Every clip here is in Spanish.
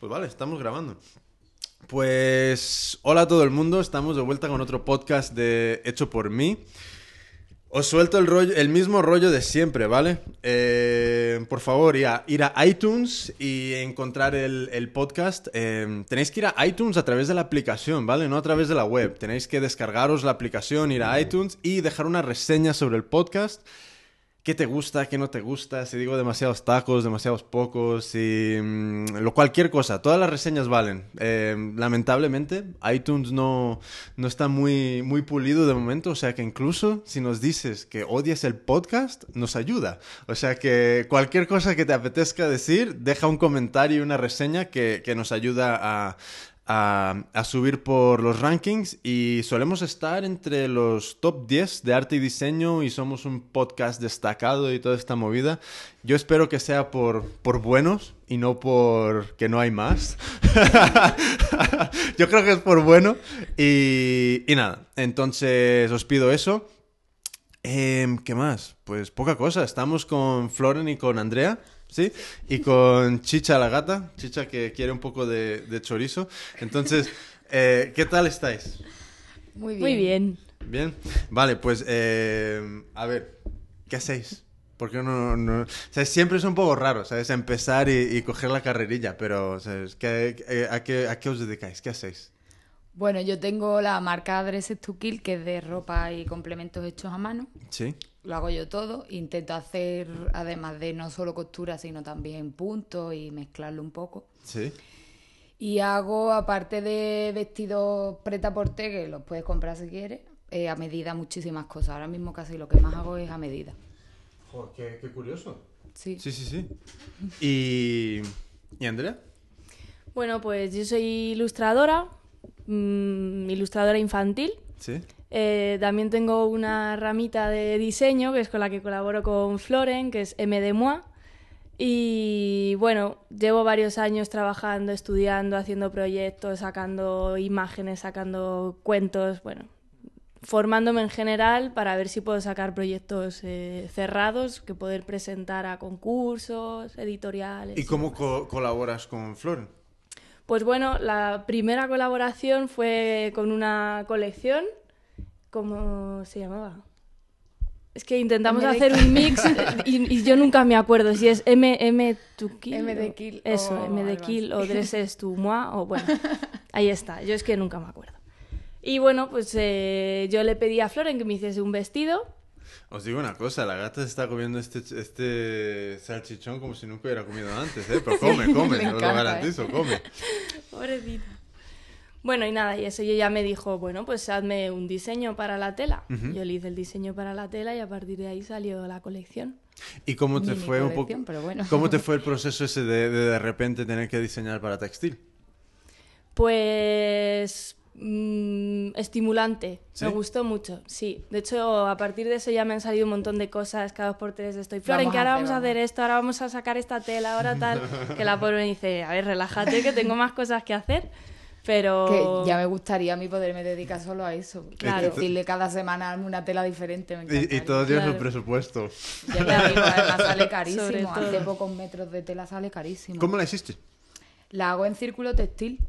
Pues vale, estamos grabando. Pues hola a todo el mundo, estamos de vuelta con otro podcast de Hecho por mí. Os suelto el, rollo, el mismo rollo de siempre, ¿vale? Eh, por favor, ir a, ir a iTunes y encontrar el, el podcast. Eh, tenéis que ir a iTunes a través de la aplicación, ¿vale? No a través de la web. Tenéis que descargaros la aplicación, ir a iTunes y dejar una reseña sobre el podcast qué te gusta, qué no te gusta, si digo demasiados tacos, demasiados pocos, si... mm, lo, cualquier cosa, todas las reseñas valen. Eh, lamentablemente, iTunes no, no está muy, muy pulido de momento, o sea que incluso si nos dices que odias el podcast, nos ayuda. O sea que cualquier cosa que te apetezca decir, deja un comentario y una reseña que, que nos ayuda a, a, subir por los rankings y solemos estar entre los top 10 de arte y diseño y somos un podcast destacado y toda esta movida. Yo espero que sea por, por buenos y no por que no hay más. Yo creo que es por bueno y, y nada, entonces os pido eso. Em, ¿Qué más? Pues poca cosa. Estamos con Floren y con Andrea. ¿Sí? Y con Chicha la gata, Chicha que quiere un poco de, de chorizo. Entonces, eh, ¿qué tal estáis? Muy bien. Muy bien. ¿Bien? Vale, pues, eh, a ver, ¿qué hacéis? Porque no, no, o sea, siempre es un poco raro, ¿sabes? Empezar y, y coger la carrerilla, pero, ¿sabes? ¿Qué- eh, a, qué, ¿A qué os dedicáis? ¿Qué hacéis? Bueno, yo tengo la marca Dresses to Kill, que es de ropa y complementos hechos a mano. ¿Sí? Lo hago yo todo. Intento hacer, además de no solo costura, sino también puntos y mezclarlo un poco. ¿Sí? Y hago, aparte de vestidos preta porter, que los puedes comprar si quieres, eh, a medida muchísimas cosas. Ahora mismo casi lo que más hago es a medida. Joder, qué, qué curioso. Sí. Sí, sí, sí. ¿Y, ¿y Andrea? Bueno, pues yo soy ilustradora, mm, ilustradora infantil. ¿Sí? Eh, también tengo una ramita de diseño, que es con la que colaboro con Floren, que es M de Moi. Y bueno, llevo varios años trabajando, estudiando, haciendo proyectos, sacando imágenes, sacando cuentos, bueno, formándome en general para ver si puedo sacar proyectos eh, cerrados que poder presentar a concursos, editoriales. ¿Y cómo co- colaboras con Floren? Pues bueno, la primera colaboración fue con una colección. ¿Cómo se llamaba? Es que intentamos hacer un mix y, y yo nunca me acuerdo si es M, M to kill. M de o- kill Eso, o M de kill o dresses to moi o bueno, ahí está. Yo es que nunca me acuerdo. Y bueno, pues eh, yo le pedí a Floren que me hiciese un vestido. Os digo una cosa, la gata se está comiendo este, este salchichón como si nunca hubiera comido antes, ¿eh? Pero come, come, le os lo garantizo, come. Pobrecita. Bueno, y nada, y eso ella ya me dijo, bueno, pues hazme un diseño para la tela. Yo le hice el diseño para la tela y a partir de ahí salió la colección. ¿Y cómo te Mini fue un poco? colección, pero bueno. ¿Cómo te fue el proceso ese de, de de repente tener que diseñar para textil? Pues mm, estimulante, ¿Sí? me gustó mucho, sí. De hecho, a partir de eso ya me han salido un montón de cosas, cada dos por tres estoy, Floren, que a ahora vamos a hacer esto, ahora vamos a sacar esta tela, ahora tal. Que la pobre me dice, a ver, relájate, que tengo más cosas que hacer. Pero... Que ya me gustaría a mí poderme dedicar solo a eso. Claro. Decirle cada semana una tela diferente. Me Y, y todo tiene su presupuesto. Ya te digo, además sale carísimo. Hace pocos metros de tela sale carísimo. ¿Cómo la hiciste? La hago en círculo textil.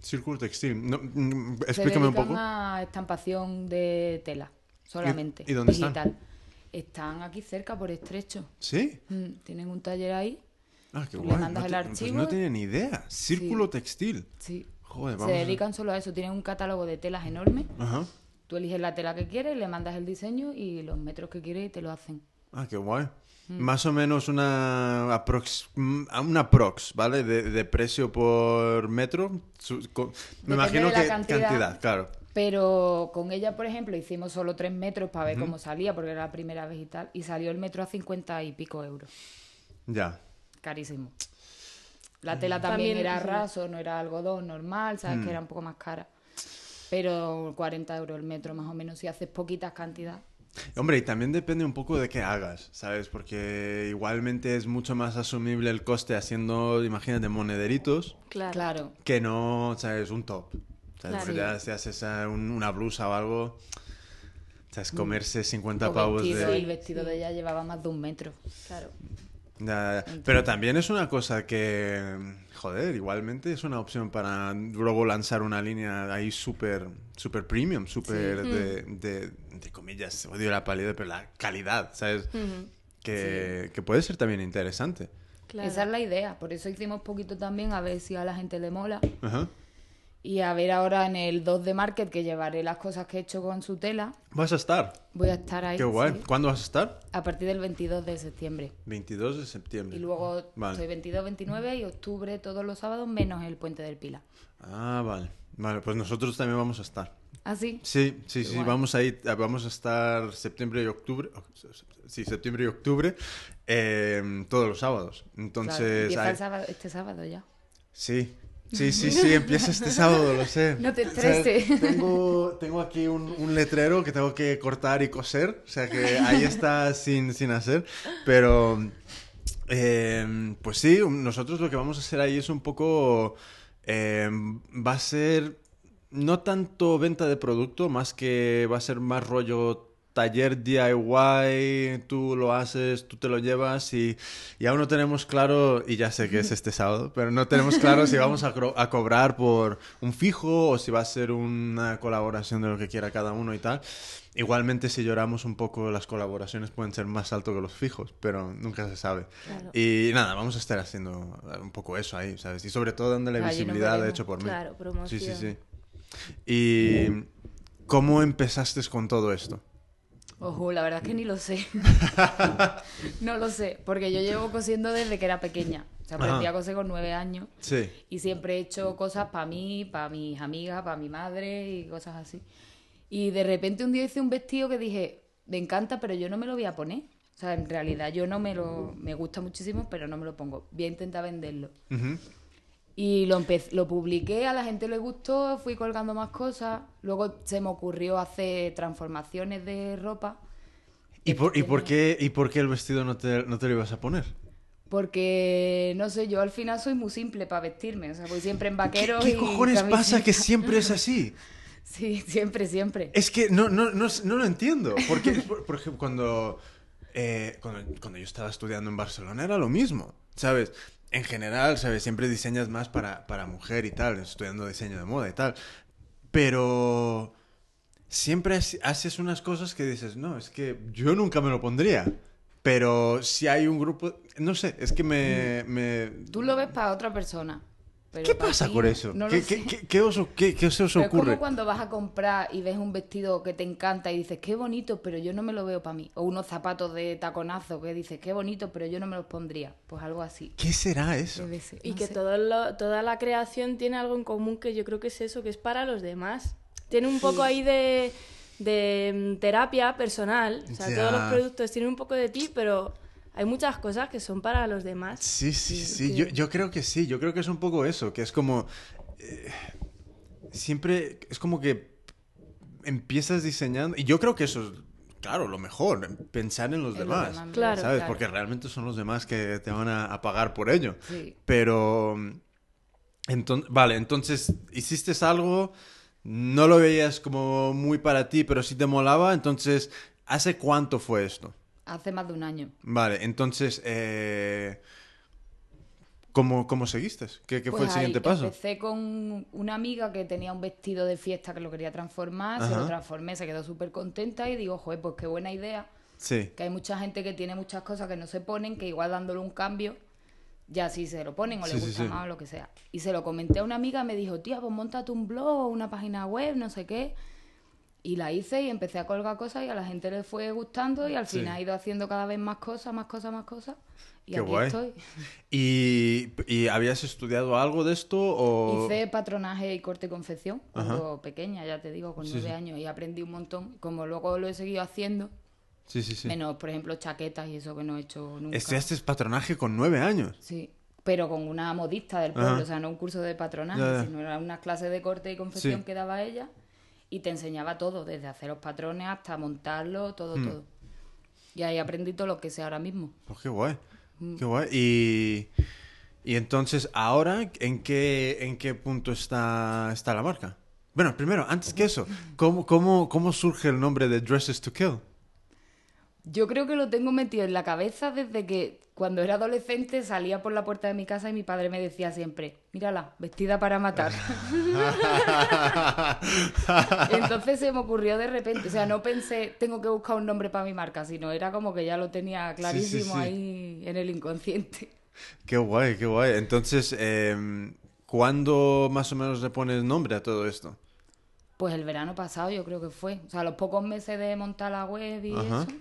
Círculo textil. No, mm, Se explícame un poco. a estampación de tela, solamente. ¿Y- y dónde están? digital. están? aquí cerca, por estrecho. ¿Sí? Mm, Tienen un taller ahí. Ah, qué Tú le guay. mandas no, el te- pues archivo. no tenía ni idea. Círculo textil. Sí. Joder, Se a- dedican solo a eso. Tienen un catálogo de telas enorme. Ajá. Tú eliges la tela que quieres, le mandas el diseño y los metros que quieres y te lo hacen. Ah, qué guay. Mm. Más o menos una aprox, mm, una prox, ¿vale? De, de precio por metro. Me imagino que cantidad. claro. Pero con ella, por ejemplo, hicimos solo tres metros para ver cómo salía, porque era la primera vez y tal. Y salió el metro a 50 y pico euros. Ya. Carísimo. La tela también, También, era sí. raso, no era algodón normal, sabes Mm. que era un poco más cara. Pero 40 euros el metro más o menos si haces poquitas cantidades. Hombre, y también depende un poco de qué hagas, ¿sabes? Porque igualmente es mucho más asumible el coste haciendo, imagínate, monederitos Claro. Claro. que no, ¿sabes? Un top. ¿Sabes? Claro. Ya si haces un- una blusa o algo, ¿sabes? Comerse 50 O pavos vestido, de... El vestido de ella llevaba más de un metro. claro. Ya, ya. Pero también es una cosa que, joder, igualmente es una opción para luego lanzar una línea ahí súper super premium, súper de, de, de comillas, odio la palidez, pero la calidad, ¿sabes? que, que puede ser también interesante. Claro. Esa es la idea, por eso hicimos poquito también, a ver si a la gente le mola. Ajá. Y a ver ahora en el 2 de Market, que llevaré las cosas que he hecho con su tela. ¿Vas a estar? Voy a estar ahí. Qué guay. sí, ¿Cuándo vas a estar? a partir del 22 de septiembre. 22 de septiembre. Y luego Vale. estoy 22, 29 y octubre todos los sábados, menos el Puente del Pila. Ah, vale. Vale, pues nosotros también vamos a estar. ¿Ah, sí? Sí, sí, sí, Guay. vamos a ir, vamos a estar septiembre y octubre, sí, septiembre y octubre, eh, todos los sábados. Claro, Entonces, empieza hay- el sábado, este sábado ya. sí, sí, sí, sí, empieza este sábado, lo sé. No te O sea, estreses. tengo, tengo aquí un, un letrero que tengo que cortar y coser, o sea que ahí está sin, sin hacer, pero eh, pues sí, nosotros lo que vamos a hacer ahí es un poco, eh, va a ser no tanto venta de producto, más que va a ser más rollo taller DIY, tú lo haces, tú te lo llevas y, y aún no tenemos claro, y ya sé que es este sábado, pero no tenemos claro si vamos a, cobrar por un fijo o si va a ser una colaboración de lo que quiera cada uno y tal. Igualmente si lloramos un poco las colaboraciones pueden ser más altos que los fijos, pero nunca se sabe. Claro. Y nada, vamos a estar haciendo un poco eso ahí, ¿sabes? Y sobre todo dándole visibilidad de hecho por mí. Claro, promoción. Sí, sí, sí. ¿Y cómo empezaste con todo esto? Ojo, la verdad es que ni lo sé. no lo sé, porque yo llevo cosiendo desde que era pequeña. O sea, aprendí Ajá. a coser con nueve años Sí. y siempre he hecho cosas para mí, para mis amigas, para mi madre y cosas así. Y de repente un día hice un vestido que dije, me encanta, pero yo no me lo voy a poner. O sea, en realidad yo no me lo... Me gusta muchísimo, pero no me lo pongo. Voy a intentar venderlo. Y lo, lo publiqué, a la gente le gustó, fui colgando más cosas. Luego se me ocurrió hacer transformaciones de ropa. ¿Y por, y, por qué, ¿Y por qué el vestido no te, no te lo ibas a poner? Porque, no sé, yo al final soy muy simple para vestirme. O sea, voy siempre en ¿Qué, vaqueros qué cojones pasa que siempre es así? Sí, siempre, siempre. Es que no, no, no, no lo entiendo. Porque, por, por ejemplo, cuando, eh, cuando, cuando yo estaba estudiando en Barcelona era lo mismo, ¿sabes? En general, ¿sabes? Siempre diseñas más para, para mujer y tal, estudiando diseño de moda y tal. Pero siempre hace- haces unas cosas que dices, no, es que yo nunca me lo pondría. Pero si hay un grupo, no sé, es que me... me- Tú lo ves para otra persona. Pero ¿Qué pasa ti con eso? No ¿Qué, qué- qué- qué os, qué- qué se os Pero es ocurre? como cuando vas a comprar y ves un vestido que te encanta y dices, qué bonito, pero yo no me lo veo para mí. O unos zapatos de taconazo que dices, qué bonito, pero yo no me los pondría. Pues algo así. ¿Qué será eso? Y no que sé. todo lo- toda la creación tiene algo en común que yo creo que es eso, que es para los demás. Tiene un poco ahí de, de mm, terapia personal. O sea, Ya. todos los productos tienen un poco de ti, pero hay muchas cosas que son para los demás. Sí, sí, sí, que- Yo, yo creo que sí, yo creo que es un poco eso, que es como... eh, siempre es como que empiezas diseñando, y yo creo que eso es, claro, lo mejor, pensar en los En los demás, demás, Claro, ¿sabes? claro. Porque realmente son los demás que te van a, a pagar por ello. Sí. Pero... enton- vale, entonces hiciste algo, no lo veías como muy para ti, pero sí te molaba, entonces, ¿hace cuánto fue esto? Hace más de un año. Vale, entonces, eh, ¿cómo, cómo seguiste? ¿Qué, qué fue el Pues siguiente ahí paso? Empecé con una amiga que tenía un vestido de fiesta que lo quería transformar, se lo transformé, se quedó súper contenta y digo, joder, pues qué buena idea. Sí, Que hay mucha gente que tiene muchas cosas que no se ponen, que igual dándole un cambio, ya sí se lo ponen o Sí, le gusta sí. más o lo que sea. Y se lo comenté a una amiga, me dijo, tía, pues montate un blog, una página web, no sé qué. Y la hice y empecé a colgar cosas y a la gente le fue gustando y al Sí. final he ido haciendo cada vez más cosas, más cosas, más cosas. Y Qué aquí guay. estoy. ¿Y, y habías estudiado algo de esto o...? Hice patronaje y corte y confección cuando pequeña, ya te digo, con Sí, nueve sí. años y aprendí un montón. Como luego lo he seguido haciendo, Sí, sí, sí. menos, por ejemplo, chaquetas y eso que no he hecho nunca. Estudiaste patronaje con nueve años. Sí, pero con una modista del pueblo, Ajá. o sea, no un curso de patronaje, Ya, ya. sino era una clase de corte y confección Sí. que daba ella y te enseñaba todo, desde hacer los patrones hasta montarlo, todo, Hmm. todo. Y ahí aprendí todo lo que sé ahora mismo. Pues qué guay. Mm. Qué guay. Y, y entonces, ¿ahora en qué, en qué punto está, está la marca? Bueno, primero, antes que eso, ¿cómo, cómo, ¿cómo surge el nombre de Dresses to Kill? Yo creo que lo tengo metido en la cabeza desde que cuando era adolescente salía por la puerta de mi casa y mi padre me decía siempre, mírala, vestida para matar. Entonces se me ocurrió de repente, o sea, no pensé, tengo que buscar un nombre para mi marca, sino era como que ya lo tenía clarísimo sí. ahí en el inconsciente. Qué guay, qué guay. Entonces, eh, ¿cuándo más o menos le pones nombre a todo esto? Pues el verano pasado yo creo que fue. O sea, los pocos meses de montar la web y Ajá. eso.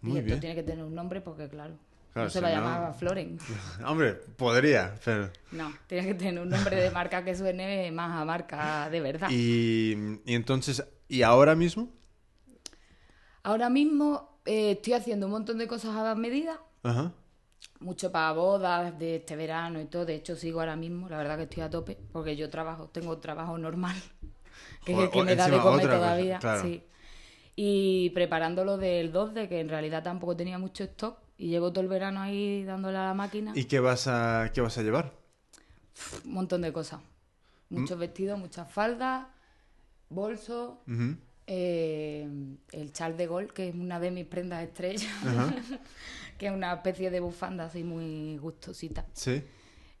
Muy esto bien. tiene que tener un nombre porque, claro, Claro, no se si no- llamar Floren. Hombre, podría, pero... No, tiene que tener un nombre de marca que suene más a marca de verdad. Y, y entonces, ¿y ahora mismo? Ahora mismo eh, estoy haciendo un montón de cosas a medida. Ajá. Mucho para bodas de este verano y todo. De hecho, sigo ahora mismo. La verdad que estoy a tope. Porque yo trabajo, tengo trabajo normal. Que es el Joder, que me da de comer cosa, todavía. claro. Sí. Y preparando lo del 2 de que en realidad tampoco tenía mucho stock. Y llevo todo el verano ahí dándole a la máquina. ¿Y qué vas a, qué vas a llevar? Un montón de cosas. Muchos Mm. vestidos, muchas faldas, bolsos. Eh, el chal de gol, que es una de mis prendas estrellas. que es una especie de bufanda así muy gustosita. Sí.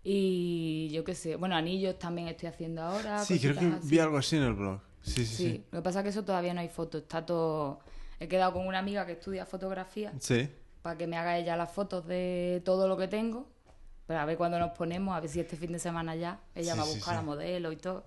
Y yo qué sé, bueno, anillos también estoy haciendo ahora. Sí, creo que así. vi algo así en el blog. Sí, sí, Sí, sí. lo que pasa es que eso todavía no hay fotos, está todo... He quedado con una amiga que estudia fotografía Sí. para que me haga ella las fotos de todo lo que tengo. Pero a ver cuándo nos ponemos, a ver si este fin de semana ya ella Sí, va a buscar sí. a modelo y todo.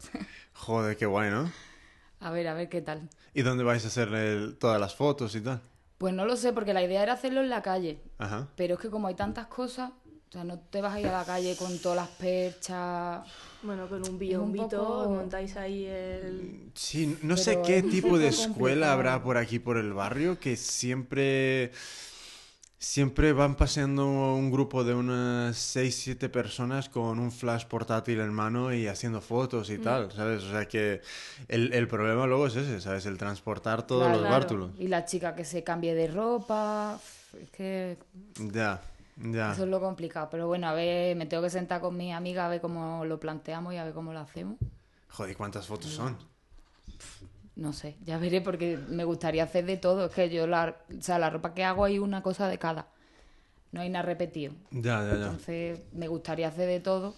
Joder, qué guay, ¿no? a ver, a ver qué tal. ¿Y dónde vais a hacer el- todas las fotos y tal? Pues no lo sé, porque la idea era hacerlo en la calle. Ajá. Pero es que como hay tantas cosas, o sea, no te vas a ir a la calle con todas las perchas. Bueno, con un un biomito poco- montáis ahí el... Sí, no sé qué tipo de escuela complicado. habrá por aquí, por el barrio, que siempre, siempre van paseando un grupo de unas 6, 7 personas con un flash portátil en mano y haciendo fotos Mm. y tal, ¿sabes? O sea que el, el problema luego es ese, ¿sabes? El transportar todos Claro, los claro. bártulos. Y la chica que se cambie de ropa. Es que Ya, ya. eso es lo complicado. Pero bueno, a ver, me tengo que sentar con mi amiga a ver cómo lo planteamos y a ver cómo lo hacemos. Joder, ¿cuántas fotos son? No sé, ya veré porque me gustaría hacer de todo. Es que yo, la, o sea, la ropa que hago hay una cosa de cada. No hay nada repetido. Ya, ya, ya. Entonces me gustaría hacer de todo.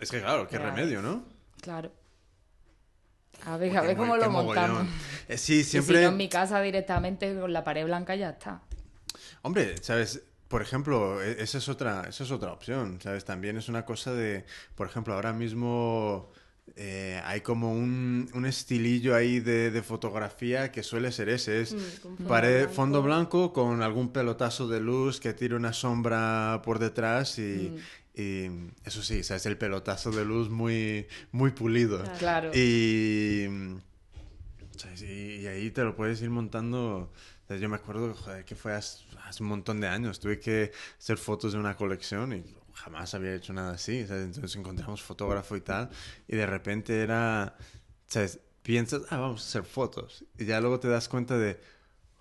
Es que claro, qué Pero- remedio, ¿no? Claro. A ver, a ver mo- cómo lo montamos. Eh, sí, Y si siempre... no en mi casa directamente con la pared blanca ya está. Hombre, ¿sabes? Por ejemplo, e- esa es otra, esa es otra opción, ¿sabes? También es una cosa de, por ejemplo, ahora mismo eh, hay como un, un estilillo ahí de, de fotografía que suele ser ese, es Mm, pared, blanco. fondo blanco con algún pelotazo de luz que tire una sombra por detrás y, Mm. y eso sí, ¿sabes? El pelotazo de luz muy, muy pulido. Claro. Y, ¿sabes? y, y ahí te lo puedes ir montando. Yo me acuerdo joder, que fue hace, hace un montón de años. Tuve que hacer fotos de una colección y jamás había hecho nada así. ¿sabes? Entonces encontramos fotógrafo y tal. Y de repente era. ¿sabes? Piensas, ah, vamos a hacer fotos. Y ya luego te das cuenta de.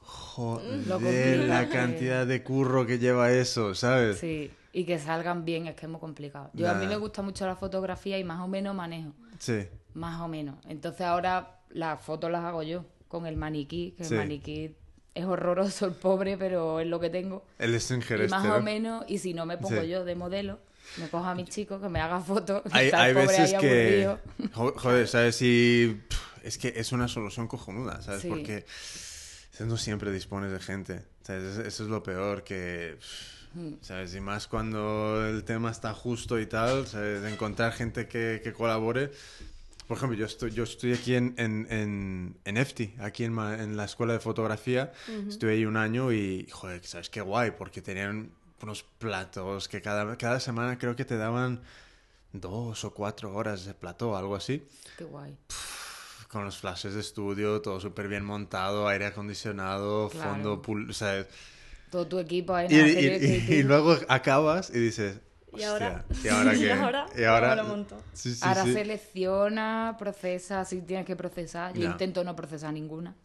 Joder, complicado la cantidad de curro que lleva eso, ¿sabes? Sí, y que salgan bien es que es muy complicado. Yo a mí me gusta mucho la fotografía y más o menos manejo, Sí. más o menos. Entonces ahora las fotos las hago yo con el maniquí, que Sí. el maniquí es horroroso el pobre, pero es lo que tengo. El Stringer Y más este, o ¿no? menos, y si no me pongo Sí. yo de modelo, me cojo a mi chico que me haga fotos. Hay, hay veces ahí que. aburrido. Jo- Joder, ¿sabes? Y. Es que es una solución cojonuda, ¿sabes? Sí. Porque no siempre dispones de gente. ¿sabes? Eso- es lo peor que. Pff, ¿Sabes? Y más cuando el tema está justo y tal, ¿sabes? De encontrar gente que, que colabore. Por ejemplo, yo estoy, yo estoy aquí en, en, en, en EFTI, aquí en, en la escuela de fotografía. Estuve ahí un año y, joder, ¿sabes qué guay? Porque tenían unos platos que cada, cada semana creo que te daban dos o cuatro horas de plató, algo así. Qué guay. Con los flashes de estudio, todo súper bien montado, aire acondicionado, Claro. fondo, o sea, Todo tu equipo ahí y, y- y- y luego acabas y dices, ¿Y ahora? "Hostia, ¿y ahora qué? ¿Y ahora? ¿Y ahora? Sí, sí, Ahora sí. selecciona, procesa, si tienes que procesar. Yo Ya. intento no procesar ninguna.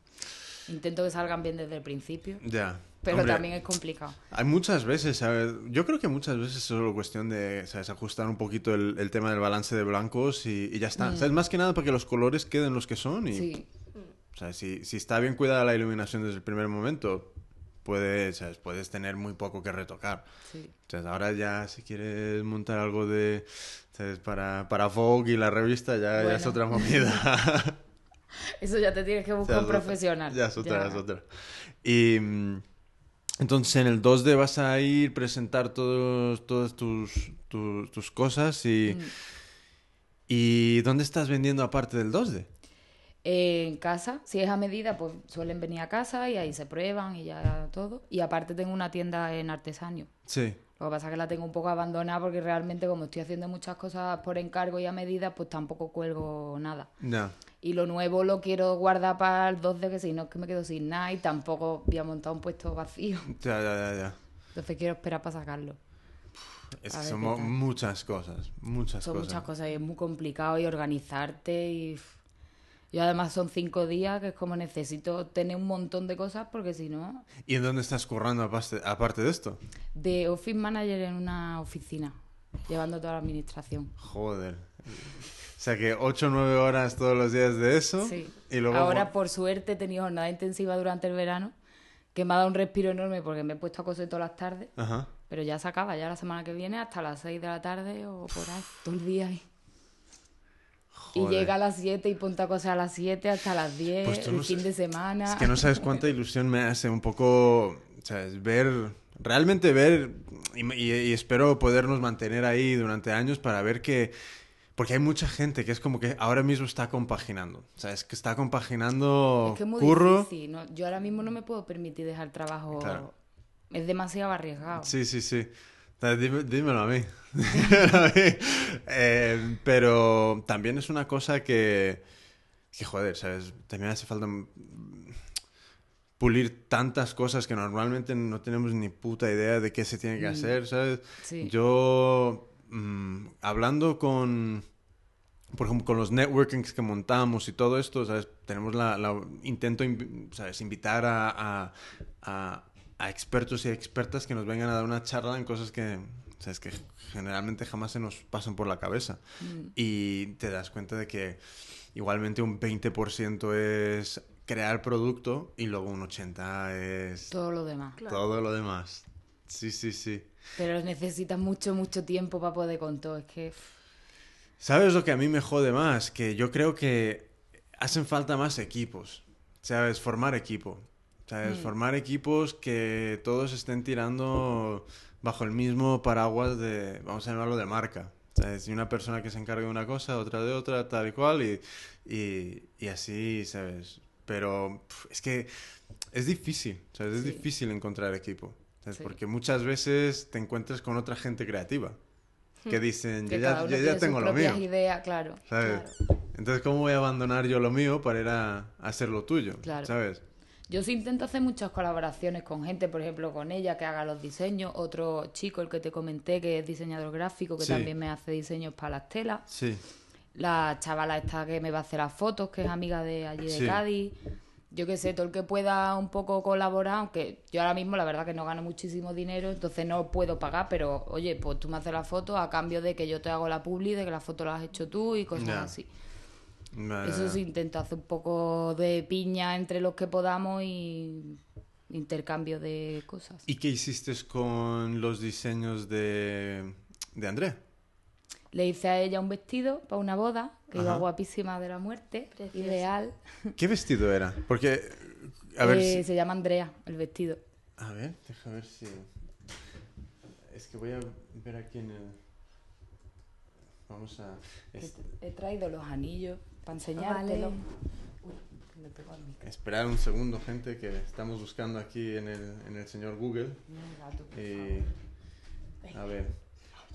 Intento que salgan bien desde el principio. Ya. Pero Hombre, también es complicado. Hay muchas veces, ¿sabes? Yo creo que muchas veces es solo cuestión de, ¿sabes? Ajustar un poquito el, el tema del balance de blancos y, y ya está. ¿Sabes? Más que nada para que los colores queden los que son y, Mm. Sí. o sea, si, si está bien cuidada la iluminación desde el primer momento, puedes, ¿sabes? puedes tener muy poco que retocar. Sí. Entonces, ahora ya si quieres montar algo de, ¿sabes? Para, para Vogue y la revista ya, ya es otra movida. Eso ya te tienes que buscar un profesional. Ya es otra, Ya. es otra. Y mm, entonces en el 2D vas a ir presentar todos, todas tus, tus, tus cosas y... Mm. ¿Y dónde estás vendiendo aparte del 2D? En casa, si es a medida, pues suelen venir a casa y ahí se prueban y ya todo. Y aparte tengo una tienda en artesanio. Sí. Lo que pasa es que la tengo un poco abandonada porque realmente como estoy haciendo muchas cosas por encargo y a medida, pues tampoco cuelgo nada. Ya. Y lo nuevo lo quiero guardar para el 2D, que si no es que me quedo sin nada y tampoco voy a montar un puesto vacío. Ya, ya, ya, ya. Entonces quiero esperar para sacarlo. Es que son muchas cosas, muchas Son cosas. muchas cosas y es muy complicado y organizarte y... Yo además son cinco días que es como necesito tener un montón de cosas porque si no... ¿Y en dónde estás currando aparte, aparte de esto? De office manager en una oficina, llevando toda la administración. Joder. O sea que 8 o 9 horas todos los días de eso. Sí. Y luego... Ahora, por suerte, he tenido jornada intensiva durante el verano, que me ha dado un respiro enorme porque me he puesto a coser todas las tardes. Ajá. Pero ya se acaba, ya la semana que viene hasta las 6 de la tarde o por ahí, todo el día ahí. Y Joder. llega a las 7 y ponte a coser a las 7 hasta las 10, Pues el no fin de semana. Es que no sabes cuánta ilusión me hace un poco, ¿sabes? Ver, realmente ver, y, y- y espero podernos mantener ahí durante años para ver que, porque hay mucha gente que es como que ahora mismo está compaginando, ¿sabes? Que está compaginando Es que es muy curro. difícil. ¿no? Yo ahora mismo no me puedo permitir dejar trabajo. Claro. Es demasiado arriesgado. Sí, sí, sí. Dime- dímelo a mí. Dímelo a mí. Eh, pero también es una cosa que, que, joder, ¿sabes? También hace falta mm, pulir tantas cosas que normalmente no tenemos ni puta idea de qué se tiene que hacer, ¿sabes? Mm. Sí. Yo, mm, hablando con, por ejemplo, con los networkings que montamos y todo esto, ¿sabes? Tenemos la, la- intento, ¿sabes? Invitar a, a, a- a expertos y expertas que nos vengan a dar una charla en cosas que, ¿sabes? Que generalmente jamás se nos pasan por la cabeza. Mm. Y te das cuenta de que igualmente un 20% es crear producto y luego un 80% es Todo lo demás. todo lo demás. Sí, sí, sí. Pero necesitas mucho, mucho tiempo para poder con todo. Es que. ¿Sabes lo que a mí me jode más? Que yo creo que hacen falta más equipos. ¿Sabes? Formar equipo. ¿Sabes? Mm. Formar equipos que todos estén tirando bajo el mismo paraguas de, vamos a llamarlo de marca. ¿Sabes? Y una persona que se encargue de una cosa, otra de otra, tal y cual, y, y, y así, ¿sabes? Pero es que es difícil, ¿sabes? Es Sí. difícil encontrar equipo. ¿sabes? Sí. Porque muchas veces te encuentras con otra gente creativa que dicen, que yo ya, yo ya tengo lo mío. ideas, claro. ¿sabes? claro. Entonces, ¿cómo voy a abandonar yo lo mío para ir a, a hacer lo tuyo? Claro. ¿Sabes? Yo sí intento hacer muchas colaboraciones con gente, por ejemplo, con ella que haga los diseños, otro chico, el que te comenté, que es diseñador gráfico, que Sí. también me hace diseños para las telas. Sí. La chavala esta que me va a hacer las fotos, que es amiga de allí de Sí. Cádiz. Yo qué sé, todo el que pueda un poco colaborar, aunque yo ahora mismo la verdad que no gano muchísimo dinero, entonces no puedo pagar, pero oye, pues tú me haces la foto a cambio de que yo te hago la publi, de que la foto la has hecho tú y cosas así. Eso sí, intento hacer un poco de piña entre los que podamos y intercambio de cosas. ¿Y qué hiciste con los diseños de, de Andrea? Le hice a ella un vestido para una boda, que iba guapísima de la muerte, Preciosa. ideal. ¿Qué vestido era? Porque, a ver, Eh, si- Se llama Andrea, el vestido. a ver, deja ver si... Es que voy a ver aquí en el... Vamos a... He, he traído los anillos para enseñártelo. Vale. Uy, que me pegó al micro. Esperar un segundo, gente, que estamos buscando aquí en el, en el señor Google. Gato, Eh, a ver,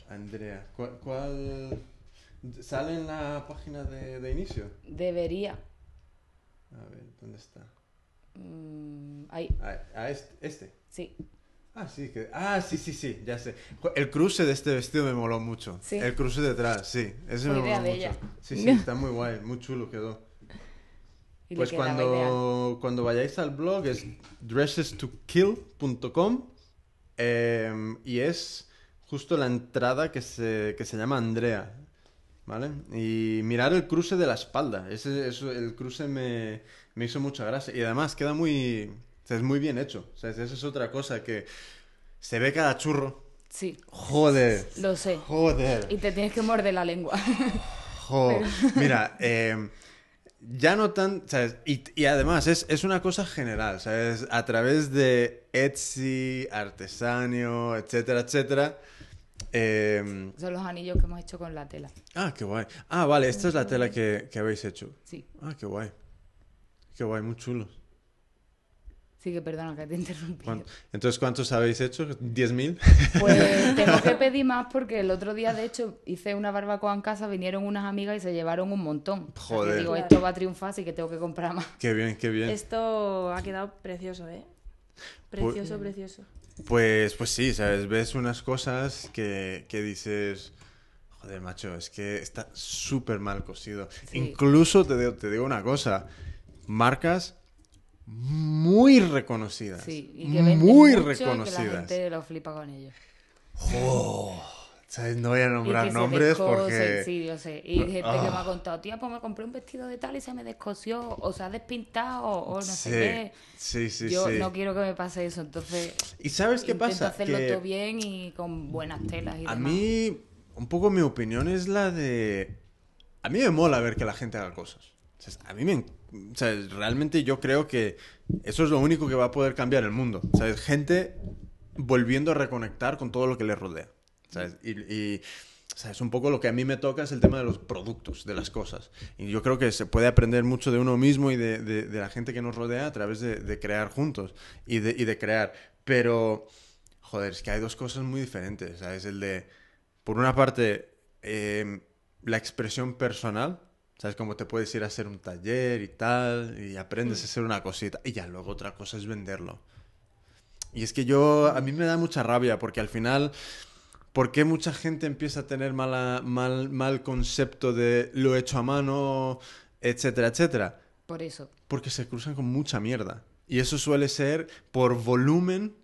Andrea, ¿cuál, cuál- sale en la página de, de inicio? Debería. A ver, ¿dónde está? Mm, ahí, Ah, este, este. sí. Ah, sí, que, ah, sí, sí, sí, ya sé. El cruce de este vestido me moló mucho. Sí. El cruce detrás, sí. Ese Fue me idea moló de mucho. ella. Sí, sí, está muy guay, muy chulo quedó. Y Pues cuando, cuando vayáis al blog es dressestokill.com eh, y es justo la entrada que se, que se llama Andrea, ¿vale? Y mirar el cruce de la espalda, ese, eso, el cruce me, me hizo mucha gracia y además queda muy, O sea, es muy bien hecho. O sea, esa es otra cosa que se ve cada churro. Sí, Joder. lo sé. Joder. Y te tienes que morder la lengua. Jo. Mira, eh, ya no tan, ¿sabes? Y, y además es, es una cosa general, ¿sabes? A través de Etsy, Artesanio, etcétera, etcétera. eh, Son los anillos que hemos hecho con la tela. ah, qué guay. Ah, vale, esta es la tela que, que habéis hecho. Sí, Ah, qué guay. Qué guay, muy chulos. Sí que perdona que te interrumpí. ¿Cuán- Entonces, ¿cuántos habéis hecho? ¿10.000? Pues tengo que pedir más porque el otro día, de hecho, hice una barbacoa en casa, vinieron unas amigas y se llevaron un montón. O sea, que Joder. digo, esto va a triunfar, así que tengo que comprar más. qué bien, qué bien. Esto ha quedado precioso, ¿eh? Precioso, precioso. Pues, pues sí, ¿sabes? Ves unas cosas que, que dices, joder, macho, es que está súper mal cosido. Sí. Incluso te te digo una cosa, marcas muy reconocidas. Sí, y que muy mucho y que la reconocidas. gente lo flipa con ellos. Oh, ¿sabes? No voy a Y nombrar que se nombres descosen, porque... Sí, yo sé. Y gente que me Ah. ha contado, tía, pues me compré un vestido de tal y se me descosió, o se ha despintado, o no sí, sé qué. sí, sí, yo sí. no quiero que me pase eso, entonces ¿Y sabes qué pasa? hacerlo Que- todo bien y con buenas telas y A demás. mí, un poco mi opinión es la de... A mí me mola ver que la gente haga cosas. O sea, a mí me... en- O sea, realmente yo creo que eso es lo único que va a poder cambiar el mundo. O sea, gente volviendo a reconectar con todo lo que le rodea. ¿sabes? Y, y, o sea, es un poco lo que a mí me toca es el tema de los productos, de las cosas. Y yo creo que se puede aprender mucho de uno mismo y de, de- de la gente que nos rodea a través de, de crear juntos y y de crear. Pero, joder, es que hay dos cosas muy diferentes. ¿sabes? El de, por una parte, eh, la expresión personal. ¿Sabes? Como te puedes ir a hacer un taller y tal, y aprendes a hacer una cosita. Y ya luego otra cosa es venderlo. Y es que yo, a mí me da mucha rabia porque al final, ¿por qué mucha gente empieza a tener mala, mal, mal concepto de lo hecho a mano, etcétera, etcétera? Por eso. Porque se cruzan con mucha mierda. Y eso suele ser por volumen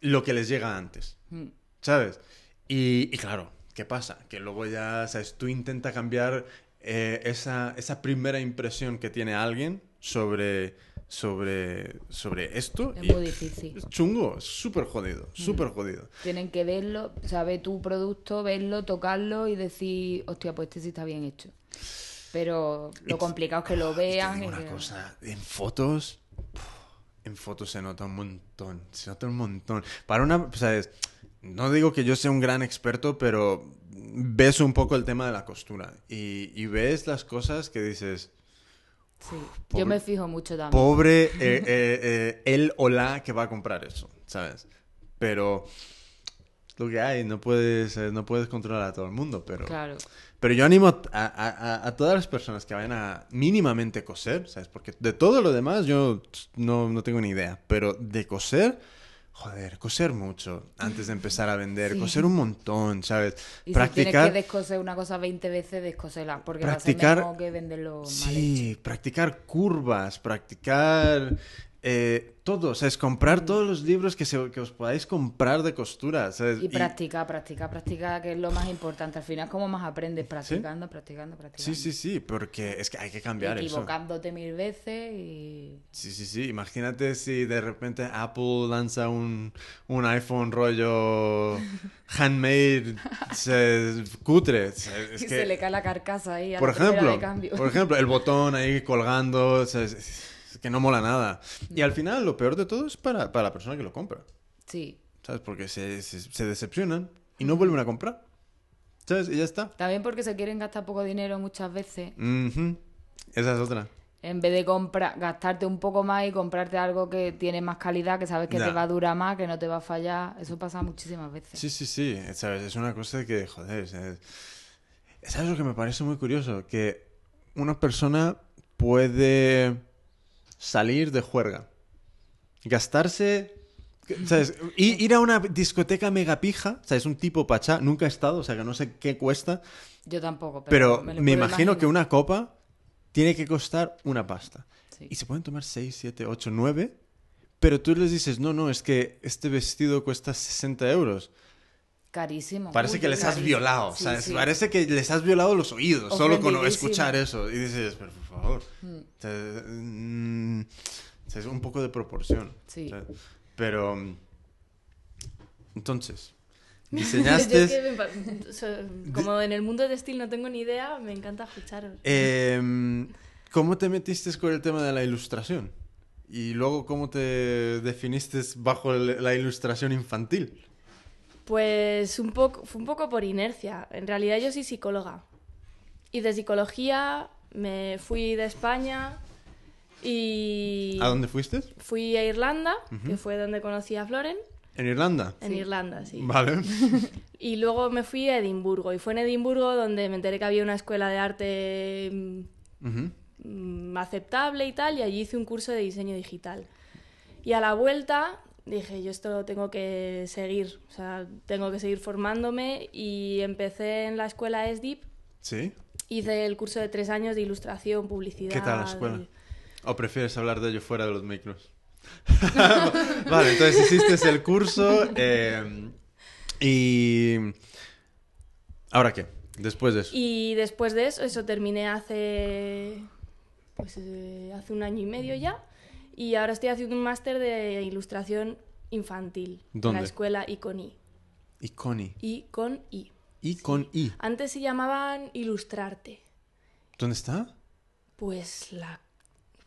lo que les llega antes, Mm. ¿sabes? Y, y claro, ¿qué pasa? Que luego ya, ¿sabes? Tú intenta cambiar eh, esa, esa primera impresión que tiene alguien sobre, sobre, sobre esto. Es y muy difícil. es chungo, es súper jodido, súper jodido. Tienen que verlo, saber tu producto, verlo, tocarlo y decir, hostia, pues este sí está bien hecho. Pero lo Y- complicado es que lo vean. una que- cosa, en fotos, en fotos se nota un montón, se nota un montón. Para una, ¿sabes? No digo que yo sea un gran experto, pero ves un poco el tema de la costura y, y ves las cosas que dices, Sí. pobre- Yo me fijo mucho también. pobre eh, eh, eh, él o la que va a comprar eso, ¿sabes? Pero lo que hay, no puedes, eh, no puedes controlar a todo el mundo, pero... Claro. Pero yo animo a, a- a- a todas las personas que vayan a mínimamente coser, ¿sabes? Porque de todo lo demás yo no, no tengo ni idea. Pero de coser, joder, coser mucho antes de empezar a vender, Sí. coser un montón, ¿sabes? Y si practicar. tienes que descoser una cosa 20 veces, descosela. Porque va a ser Practicar- mejor que venderlo mal hecho. Sí, practicar curvas, practicar eh, todo, ¿sabes? Comprar todos los libros que, se- que os podáis comprar de costura, ¿sabes? Y practicar, practicar, practicar, que es lo más importante. Al final, como más aprendes practicando, practicando, Sí, practicando. sí, sí, porque es que hay que cambiar eso. Equivocándote mil veces y. Sí, sí, sí. Imagínate si de repente Apple lanza un, un iPhone rollo handmade, se, cutre. Se- Es y que, se le cae la carcasa ahí a por la ejemplo, de cambio. por ejemplo, el botón ahí colgando, se- es, es que no mola nada. Y al final lo peor de todo es para, para la persona que lo compra, Sí. ¿sabes? Porque se, se, se decepcionan y no vuelven a comprar, ¿sabes? Y ya está. También porque se quieren gastar poco dinero muchas veces. Esa es otra. En vez de comprar, gastarte un poco más y comprarte algo que tiene más calidad, que sabes que te va a durar más, que no te va a fallar. Eso pasa muchísimas veces. Sí, sí, sí, ¿sabes? Es una cosa que, joder, ¿sabes? ¿sabes lo que me parece muy curioso? Que una persona puede salir de juerga, gastarse, Ir a una discoteca mega pija, ¿sabes? Un tipo pachá, nunca he estado, o sea, que no sé qué cuesta, Yo tampoco, pero pero, me, imagino que una copa tiene que costar una pasta. Sí. Y se pueden tomar 6, 7, 8, 9. Pero tú les dices, no, no, es que este vestido cuesta 60 euros. Carísimo. Parece Uy, que les has violado, Sí, ¿sabes? sí. Parece que les has violado los oídos solo con escuchar eso. Y dices, pero por favor. Mm. mm, es un poco de proporción. Sí. ¿sabes? Pero... mm, Entonces, diseñaste... que como en el mundo textil no tengo ni idea, me encanta escucharos. Em, ¿Cómo te metiste con el tema de la ilustración? Y luego, ¿cómo te definiste bajo la ilustración infantil? Pues un poco, fue un poco por inercia. En realidad yo soy psicóloga. Y de psicología me fui de España y ¿A dónde fuiste? fui a Irlanda, que fue donde conocí a Floren. ¿En Irlanda? En Irlanda, sí. Vale. Y luego me fui a Edimburgo. Y fue en Edimburgo donde me enteré que había una escuela de arte mm, aceptable y tal, y allí hice un curso de diseño digital. Y a la vuelta dije, yo esto lo tengo que seguir, o sea, tengo que seguir formándome y empecé en la escuela ESDIP, ¿Sí? hice el curso de tres años de ilustración, publicidad. ¿Qué tal la escuela? ¿O prefieres hablar de ello fuera de los micros? vale, entonces hiciste el curso eh, y... ¿Ahora qué? Después de eso. Y después de eso, eso terminé hace, pues, eh, hace un año y medio ya, y ahora estoy haciendo un máster de ilustración infantil ¿Dónde? en la escuela Iconi. Y Connie. Y con I. Y con I. Antes se llamaban Ilustrarte. ¿Dónde está? Pues la...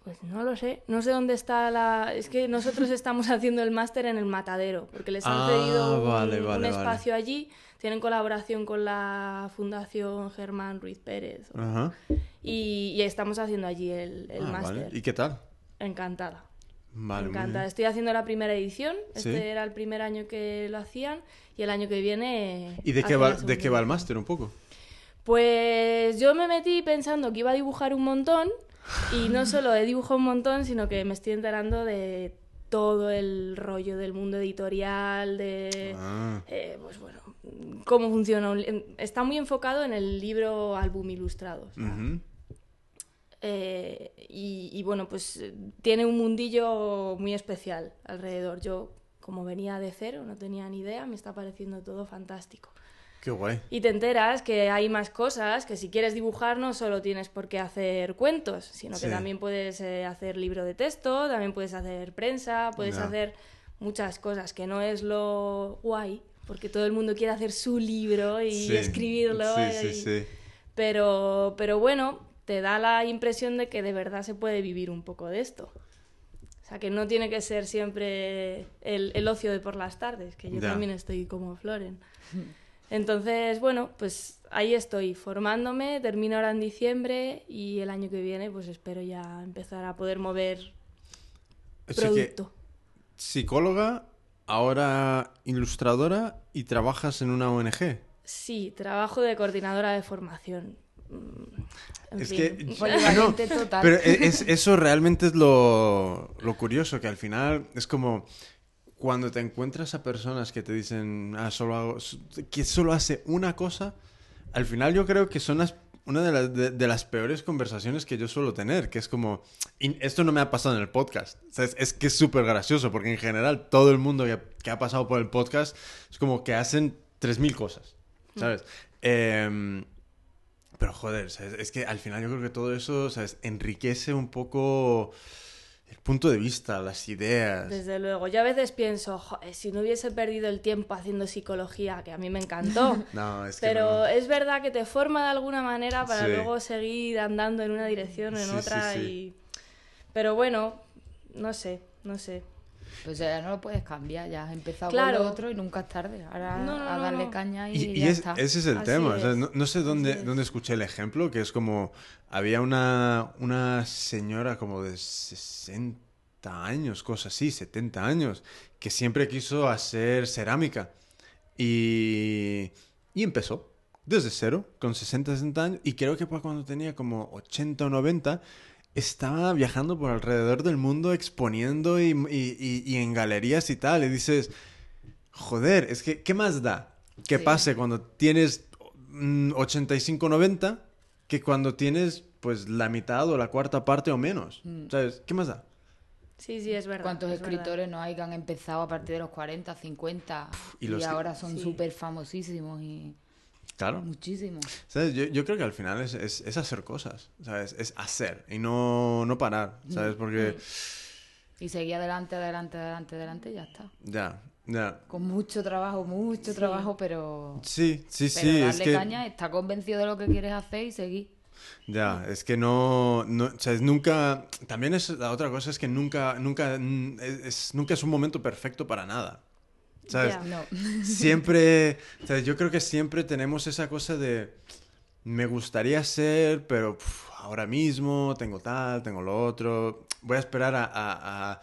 Pues no lo sé. No sé dónde está la... Es que nosotros estamos haciendo el máster en el Matadero, porque les han Ah, cedido un, vale, un vale, vale. espacio allí. Tienen colaboración con la Fundación Germán Ruiz Pérez. Ajá. Y, y estamos haciendo allí el, el Ah, máster. vale. ¿Y qué tal? Encantada. Vale, Me muy encanta. Estoy haciendo la primera edición. Sí. Este era el primer año que lo hacían. Y el año que viene... ¿Y de qué, va, de qué va el máster un poco? Pues yo me metí pensando que iba a dibujar un montón y no solo he dibujado un montón, sino que me estoy enterando de todo el rollo del mundo editorial, de... Ah, eh, pues bueno, cómo funciona. un Está muy enfocado en el libro álbum ilustrado. o sea. Eh, y, y bueno, pues eh, tiene un mundillo muy especial alrededor. Yo, como venía de cero, no tenía ni idea, me está pareciendo todo fantástico. Qué guay. Y te enteras que hay más cosas, que si quieres dibujar no solo tienes por qué hacer cuentos, sino que Sí. también puedes eh, hacer libro de texto, también puedes hacer prensa, puedes Ya. hacer muchas cosas, que no es lo guay, porque todo el mundo quiere hacer su libro y Sí. escribirlo. Sí, y- sí, sí. Pero, pero bueno, te da la impresión de que de verdad se puede vivir un poco de esto. O sea, que no tiene que ser siempre el, el ocio de por las tardes, que yo Ya. también estoy como Floren. Entonces, bueno, pues ahí estoy formándome, termino ahora en diciembre y el año que viene pues espero ya empezar a poder mover que producto. psicóloga, ahora ilustradora y trabajas en una ONG. Sí, trabajo de coordinadora de formación. En Es fin. que... Polivalente total. Pero e- es- eso realmente es lo, lo curioso, que al final es como cuando te encuentras a personas que te dicen, ah, solo hago, que solo hace una cosa, al final yo creo que son las, una de las, de, de las peores conversaciones que yo suelo tener, que es como, y esto no me ha pasado en el podcast, o sea, es, es que es súper gracioso, porque en general todo el mundo que, que ha pasado por el podcast es como que hacen 3.000 cosas, ¿sabes? Pero joder, ¿sabes? es que al final yo creo que todo eso ¿sabes? enriquece un poco el punto de vista, las ideas. Desde luego, yo a veces pienso, "Joder, si no hubiese perdido el tiempo haciendo psicología, que a mí me encantó, No, es que pero no. es verdad que te forma de alguna manera para Sí. luego seguir andando en una dirección o en Sí, otra sí. y... Pero bueno, no sé, no sé. Pues ya no lo puedes cambiar, ya has empezado Claro. con lo otro y nunca es tarde. Ahora No, no, a darle no. caña y, Y, y ya es- está. ese es el Así tema. o sea, es. no, no sé dónde, es. dónde escuché el ejemplo, que es como había una, una señora como de 60 años, cosas así, 70 años, que siempre quiso hacer cerámica. Y, y empezó desde cero, con 60, 60 años. Y creo que pues cuando tenía como 80 o 90, estaba viajando por alrededor del mundo exponiendo y, y- y- y en galerías y tal. Y dices, joder, es que, ¿qué más da? Que Sí. pase cuando tienes mm, 85, 90 que cuando tienes pues la mitad o la cuarta parte o menos. ¿Sabes? ¿Qué más da? Sí, sí, es verdad. ¿Cuántos es verdad. escritores no hay que han empezado a partir de los 40, 50 y y, los que- ahora son Sí. súper famosísimos y Claro. muchísimos? ¿Sabes? Yo, yo creo que al final es, es- es hacer cosas, ¿sabes? Es hacer y no, no parar, ¿sabes? Porque Y seguí adelante, adelante, adelante, adelante y ya está. Ya, ya. Con mucho trabajo, mucho trabajo, pero... Sí, sí, pero sí, darle es que... caña, está convencido de lo que quieres hacer y seguir. Ya, es que no, no o sea, es nunca, también es, la otra cosa es que nunca, nunca, mm, es- nunca es un momento perfecto para nada, ¿sabes? Ya. No. Siempre, o yo creo que siempre tenemos esa cosa de, me gustaría ser, pero puf, ahora mismo tengo tal, tengo lo otro, voy a esperar a, a- a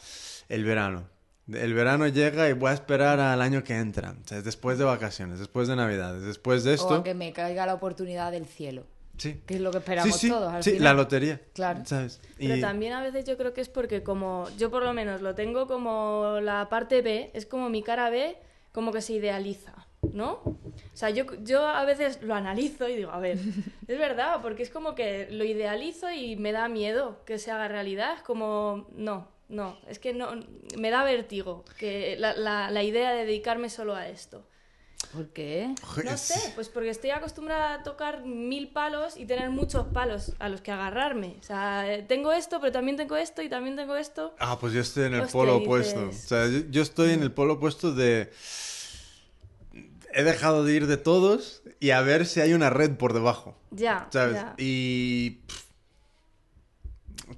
el verano. El verano llega y voy a esperar al año que entra, o después de vacaciones, después de navidades, después de O esto. a que me caiga la oportunidad del cielo. Sí. Que es lo que esperamos sí, sí, todos al sí, final. la lotería. Claro. ¿sabes? Pero Y- también a veces yo creo que es porque como yo por lo menos lo tengo como la parte B, es como mi cara B, como que se idealiza, ¿no? O sea, yo, yo a veces lo analizo y digo, a ver, es verdad, porque es como que lo idealizo y me da miedo que se haga realidad, es como, no, no, es que no, me da vértigo que la, la, la idea de dedicarme solo a esto. ¿Por qué? No sé, pues porque estoy acostumbrada a tocar mil palos y tener muchos palos a los que agarrarme. O sea, tengo esto, pero también tengo esto y también tengo esto. Ah, pues yo estoy en el Hostia, polo dices- opuesto. O sea, yo, yo estoy en el polo opuesto de... He dejado de ir de todos y a ver si hay una red por debajo. Ya, ¿Sabes? ya. Y...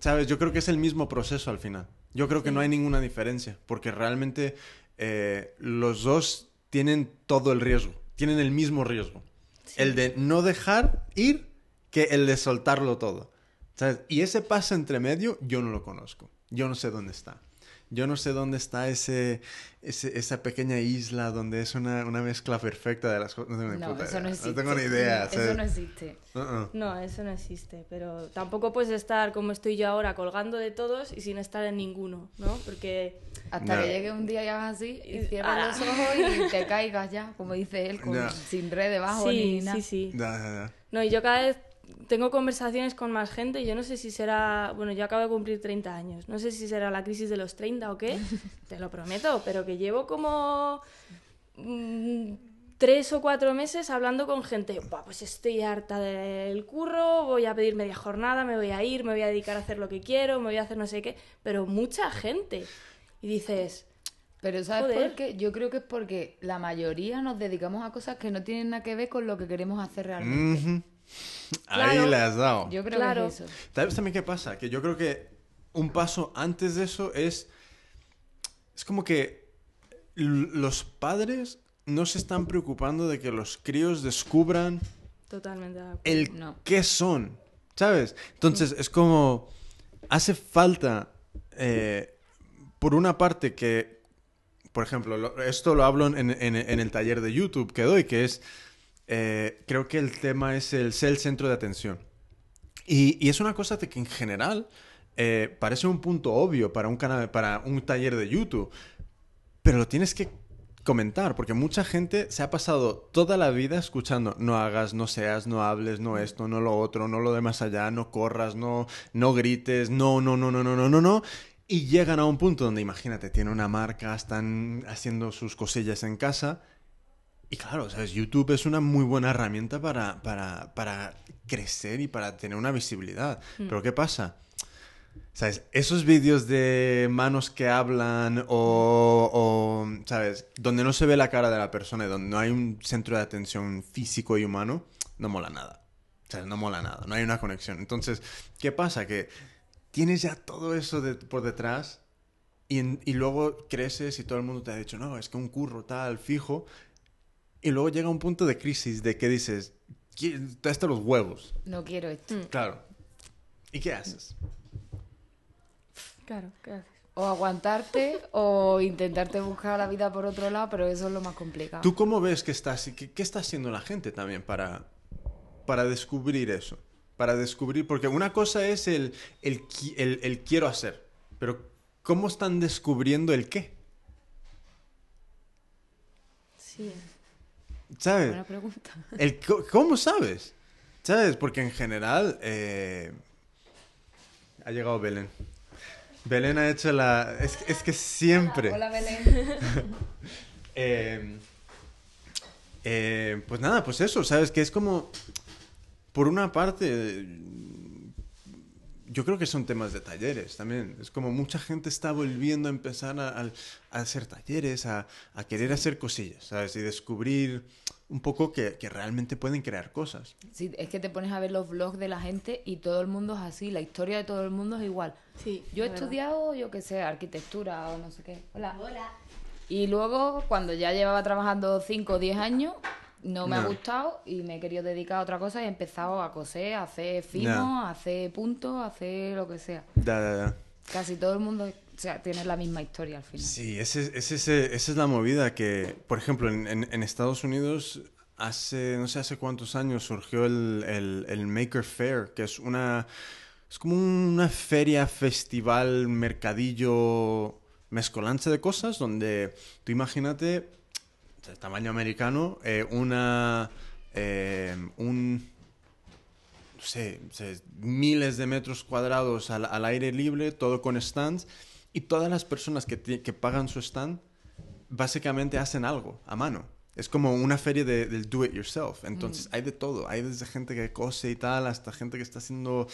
¿Sabes? Yo creo que es el mismo proceso al final. Yo creo que no hay ninguna diferencia, porque realmente eh, los dos tienen todo el riesgo, tienen el mismo riesgo. El de no dejar ir que el de soltarlo todo. ¿Sabes? Y ese paso entre medio yo no lo conozco. Yo no sé dónde está. Yo no sé dónde está ese, ese- esa pequeña isla donde es una, una mezcla perfecta de las cosas. No tengo ni No, puta eso idea. no existe. tengo ni idea. Eso ¿sabes? no existe. Uh-uh. No, eso no existe, pero tampoco puedes estar como estoy yo ahora, colgando de todos y sin estar en ninguno, ¿no? Porque Hasta No. que llegue un día y hagas así y cierras los ojos y te caigas ya, como dice él, con- sin red debajo sí, ni nada. sí, sí. Ya. No, y yo cada vez tengo conversaciones con más gente y yo no sé si será, bueno, yo acabo de cumplir 30 años, no sé si será la crisis de los 30 o qué, te lo prometo, pero que llevo como mm, tres o cuatro meses hablando con gente, "Buah, pues estoy harta del curro, voy a pedir media jornada, me voy a ir, me voy a dedicar a hacer lo que quiero, me voy a hacer no sé qué, pero mucha gente. Y dices, Pero ¿sabes Joder. por qué? Yo creo que es porque la mayoría nos dedicamos a cosas que no tienen nada que ver con lo que queremos hacer realmente. Ahí Claro. le has dado. Yo creo Claro. que es eso. ¿Sabes también qué pasa? Que yo creo que un paso antes de eso es. Es como que los padres no se están preocupando de que los críos descubran totalmente de acuerdo. el No. qué son. ¿Sabes? Entonces es como. Hace falta. eh, por una parte que. Por ejemplo, lo- esto lo hablo en, en- en el taller de YouTube que doy, que es. Eh, creo que el tema es el ser el centro de atención. Y, es una cosa que en general eh, parece un punto obvio para un canal, para un taller de YouTube, pero lo tienes que comentar, porque mucha gente se ha pasado toda la vida escuchando no hagas, no seas, no hables, no esto, no lo otro, no lo de más allá, no corras, no, no grites, no, no, no, no, no, no, no, no. Y llegan a un punto donde, imagínate, tiene una marca, están haciendo sus cosillas en casa. Y claro, ¿sabes? YouTube es una muy buena herramienta para, para, para crecer y para tener una visibilidad. Pero ¿qué pasa? ¿Sabes? Esos vídeos de manos que hablan o, o, ¿sabes? Donde no se ve la cara de la persona y donde no hay un centro de atención físico y humano, no mola nada. Sea, no mola nada, no hay una conexión. Entonces, ¿qué pasa? Que tienes ya todo eso de- por detrás y, en- y luego creces y todo el mundo te ha dicho, no, es que un curro tal, fijo. Y luego llega un punto de crisis de que dices, "Qui- te hasta los huevos. No quiero esto. Claro. ¿Y qué haces? Claro, ¿qué haces? O aguantarte o intentarte buscar la vida por otro lado, pero eso es lo más complicado. ¿Tú cómo ves que está, qué, qué está haciendo la gente también para, para descubrir eso? Para descubrir, porque una cosa es el, el, el- el quiero hacer, pero ¿cómo están descubriendo el qué? Sí. ¿Sabes? Buena pregunta. El co- ¿Cómo sabes? ¿Sabes? Porque en general eh, ha llegado Belén. Belén ha hecho la... Es, es que siempre... Hola, Belén. Eh, eh, pues nada, pues eso, ¿sabes? Que es como, por una parte, yo creo que son temas de talleres también. Es como mucha gente está volviendo a empezar a, a- a hacer talleres, a, a querer hacer cosillas, ¿sabes? Y descubrir un poco que, que realmente pueden crear cosas. Sí, es que te pones a ver los vlogs de la gente y todo el mundo es así, la historia de todo el mundo es igual. Sí, Yo he verdad. estudiado, yo qué sé, arquitectura o no sé qué. Hola. Y luego, cuando ya llevaba trabajando 5 o 10 años, no me ha gustado y me he querido dedicar a otra cosa y he empezado a coser, a hacer fimo, No. a hacer puntos, a hacer lo que sea. Da, da, da. Casi todo el mundo o sea, tiene la misma historia al final. Sí, ese, ese- ese- esa es la movida que, por ejemplo, en, en- en Estados Unidos hace, no sé hace cuántos años surgió el, el- el Maker Fair, que es una, es como una feria, festival, mercadillo, mezcolanza de cosas, donde tú imagínate, de tamaño americano, eh, una, eh, un, no sé, miles de metros cuadrados al, al aire libre, todo con stands, y todas las personas que, que pagan su stand básicamente hacen algo a mano. Es como una feria de- del do it yourself. Entonces hay de todo. Hay desde gente que cose y tal, hasta gente que está haciendo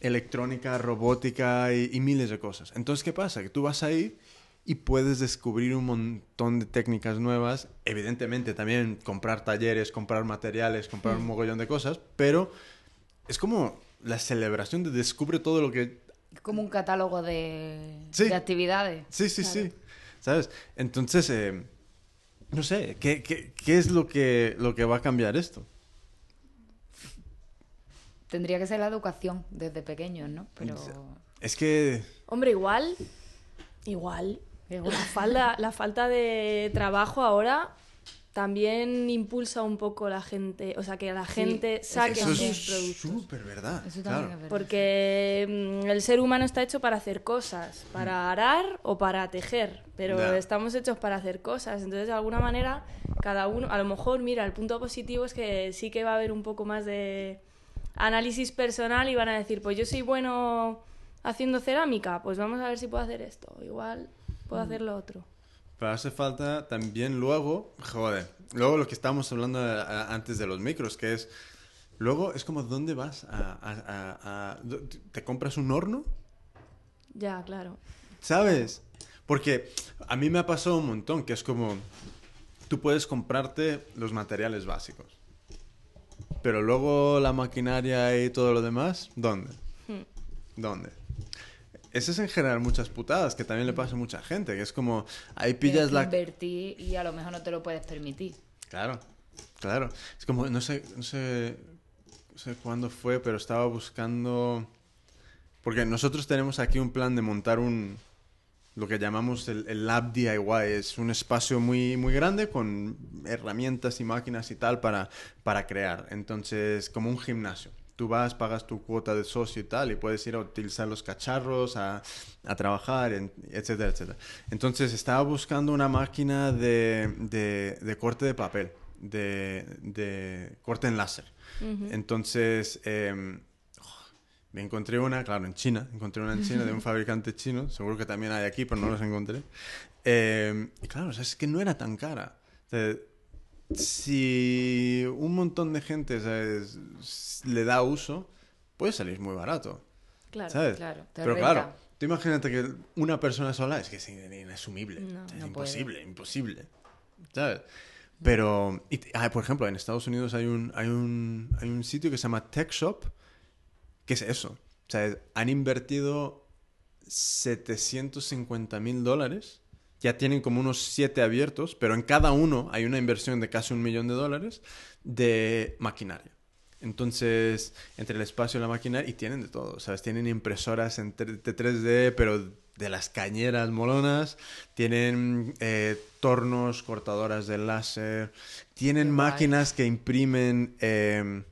electrónica, robótica y, y miles de cosas. Entonces, ¿qué pasa? Que tú vas ahí y puedes descubrir un montón de técnicas nuevas. Evidentemente también comprar talleres, comprar materiales, comprar un mogollón de cosas, pero es como la celebración de descubre todo lo que... Es como un catálogo de, Sí. de actividades. Sí, sí, sí. ¿Sabes? Entonces, eh, no sé, ¿qué, qué, qué es lo que, lo que va a cambiar esto? Tendría que ser la educación desde pequeños, ¿no? Pero Es que... Hombre, igual, igual, la falta, la falta de trabajo ahora también impulsa un poco la gente, o sea, que la gente eso saque sus es productos. súper verdad. eso también claro. es verdad. Porque mm, el ser humano está hecho para hacer cosas, para arar o para tejer, pero estamos hechos para hacer cosas. Entonces, de alguna manera, cada uno, a lo mejor, mira, el punto positivo es que sí que va a haber un poco más de análisis personal y van a decir, pues yo soy bueno haciendo cerámica, pues vamos a ver si puedo hacer esto. Igual puedo hacer lo otro. Pero hace falta también luego, joder, luego lo que estábamos hablando eh, antes de los micros, que es, luego es como, ¿dónde vas? A- a- ¿Te compras un horno? Ya, claro. ¿Sabes? Porque a mí me ha pasado un montón, que es como, tú puedes comprarte los materiales básicos, pero luego la maquinaria y todo lo demás, ¿dónde? Hmm. ¿Dónde? Ese es en general muchas putadas, que también le pasa a mucha gente, que es como, ahí pillas la... invertir y a lo mejor no te lo puedes permitir. Claro, claro. Es como, no sé, no sé, no sé cuándo fue, pero estaba buscando... Porque nosotros tenemos aquí un plan de montar un... Lo que llamamos el, el Lab DIY. Es un espacio muy, muy grande con herramientas y máquinas y tal para, para crear. Entonces, como un gimnasio. Tú vas, pagas tu cuota de socio y tal, y puedes ir a utilizar los cacharros, a, a trabajar, en- etcétera, etcétera. Entonces, estaba buscando una máquina de, de, de corte de papel, de, de corte en láser. Entonces, em, me encontré una, claro, en China. Encontré una en China de un fabricante chino. Seguro que también hay aquí, pero no los encontré. Eh, y claro, o sea, es que no era tan cara. O sea, si un montón de gente ¿sabes? le da uso, puede salir muy barato. Claro. ¿Sabes? claro, te Pero renta. claro, tú imagínate que una persona sola es que es inasumible. No. Es No imposible, imposible. ¿Sabes? Pero, y ah, por ejemplo, en Estados Unidos hay un, hay, un, hay un sitio que se llama Tech Shop, que es eso. O sea, han invertido 750 mil dólares. Ya tienen como unos siete abiertos, pero en cada uno hay una inversión de casi un millón de dólares de maquinaria. Entonces, entre el espacio y la maquinaria, y tienen de todo, ¿sabes? Tienen impresoras en tre- de 3D, pero de las cañeras molonas, tienen eh, tornos, cortadoras de láser, tienen Qué guay. máquinas que imprimen eh,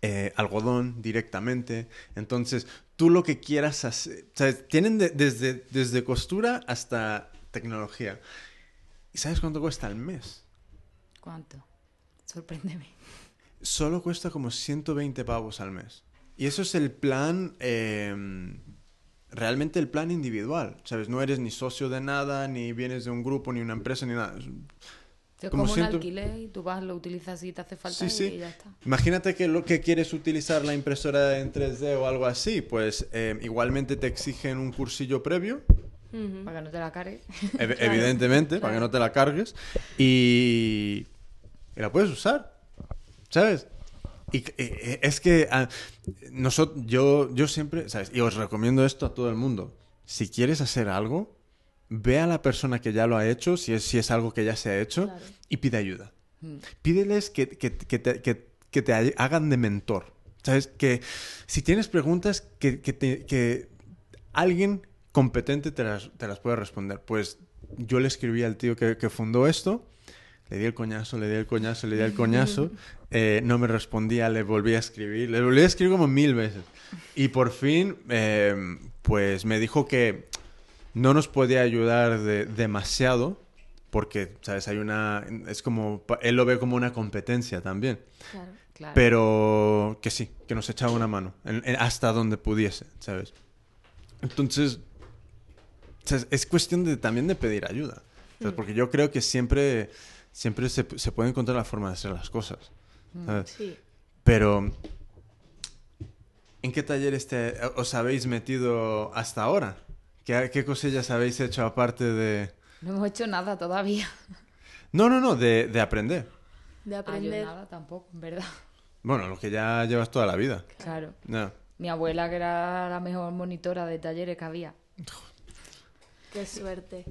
eh, algodón directamente. Entonces, tú lo que quieras hacer. Tienen de- desde, desde costura hasta tecnología. ¿Y sabes cuánto cuesta al mes? ¿Cuánto? Sorpréndeme. Solo cuesta como 120 pavos al mes. Y eso es el plan, eh, realmente el plan individual, ¿sabes? No eres ni socio de nada, ni vienes de un grupo, ni una empresa, ni nada. Es Como como, siento- un alquiler y tú vas, lo utilizas si te hace falta Sí, y, sí. y ya está. Imagínate que lo que quieres utilizar la impresora en 3D o algo así, pues eh, igualmente te exigen un cursillo previo, Para que no te la cargues. ev- evidentemente, para que no te la cargues, y, y la puedes usar, ¿sabes? Y eh, eh, es que ah, nosotros, yo, yo siempre, ¿sabes? Y os recomiendo esto a todo el mundo. Si quieres hacer algo, ve a la persona que ya lo ha hecho, si es, si es algo que ya se ha hecho, Claro. y pide ayuda. Mm. Pídeles que, que- que te, que- te hagan de mentor. ¿Sabes? Que si tienes preguntas, que, que te- que alguien competente te las, te las pueda responder. Pues yo le escribí al tío que, que fundó esto, le di el coñazo, le di el coñazo, le di el coñazo, eh, no me respondía, le volví a escribir, le volví a escribir como mil veces. Y por fin, eh, pues me dijo que no nos podía ayudar de- demasiado, porque, ¿sabes? Hay una... Es como... Él lo ve como una competencia también. Claro. Claro. Pero que sí, que nos echaba una mano, en- en- hasta donde pudiese, ¿sabes? Entonces, ¿sabes? es cuestión de, también de pedir ayuda, ¿sabes? porque yo creo que siempre, siempre se, se puede encontrar la forma de hacer las cosas. ¿sabes? Sí. Pero, ¿en qué talleres te, os habéis metido hasta ahora? ¿Qué, qué cosillas habéis hecho aparte de... No hemos hecho nada todavía. No, no, no, de, de aprender. De Ah, yo aprender. nada tampoco, en verdad. Bueno, lo que ya llevas toda la vida. Claro. No. Mi abuela, que era la mejor monitora de talleres que había. Qué suerte.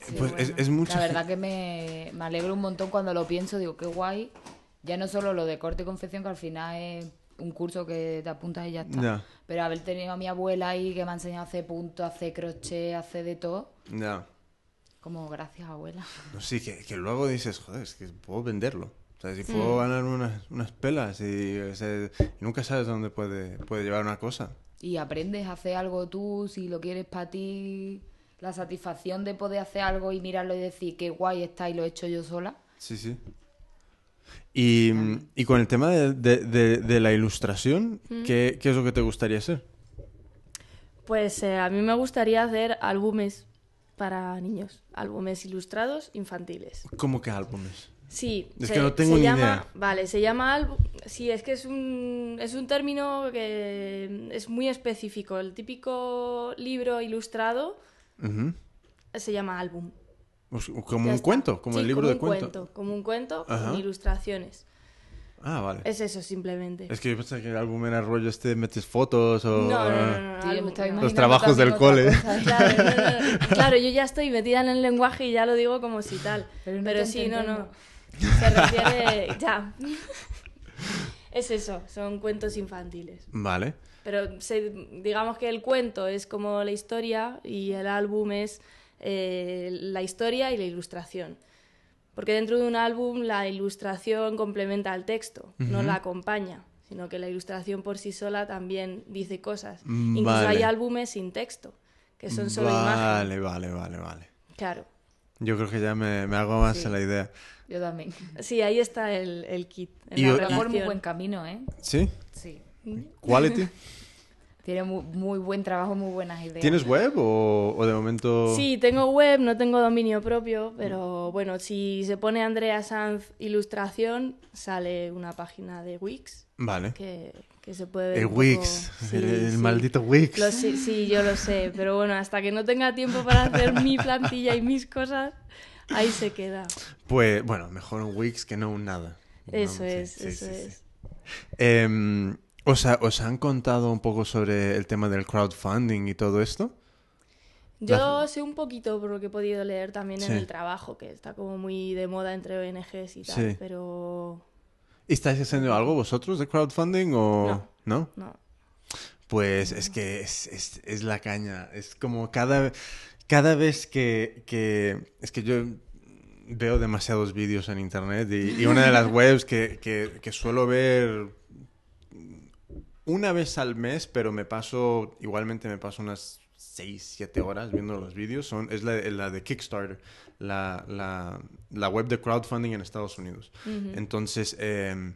Sí, Pues es, bueno. es mucha La verdad que me, me alegro un montón cuando lo pienso. Digo, qué guay. Ya no solo lo de corte y confección, que al final es un curso que te apuntas y ya está. Ya. Pero haber tenido a mi abuela ahí que me ha enseñado a hacer puntos, a hacer crochet, a hacer de todo. Ya. Como gracias, abuela. No, sí, que, que luego dices, joder, es que puedo venderlo. O sea, si puedo ganar unas, unas pelas y, o sea, y nunca sabes dónde puede, puede llevar una cosa. Y aprendes a hacer algo tú, si lo quieres para ti. La satisfacción de poder hacer algo y mirarlo y decir qué guay está y lo he hecho yo sola. Sí, sí. Y, y con el tema de, de- de- de la ilustración, ¿qué, qué es lo que te gustaría hacer? Pues eh, a mí me gustaría hacer álbumes para niños, álbumes ilustrados infantiles. ¿Cómo que álbumes? Sí, Es que no tengo ni llama, idea. Vale, se llama álbum. Sí, es que es un, es un término que es muy específico. El típico libro ilustrado Se llama álbum. Pues, como Ya un está. cuento, como Sí, el libro como de un cuento. Como un cuento Ajá. con ilustraciones. Ah, vale. Es eso, simplemente. Es que yo pensaba que el álbum era rollo este, metes fotos o... No, no, no, no, no, Sí, yo me álbum, estaba no. Los trabajos del cole. Claro, no, no, no. Claro, yo ya estoy metida en el lenguaje y ya lo digo como si tal. Pero sí, no, no. Se refiere. Ya. Es eso, son cuentos infantiles. Vale. Pero se- digamos que el cuento es como la historia y el álbum es eh, la historia y la ilustración. Porque dentro de un álbum la ilustración complementa al texto, no la acompaña, sino que la ilustración por sí sola también dice cosas. Mm, Incluso vale. hay álbumes sin texto, que son solo imagen. Vale, vale, vale, vale. Claro. Yo creo que ya me, me hago más Sí. a la idea. Yo también. Sí, ahí está el, el kit. en Y la por muy relación. buen camino, ¿eh? ¿Sí? Sí. ¿Quality? Tiene muy, muy buen trabajo, muy buenas ideas. ¿Tienes web o, o de momento...? Sí, tengo web, no tengo dominio propio, pero bueno, si se pone Andrea Sanz Ilustración, sale una página de Wix Vale. que, que se puede ver. El poco- Wix, Sí, el, el sí. maldito Wix. Lo sé- sí, yo lo sé, pero bueno, hasta que no tenga tiempo para hacer mi plantilla y mis cosas, ahí se queda. Pues, bueno, mejor un Wix que no un nada. Eso No, es, sí, eso sí, sí. es. Em, ¿os, ha- ¿Os han contado un poco sobre el tema del crowdfunding y todo esto? Yo sé un poquito por lo que he podido leer también Sí. en el trabajo, que está como muy de moda entre ONGs y tal, Sí. pero ¿Estáis haciendo algo vosotros de crowdfunding o no? no. Pues es que es, es- es la caña. Es como cada, cada vez que, que- Es que yo veo demasiados vídeos en internet y, y una de las webs que, que- que suelo ver una vez al mes, pero me paso, igualmente me paso unas 6, 7 horas viendo los vídeos, son, es la, la de Kickstarter, la, la- la web de crowdfunding en Estados Unidos. Entonces, em,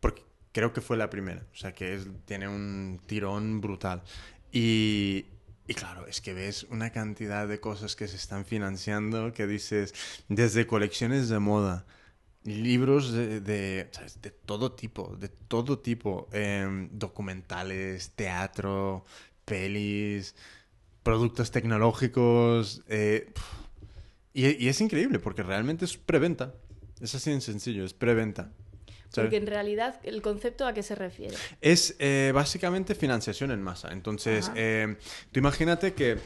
porque creo que fue la primera, o sea que es- tiene un tirón brutal. Y, Y claro, es que ves una cantidad de cosas que se están financiando que dices, desde colecciones de moda, libros de, de, ¿sabes? de todo tipo, de todo tipo, em, documentales, teatro, pelis, productos tecnológicos. eh, y, y es increíble porque realmente es preventa. Es así de sencillo, es preventa. ¿sabes? Porque en realidad, ¿el concepto a qué se refiere? Es eh, básicamente financiación en masa. Entonces, eh, tú imagínate que,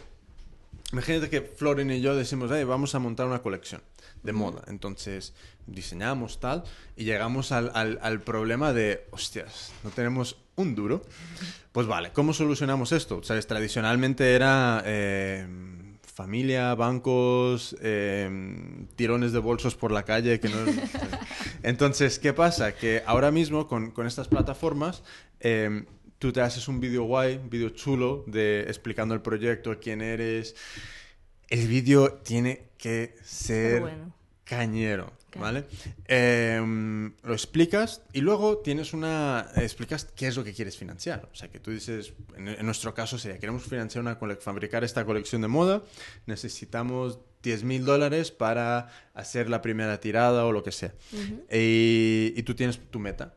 imagínate que Florin y yo decimos, "Hey, vamos a montar una colección de moda. Entonces, diseñamos tal y llegamos al, al- al problema de, hostias, no tenemos un duro. Pues vale, ¿cómo solucionamos esto? ¿Sabes? Tradicionalmente era... eh, Familia, bancos, eh, tirones de bolsos por la calle. Que no... Entonces, ¿qué pasa? Que ahora mismo con, con estas plataformas eh, tú te haces un vídeo guay, un vídeo chulo de explicando el proyecto, quién eres. El vídeo tiene que ser bueno. cañero. ¿vale? Eh, lo explicas y luego tienes una... explicas qué es lo que quieres financiar. O sea, que tú dices, en, en nuestro caso sería, queremos financiar una fabricar esta colección de moda, necesitamos 10 mil dólares para hacer la primera tirada o lo que sea. y, y tú tienes tu meta.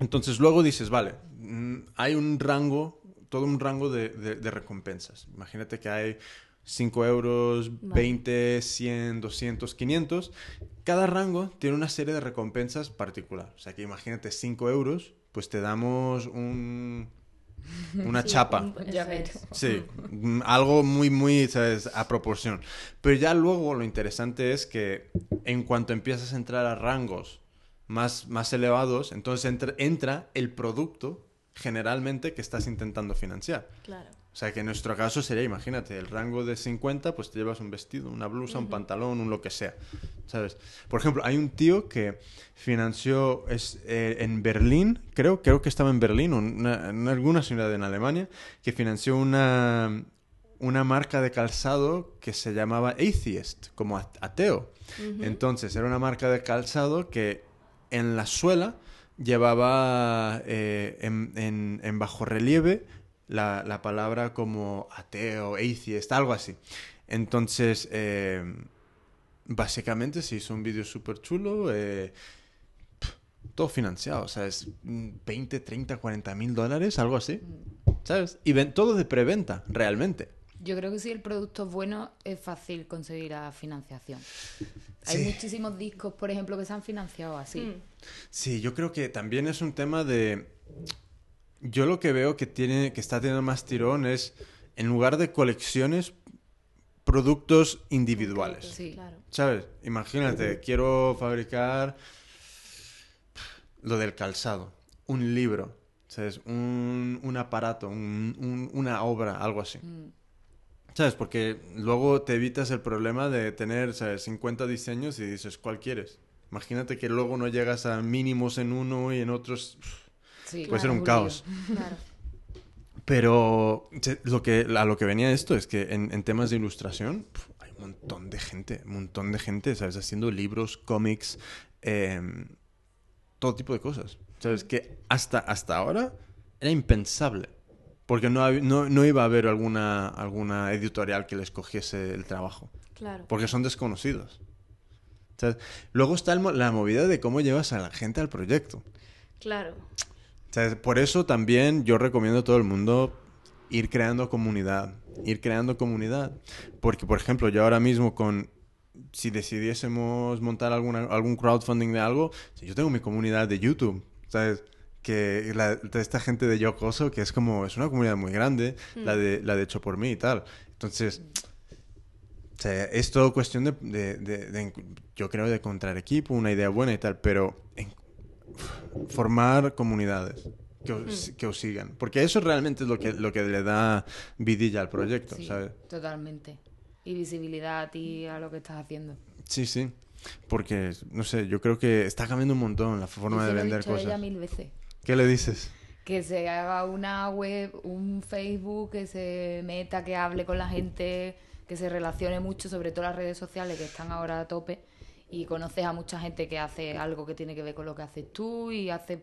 Entonces luego dices, vale, mm, hay un rango, todo un rango de, de- de recompensas. Imagínate que hay 5 euros, Vale. 20, 100, 200, 500. Cada rango tiene una serie de recompensas particular. O sea que imagínate 5 euros, pues te damos un, una Sí, chapa. un-. Sí, mm, algo muy, muy, ¿sabes? A proporción. Pero ya luego lo interesante es que en cuanto empiezas a entrar a rangos más, más elevados, entonces entra, entra el producto generalmente que estás intentando financiar. Claro. O sea que en nuestro caso sería, imagínate, el rango de 50, pues te llevas un vestido, una blusa, un pantalón, un lo que sea, ¿sabes? Por ejemplo, hay un tío que financió es, eh, en Berlín, creo, creo que estaba en Berlín o en, una- en alguna ciudad en Alemania, que financió una, una marca de calzado que se llamaba Atheist, como ateo. Entonces, era una marca de calzado que en la suela llevaba eh, en, en, bajo relieve la, la palabra como ateo, atheist, algo así. Entonces, eh, básicamente se hizo un vídeo súper chulo, eh, todo financiado, o sea, es mm, 20, 30, 40 mil dólares, algo así, ¿sabes? Y todo de preventa, realmente. Yo creo que si el producto es bueno, es fácil conseguir la financiación. Hay Sí. muchísimos discos, por ejemplo, que se han financiado así. Mm. Sí, yo creo que también es un tema de... Yo lo que veo que tiene, que está teniendo más tirón es, en lugar de colecciones, productos individuales. Sí. Claro. ¿Sabes? Imagínate, quiero fabricar lo del calzado, un libro, ¿sabes? Un, un aparato, un- un- una obra, algo así. Mm. ¿Sabes? Porque luego te evitas el problema de tener, ¿sabes? 50 diseños y dices, ¿cuál quieres? Imagínate que luego no llegas a mínimos en uno y en otros. Sí, Puede ser un caos. Claro. Pero lo que, a lo que venía esto es que en, en temas de ilustración pf, hay un montón de gente, un montón de gente, ¿sabes? Haciendo libros, cómics, em, todo tipo de cosas. ¿Sabes? Que hasta, hasta ahora era impensable. Porque no, no, no iba a haber alguna, alguna editorial que les cogiese el trabajo. Claro. Porque son desconocidos. Luego está el la movida de cómo llevas a la gente al proyecto. Claro. O sea, por eso también yo recomiendo a todo el mundo ir creando comunidad, ir creando comunidad. Porque, por ejemplo, yo ahora mismo con, si decidiésemos montar alguna, algún crowdfunding de algo, yo tengo mi comunidad de YouTube, ¿sabes? Que la, de esta gente de Yocoso, que es como, es una comunidad muy grande, la, de, la de Hecho por mí y tal. Entonces, o sea, es todo cuestión de, de- de- de enc- yo creo, de encontrar equipo, una idea buena y tal, pero en- formar comunidades que os, que os sigan. Porque eso realmente es lo que, lo que le da vidilla al proyecto, Sí, ¿sabes? totalmente. Y visibilidad a ti, a lo que estás haciendo. Sí, sí. Porque, no sé, yo creo que está cambiando un montón la forma de lo he vender dicho a ella cosas. mil veces. ¿Qué le dices? Que se haga una web, un Facebook, que se meta, que hable con la gente, que se relacione mucho, sobre todo las redes sociales que están ahora a tope. Y conoces a mucha gente que hace algo que tiene que ver con lo que haces tú y hace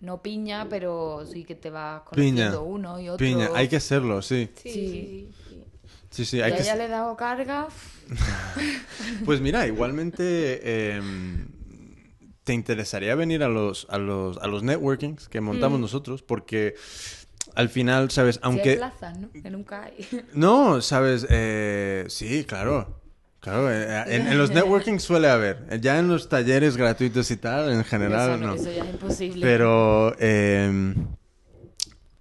no piña, pero sí que te vas Piña. conociendo uno y otro. Piña, hay que hacerlo, sí. Sí, Sí. sí, Y que ella le he dado carga. Pues mira, igualmente eh, te interesaría venir a los, a los, a los networkings que montamos nosotros, porque al final, ¿sabes? Hay Aunque... plazas, ¿no? Que nunca hay. No, ¿sabes? Eh, sí, claro. Claro, eh, en, en los networking suele haber. Ya en los talleres gratuitos y tal, en general, eso, no, no. eso ya es imposible. Pero eh,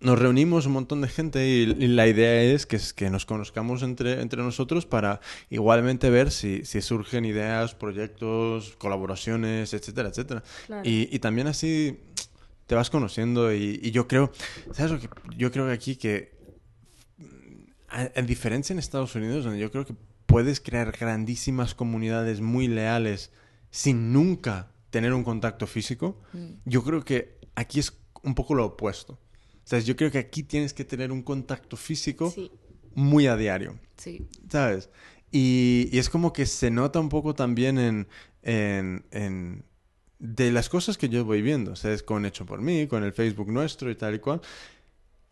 nos reunimos un montón de gente y, y la idea es que, que nos conozcamos entre, entre nosotros para igualmente ver si, si surgen ideas, proyectos, colaboraciones, etcétera, etcétera. Claro. Y, y también así te vas conociendo y, y yo creo, ¿sabes lo que? Yo creo que aquí que, a, a diferencia en Estados Unidos, donde yo creo que puedes crear grandísimas comunidades muy leales sin nunca tener un contacto físico, yo creo que aquí es un poco lo opuesto. Sea, yo creo que aquí tienes que tener un contacto físico Sí. muy a diario, Sí. ¿sabes? Y, y es como que se nota un poco también en, en, en- de las cosas que yo voy viendo, ¿sabes? Con Hecho por mí, con el Facebook nuestro y tal y cual,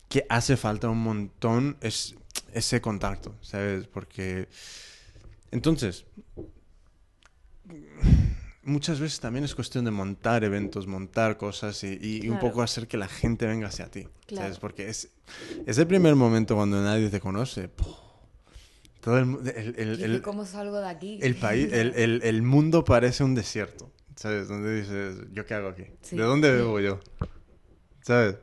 que hace falta un montón es, ese contacto, ¿sabes? Porque... Entonces, muchas veces también es cuestión de montar eventos, montar cosas y, y un Claro. poco hacer que la gente venga hacia ti, Claro. ¿sabes? Porque es, es el primer momento cuando nadie te conoce. Todo el, el, el- el- ¿Cómo salgo de aquí? el país, el, el- el mundo parece un desierto, ¿sabes? Donde dices, ¿yo qué hago aquí? Sí. ¿De dónde vivo yo? ¿Sabes?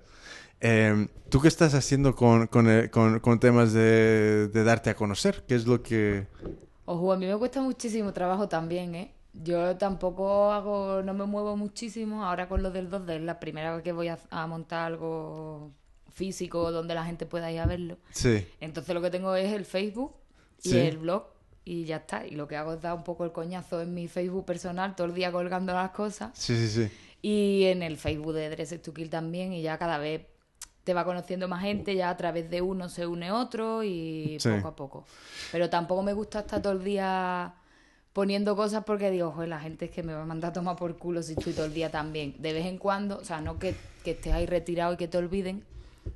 Eh, ¿Tú qué estás haciendo con, con, con- con temas de, de darte a conocer? ¿Qué es lo que...? Ojo, a mí me cuesta muchísimo trabajo también, ¿eh? Yo tampoco hago, no me muevo muchísimo. Ahora con lo del 2D es la primera vez que voy a, a montar algo físico donde la gente pueda ir a verlo. Sí, Entonces lo que tengo es el Facebook y Sí. el blog y ya está. Y lo que hago es dar un poco el coñazo en mi Facebook personal, todo el día colgando las cosas. sí, sí, sí. Y en el Facebook de Dresses to Kill también. Y ya cada vez te va conociendo más gente, ya a través de uno se une otro y Sí. poco a poco. Pero tampoco me gusta estar todo el día poniendo cosas porque digo, joder, la gente es que me va a mandar a tomar por culo si estoy todo el día también. De vez en cuando, o sea, no que, que estés ahí retirado y que te olviden,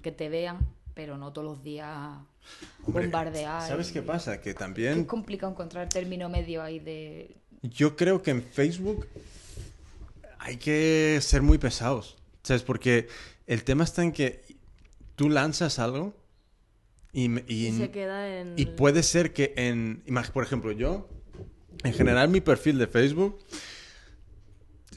que te vean, pero no todos los días Hombre, bombardear. ¿Sabes y- qué pasa? Que que también es complicado encontrar el término medio ahí de... yo creo que en Facebook hay que ser muy pesados, ¿sabes? Porque el tema está en que tú lanzas algo y, y- Y se queda en... y puede ser que en, por ejemplo, yo, en general mi perfil de Facebook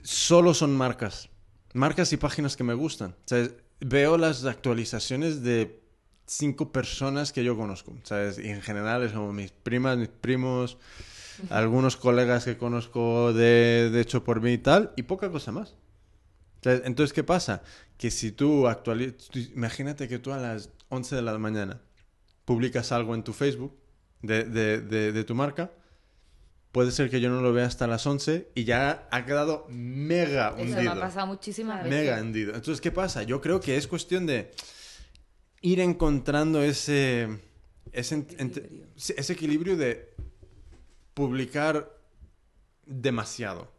solo son marcas, marcas y páginas que me gustan. O sea, veo las actualizaciones de cinco personas que yo conozco, ¿sabes? Y en general son mis primas, mis primos, algunos colegas que conozco de, de hecho por mí y tal, y poca cosa más. Entonces, ¿qué pasa? Que si tú actualizas, imagínate que tú a las 11 de la mañana publicas algo en tu Facebook de, de- de- de tu marca, puede ser que yo no lo vea hasta las 11 y ya ha quedado mega Eso hundido. me ha pasado muchísimas veces. Mega hundido. Entonces, ¿qué pasa? Yo creo que es cuestión de ir encontrando ese, Equilibrio. ese equilibrio de publicar demasiado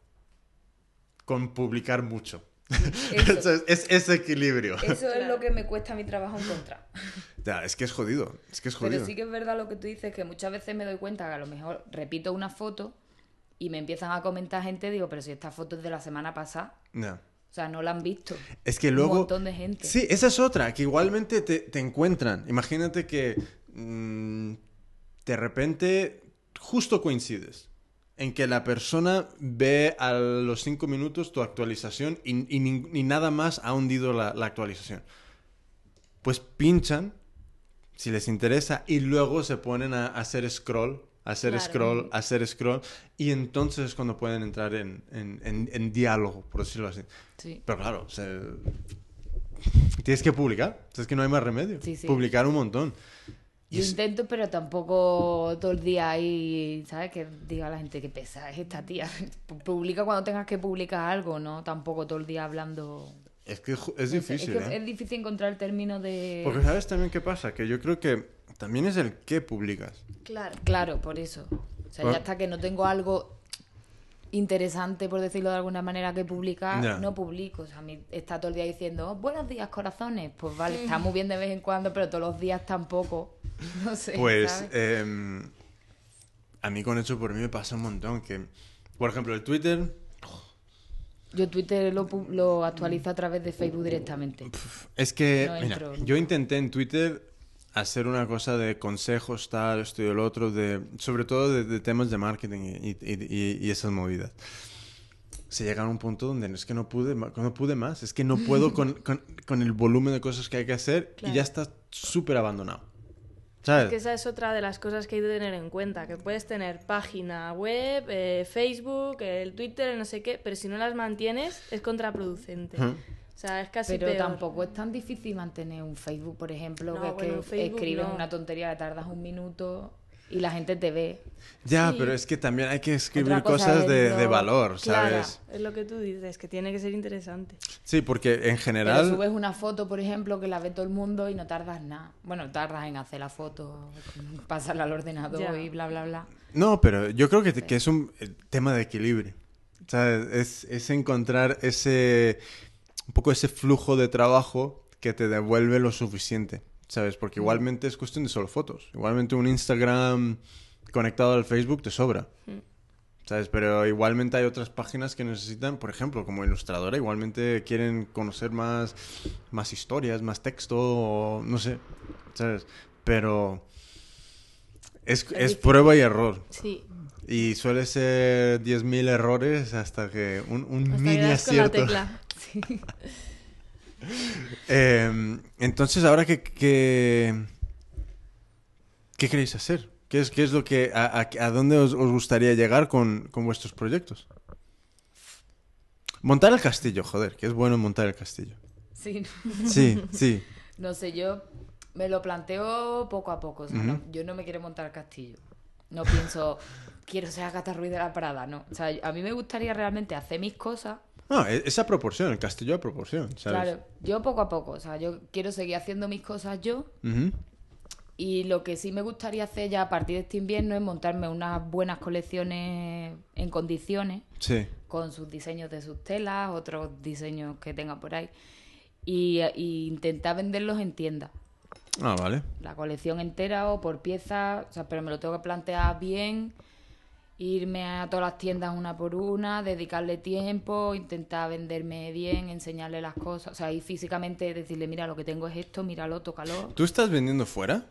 con publicar mucho. Eso. Entonces, es ese equilibrio. Eso es lo que me cuesta mi trabajo encontrar. Ya, es que es jodido. Es que es jodido. Pero sí que es verdad lo que tú dices, que muchas veces me doy cuenta que a lo mejor repito una foto y me empiezan a comentar gente, digo, pero si esta foto es de la semana pasada, Ya. o sea, no la han visto. Es que Un luego... montón de gente. Sí, esa es otra, que igualmente te, te encuentran. Imagínate que mm, de repente justo coincides en que la persona ve a los cinco minutos tu actualización y, y nada más ha hundido la, la actualización. Pues pinchan, si les interesa, y luego se ponen a, hacer scroll, a hacer Claro. scroll, a hacer scroll, y entonces es cuando pueden entrar en, en- en- en diálogo, por decirlo así. Sí. Pero claro, o sea, tienes que publicar. Es que no hay más remedio. Sí, sí. Publicar un montón. Yo es- intento, pero tampoco todo el día ahí, ¿sabes? Que diga la gente que pesa es esta tía. Publica cuando tengas que publicar algo, ¿no? Tampoco todo el día hablando. es que es No sé, difícil, es, que ¿eh? es difícil encontrar el término de. Porque ¿sabes también qué pasa? Que yo creo que también es el qué publicas. Claro. Claro, por eso. O sea, Por- ya hasta que no tengo algo interesante, por decirlo de alguna manera, que publicar, Ya. no publico. O sea, a mí está todo el día diciendo, "Oh, buenos días, corazones. Pues vale, está muy bien de vez en cuando, pero todos los días tampoco. No sé. Pues ¿sabes? em, a mí con Hecho por mí me pasa un montón que, por ejemplo, el Twitter, Yo Twitter lo, lo actualizo a través de Facebook directamente. es que, No mira, entro. yo intenté en Twitter hacer una cosa de consejos, tal, esto y el otro, de, sobre todo de, de temas de marketing y, y- y- y esas movidas. Se llega a un punto donde es que no pude, no pude más, es que no puedo con, con- con el volumen de cosas que hay que hacer y Claro. ya está súper abandonado. ¿Sabes? Que esa es otra de las cosas que hay que tener en cuenta, que puedes tener página web, eh, Facebook, el Twitter, no sé qué, pero si no las mantienes es contraproducente. O sea, es casi Pero peor. tampoco es tan difícil mantener un Facebook, por ejemplo, No, que, es bueno, que un Facebook escribes no. una tontería que tardas un minuto y la gente te ve. Ya, Sí. pero es que también hay que escribir cosa cosas es de, de lo- valor, Claro, ¿sabes? es lo que tú dices, que tiene que ser interesante. Sí, porque en Pero general... subes una foto, por ejemplo, que la ve todo el mundo y no tardas nada. Bueno, tardas en hacer la foto, pasarla al ordenador Ya. y bla, bla, bla. No, pero yo creo que, que es un eh, tema de equilibrio. ¿Sabes? Es, es encontrar ese... Un poco ese flujo de trabajo que te devuelve lo suficiente, ¿sabes? Porque igualmente es cuestión de solo fotos. Igualmente un Instagram conectado al Facebook te sobra. ¿Sabes? Pero igualmente hay otras páginas que necesitan, por ejemplo, como ilustradora, igualmente quieren conocer más, más historias, más texto, o no sé, ¿sabes? Pero es, es prueba y error. Sí. Y suele ser 10.000 errores hasta que un, un Hasta mini con la acierto. Eh, entonces, ahora que, que- ¿Qué queréis hacer? ¿Qué es, qué es lo que... A, a- a dónde os, os gustaría llegar con, con vuestros proyectos? Montar el castillo, joder, que es bueno montar el castillo. Sí, Sí, sí. no sé, yo me lo planteo poco a poco. o sea, no- yo no me quiero montar castillo. No pienso, quiero ser Agatha Ruiz de la Prada, no. O sea, a mí me gustaría realmente hacer mis cosas. No, e- esa proporción, el castillo a proporción, ¿sabes? Claro, yo poco a poco. O sea, yo quiero seguir haciendo mis cosas yo. Y lo que sí me gustaría hacer ya a partir de este invierno es montarme unas buenas colecciones en condiciones, Sí. con sus diseños de sus telas, otros diseños que tenga por ahí, y, y intentar venderlos en tiendas. Ah, vale. La colección entera o por piezas, o sea, pero me lo tengo que plantear bien, irme a todas las tiendas una por una, dedicarle tiempo, intentar venderme bien, enseñarle las cosas, o sea, y físicamente decirle, mira, lo que tengo es esto, míralo, tócalo. ¿Tú estás vendiendo fuera?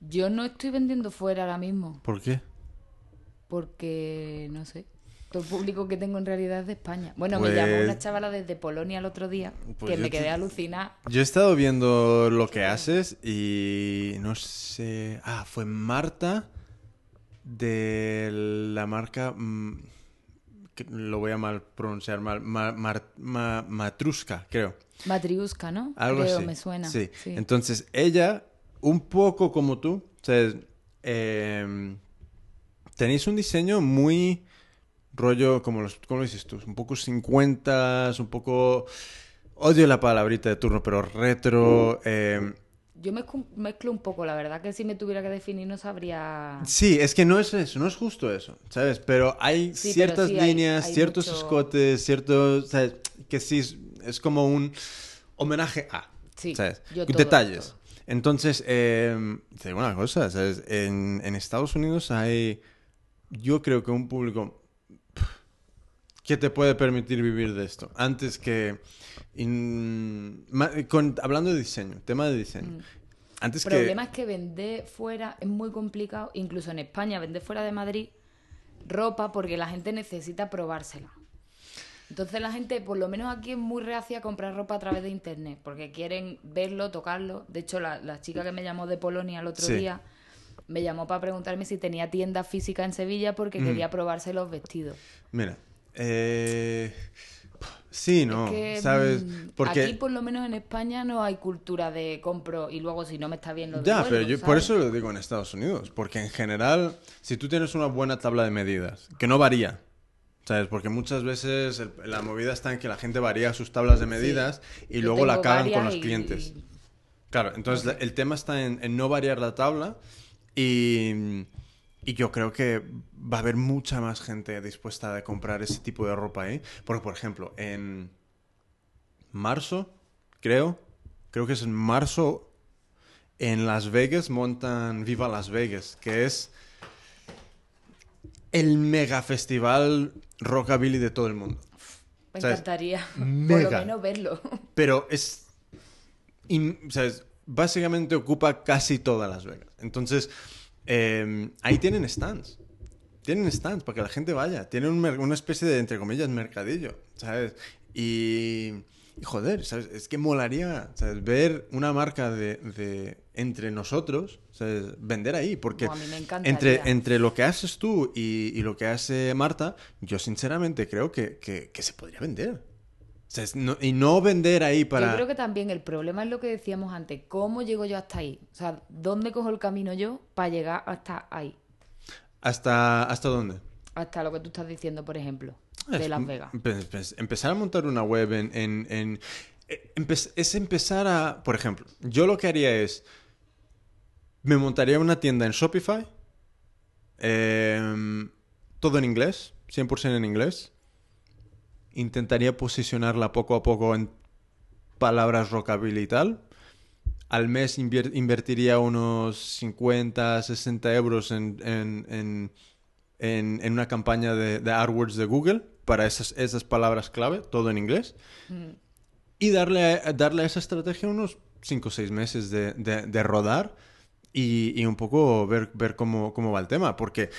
Yo no estoy vendiendo fuera ahora mismo. ¿Por qué? porque no sé. Todo el público que tengo en realidad es de España. Bueno, Pues- me llamó una chavala desde Polonia el otro día Pues que me te- quedé alucinada. Yo he estado viendo lo que haces y no sé. Ah, fue Marta de la marca. mm, que lo voy a mal pronunciar mal. Ma- Mar- Ma- Matrushka, creo. Matriuska, ¿no? Algo Creo, así. me suena. Sí. sí. Entonces, ella, un poco como tú, o sea, em, tenéis un diseño muy rollo, como, los, como lo dices tú, un poco 50, un poco... Odio la palabrita de turno, pero retro. em, Yo mezclo, mezclo un poco, la verdad que si me tuviera que definir no sabría... Sí, es que no es eso, no es justo eso, ¿sabes? Pero hay Sí, pero ciertas sí, líneas, hay ciertos mucho- escotes, ciertos, ¿sabes? Que sí, es, como un homenaje a, Sí, ¿sabes? yo todo, Detalles. todo. Entonces, eh, te digo una cosa, ¿sabes? En, en Estados Unidos hay, yo creo que un público que te puede permitir vivir de esto. Antes que, con- hablando de diseño, tema de diseño. Mm. Antes El que... problema es que vender fuera es muy complicado, incluso en España, vender fuera de Madrid ropa porque la gente necesita probársela. Entonces la gente, por lo menos aquí, es muy reacia a comprar ropa a través de internet, porque quieren verlo, tocarlo. De hecho, la, la chica que me llamó de Polonia el otro Sí. día me llamó para preguntarme si tenía tienda física en Sevilla porque Mm. quería probarse los vestidos. Mira, eh, sí, no, Es que, ¿sabes? mm, Porque Aquí, por lo menos en España, no hay cultura de compro y luego si no me está bien lo ya, pero yo por eso lo digo en Estados Unidos, porque en general, si tú tienes una buena tabla de medidas, que no varía, ¿sabes? Porque muchas veces el- la movida está en que la gente varía sus tablas de medidas y luego la cagan con los y- clientes. Claro, entonces el tema está en, en no variar la tabla y, y yo creo que va a haber mucha más gente dispuesta a comprar ese tipo de ropa ahí. Porque, por ejemplo, en marzo, creo, creo que es en marzo, en Las Vegas montan Viva Las Vegas, que es el mega festival rockabilly de todo el mundo. Me ¿Sabes? encantaría, por lo menos verlo. Pero es. in- ¿sabes? Básicamente ocupa casi toda Las Vegas. Entonces, eh, ahí tienen stands. Tienen stands para que la gente vaya. Tienen un una especie de, entre comillas, mercadillo. ¿Sabes? Y. y joder, ¿sabes? Es que molaría ¿sabes? ver una marca de, de entre nosotros, ¿sabes? vender ahí. Porque Buah, a mí me encantaría. entre, entre lo que haces tú y, y lo que hace Marta, yo sinceramente creo que, que- que se podría vender. Sea, no- y no vender ahí para... Yo creo que también el problema es lo que decíamos antes. ¿Cómo llego yo hasta ahí? O sea, ¿dónde cojo el camino yo para llegar hasta ahí? ¿Hasta, ¿Hasta dónde? Hasta lo que tú estás diciendo, por ejemplo, Es de Las Vegas. empe- empe- empezar a montar una web en... en- en- eh, empe- es empezar a... Por ejemplo, yo lo que haría es... Me montaría una tienda en Shopify. em, todo en inglés. 100% en inglés. Intentaría posicionarla poco a poco en palabras rockabilly y tal. Al mes invertiría unos 50, 60 euros en, en- en- en- una campaña de, de AdWords de Google para esas, esas palabras clave, todo en inglés. Mm. Y darle, a- darle a esa estrategia unos 5 o 6 meses de, de- de rodar y, y un poco ver, ver cómo, cómo va el tema. Porque,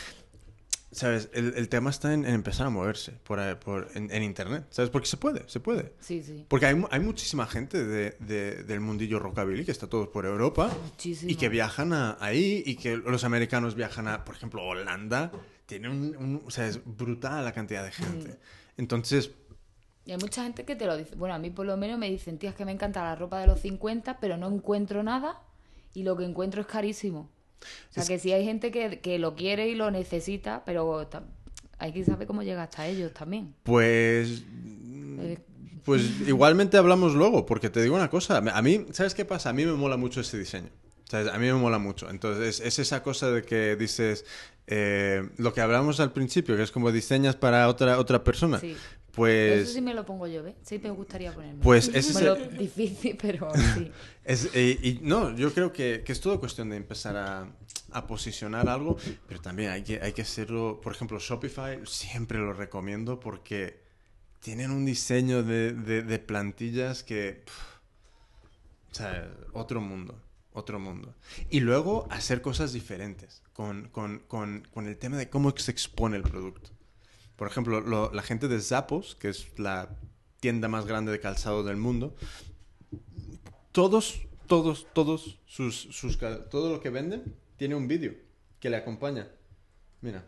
¿sabes? El, el tema está en, en empezar a moverse por, ahí- por- en, en Internet. ¿Sabes? Porque se puede, se puede. Sí, sí. Porque hay, hay muchísima gente de- de- del mundillo rockabilly que está todos por Europa Muchísimo. y que viajan a- ahí y que los americanos viajan a, por ejemplo, Holanda. Tiene un, un- o sea, es brutal la cantidad de gente. Entonces, Y hay mucha gente que te lo dice. Bueno, a mí por lo menos me dicen, tía, es que me encanta la ropa de los 50, pero no encuentro nada y lo que encuentro es carísimo. O sea, Es- que sí hay gente que, que lo quiere y lo necesita, pero hay que saber cómo llega hasta ellos también. pues... Eh, Pues igualmente hablamos luego, porque te digo una cosa, a mí, ¿sabes qué pasa? A mí me mola mucho ese diseño. ¿Sabes? A mí me mola mucho. Entonces, es esa cosa de que dices, eh, lo que hablamos al principio, que es como diseñas para otra, otra persona. Sí. Pues... Eso sí me lo pongo yo, ¿ves? Sí me gustaría ponerme. Pues ese es el- difícil, pero sí. Es, eh, y no, yo creo que, que es todo cuestión de empezar a, a posicionar algo, pero también hay que, hay que hacerlo, por ejemplo, Shopify siempre lo recomiendo porque tienen un diseño de, de- de plantillas que... o sea, otro mundo, otro mundo. Y luego hacer cosas diferentes con, con- con- con el tema de cómo se expone el producto. Por ejemplo, lo- la gente de Zappos, que es la tienda más grande de calzado del mundo, todos, todos, todos sus, sus todo lo que venden tiene un vídeo que le acompaña. Mira.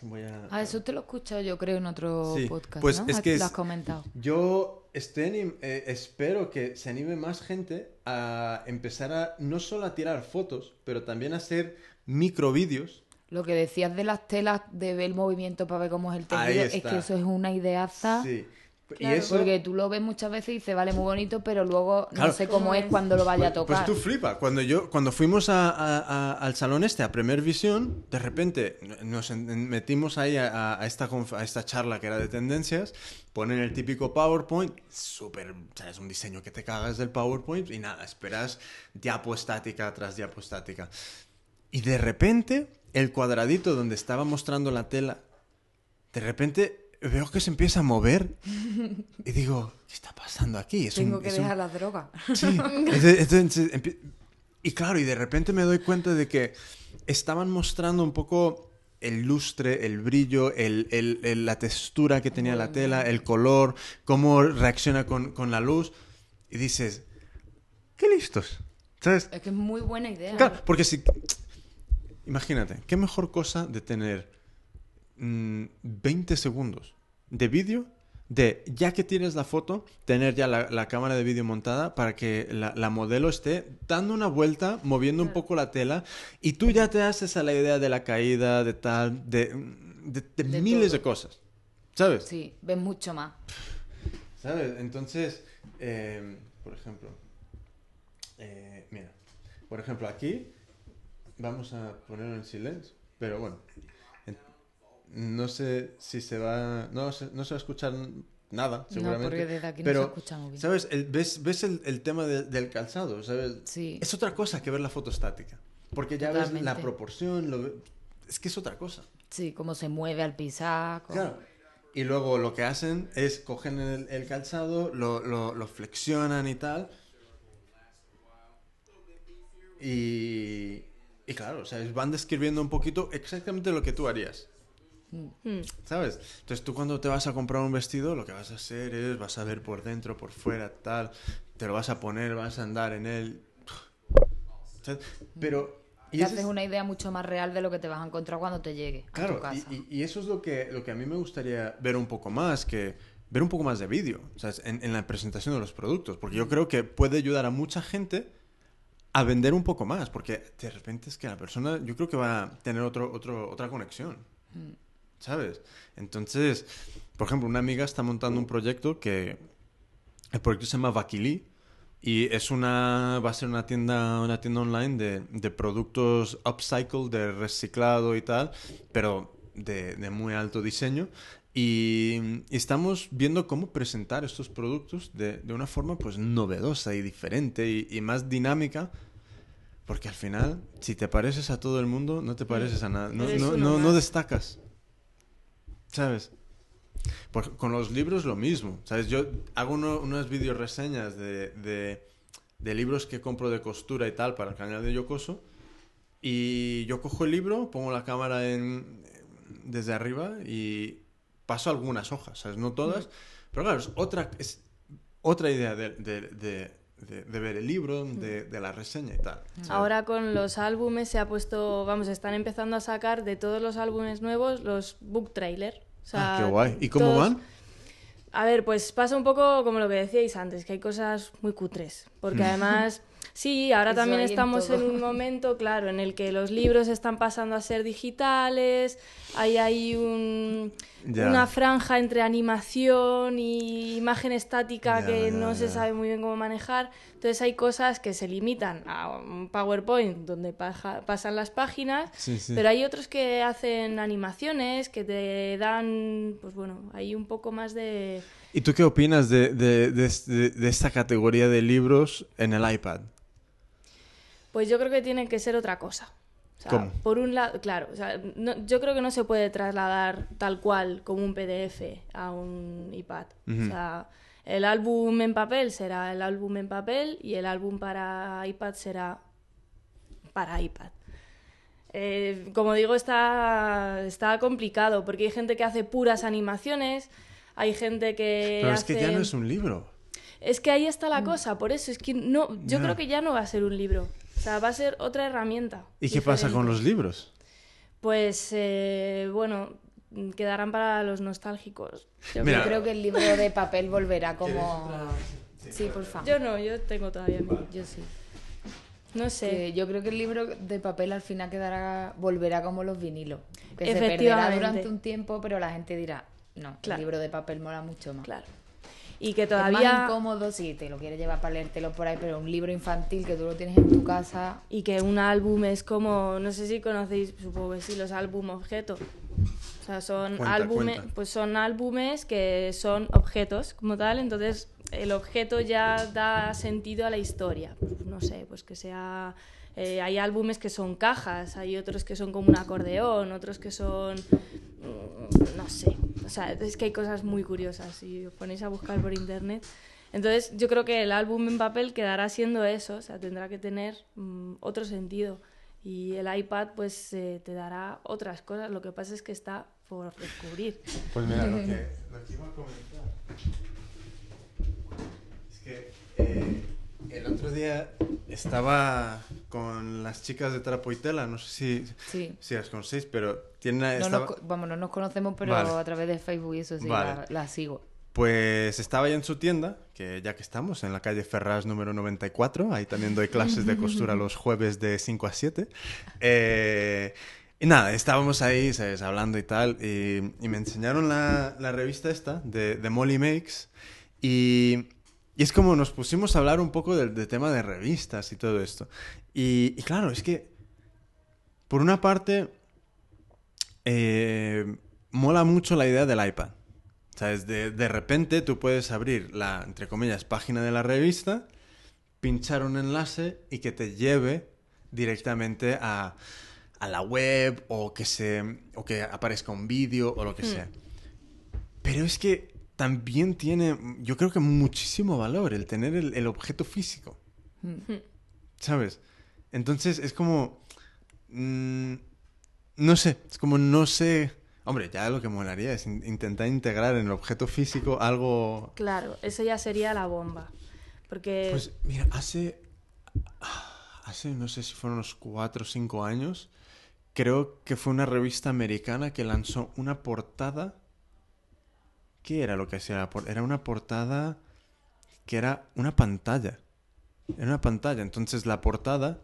Voy a... Ah, eso te lo he escuchado yo creo en otro Sí, podcast, pues ¿no? es Ah, que Lo has comentado. Yo estoy eh, espero que se anime más gente a empezar a no solo a tirar fotos, pero también a hacer microvídeos. Lo que decías de las telas, de ver el movimiento para ver cómo es el tejido, es que eso es una ideaza. Sí. Y Claro. eso... Porque tú lo ves muchas veces y dices, vale, muy bonito, pero luego Claro. no sé cómo ¿Cómo es cuando lo vaya a Pues- tocar. Pues tú flipa. Cuando yo, cuando fuimos a- a- a- al salón este, a Premier Visión, de repente nos metimos ahí a, a esta, a esta charla que era de tendencias, ponen el típico PowerPoint, súper, o sea, es un diseño que te cagas del PowerPoint y nada, esperas diapo estática tras diapo estática. Y de repente, el cuadradito donde estaba mostrando la tela, de repente veo que se empieza a mover y digo, ¿qué está pasando aquí? Es un- Tengo que es un- dejar. Sí. Entonces, entonces, empie- y claro, y de repente me doy cuenta de que estaban mostrando un poco el lustre, el brillo, el- el- el- la textura que tenía la tela, el color, cómo reacciona con, con la luz. Y dices, qué listos. ¿Sabes? Es que es muy buena idea. Claro, porque si... Imagínate, qué mejor cosa de tener mm, 20 segundos de vídeo, de ya que tienes la foto, tener ya la, la cámara de vídeo montada para que la, la modelo esté dando una vuelta, moviendo un poco la tela, y tú ya te haces a la idea de la caída, de tal, de, de- de De miles todo. de cosas. ¿Sabes? Sí, ves mucho más. ¿Sabes? Entonces, eh, por ejemplo, eh, mira, por ejemplo, aquí vamos a ponerlo en silencio. Pero bueno. En- No sé si se va. No, se- no se va a escuchar nada, seguramente. porque desde aquí no pero, se escucha muy bien. ¿Sabes? El- ¿Ves, ves el, el tema de- del calzado? ¿Sabes? Sí. Es otra cosa que ver la foto estática. Porque ya ves la proporción. lo Es que es otra cosa. Sí, cómo se mueve al pisar. cómo- Claro. Y luego lo que hacen es cogen el, el calzado, lo, lo- lo flexionan y tal. Y, y claro, o sea, van describiendo un poquito exactamente lo que tú harías. Mm. ¿Sabes? Entonces tú cuando te vas a comprar un vestido, lo que vas a hacer es, vas a ver por dentro, por fuera, tal, te lo vas a poner, vas a andar en él. ¿Sabes? Pero... Te haces es- una idea mucho más real de lo que te vas a encontrar cuando te llegue a Claro, tu casa. y, eso es lo que, lo que a mí me gustaría ver un poco más, que ver un poco más de vídeo. En, en la presentación de los productos, porque yo creo que puede ayudar a mucha gente a vender un poco más, porque de repente es que la persona, yo creo que va a tener otro, otro, otra conexión, ¿sabes? Entonces, por ejemplo, una amiga está montando un proyecto que, el proyecto se llama Vakili, y es una, va a ser una tienda, una tienda online de, de productos upcycle, de reciclado y tal, pero de, de muy alto diseño. Y, y estamos viendo cómo presentar estos productos de, de una forma pues novedosa y diferente y, y más dinámica. Porque al final, si te pareces a todo el mundo, no te pareces a nada. No, no, no, no destacas. ¿Sabes? Por- con los libros lo mismo, ¿sabes? Yo hago uno- unas video reseñas de, de, de libros que compro de costura y tal para el canal de Yocoso y yo cojo el libro, pongo la cámara en, desde arriba y paso algunas hojas, ¿sabes? No todas, pero claro, es otra, es otra idea de, de, de- ver el libro, de, de la reseña y tal. ¿sabes? Ahora con los álbumes se ha puesto, vamos, están empezando a sacar de todos los álbumes nuevos los book trailer. O sea, Ah, qué guay. ¿Y cómo todos- van? A ver, pues pasa un poco como lo que decíais antes, que hay cosas muy cutres. Porque además, sí, ahora Eso también en estamos en, un momento, claro, en el que los libros están pasando a ser digitales, hay ahí un, una franja entre animación y imagen estática Ya, que ya, no se sabe muy bien cómo manejar. Entonces hay cosas que se limitan a un PowerPoint donde paja- pasan las páginas, Sí, sí. pero hay otros que hacen animaciones que te dan, pues bueno, hay un poco más de... ¿Y tú qué opinas de, de, de, de- de esta categoría de libros en el iPad? Pues yo creo que tiene que ser otra cosa. O sea, ¿Cómo? Por un lado, claro, o sea, no- yo creo que no se puede trasladar tal cual como un PDF a un iPad. O sea, el álbum en papel será el álbum en papel y el álbum para iPad será para iPad. Eh, como digo, está, está complicado porque hay gente que hace puras animaciones, hay gente que... Pero es que ya no es un libro. es que ahí está la cosa, por eso es que no, yo creo que ya no va a ser un libro, o sea, va a ser otra herramienta. ¿Y qué pasa con los libros? Pues eh, bueno, quedarán para los nostálgicos. Yo, Mira. Creo que el libro de papel volverá como... Sí, por favor. yo no, yo tengo todavía mi- Yo sí. No sé. Que yo creo que el libro de papel al final quedará, volverá como los vinilos. Que se perderá Efectivamente. durante un tiempo, pero la gente dirá, no, Claro. el libro de papel mola mucho más. Claro. Y que Es más todavía incómodo si te lo quieres llevar para leértelo por ahí, pero un libro infantil que tú lo tienes en tu casa, y que un álbum es como, no sé si conocéis, supongo que sí, los álbum objeto. O sea, son Cuenta, álbumes, cuenta. pues son álbumes que son objetos como tal, entonces el objeto ya da sentido a la historia. Pues, no sé, pues que sea eh, hay álbumes que son cajas, hay otros que son como un acordeón, otros que son mm, no sé, o sea, es que hay cosas muy curiosas si os ponéis a buscar por internet. Entonces, yo creo que el álbum en papel quedará siendo eso, o sea, tendrá que tener mm, otro sentido. Y el iPad, pues, eh, te dará otras cosas. Lo que pasa es que está por descubrir. Pues mira, lo que, lo que iba a comentar es que eh, el otro día estaba con las chicas de Trapo y Tela, no sé si, sí. si las conocéis, pero tienen, No estaba- nos, vamos, no nos conocemos, pero Vale. a través de Facebook y eso sí, Vale. la, la sigo. Pues estaba ya en su tienda, que ya que estamos, en la calle Ferraz número 94, ahí también doy clases de costura los jueves de 5 a 7. Eh, y nada, estábamos ahí, ¿sabes? Hablando y tal, y, y me enseñaron la, la revista esta de, de Molly Makes, y, y es como nos pusimos a hablar un poco del, del tema de revistas y todo esto. Y, y claro, es que, por una parte, eh, mola mucho la idea del iPad. ¿Sabes? De, de repente tú puedes abrir la, entre comillas, página de la revista, pinchar un enlace y que te lleve directamente a, a la web o que, se, o que aparezca un vídeo o lo que sea. Pero es que también tiene, yo creo que muchísimo valor el tener el, el objeto físico. ¿Sabes? Entonces es como... mm, no sé, es como no sé... Hombre, ya lo que molaría es in- intentar integrar en el objeto físico algo... Claro, eso ya sería la bomba. Porque Pues mira, hace... Hace, no sé si fueron unos cuatro o cinco años, creo que fue una revista americana que lanzó una portada... ¿Qué era lo que hacía la portada? Era una portada que era una pantalla. Era una pantalla. Entonces la portada,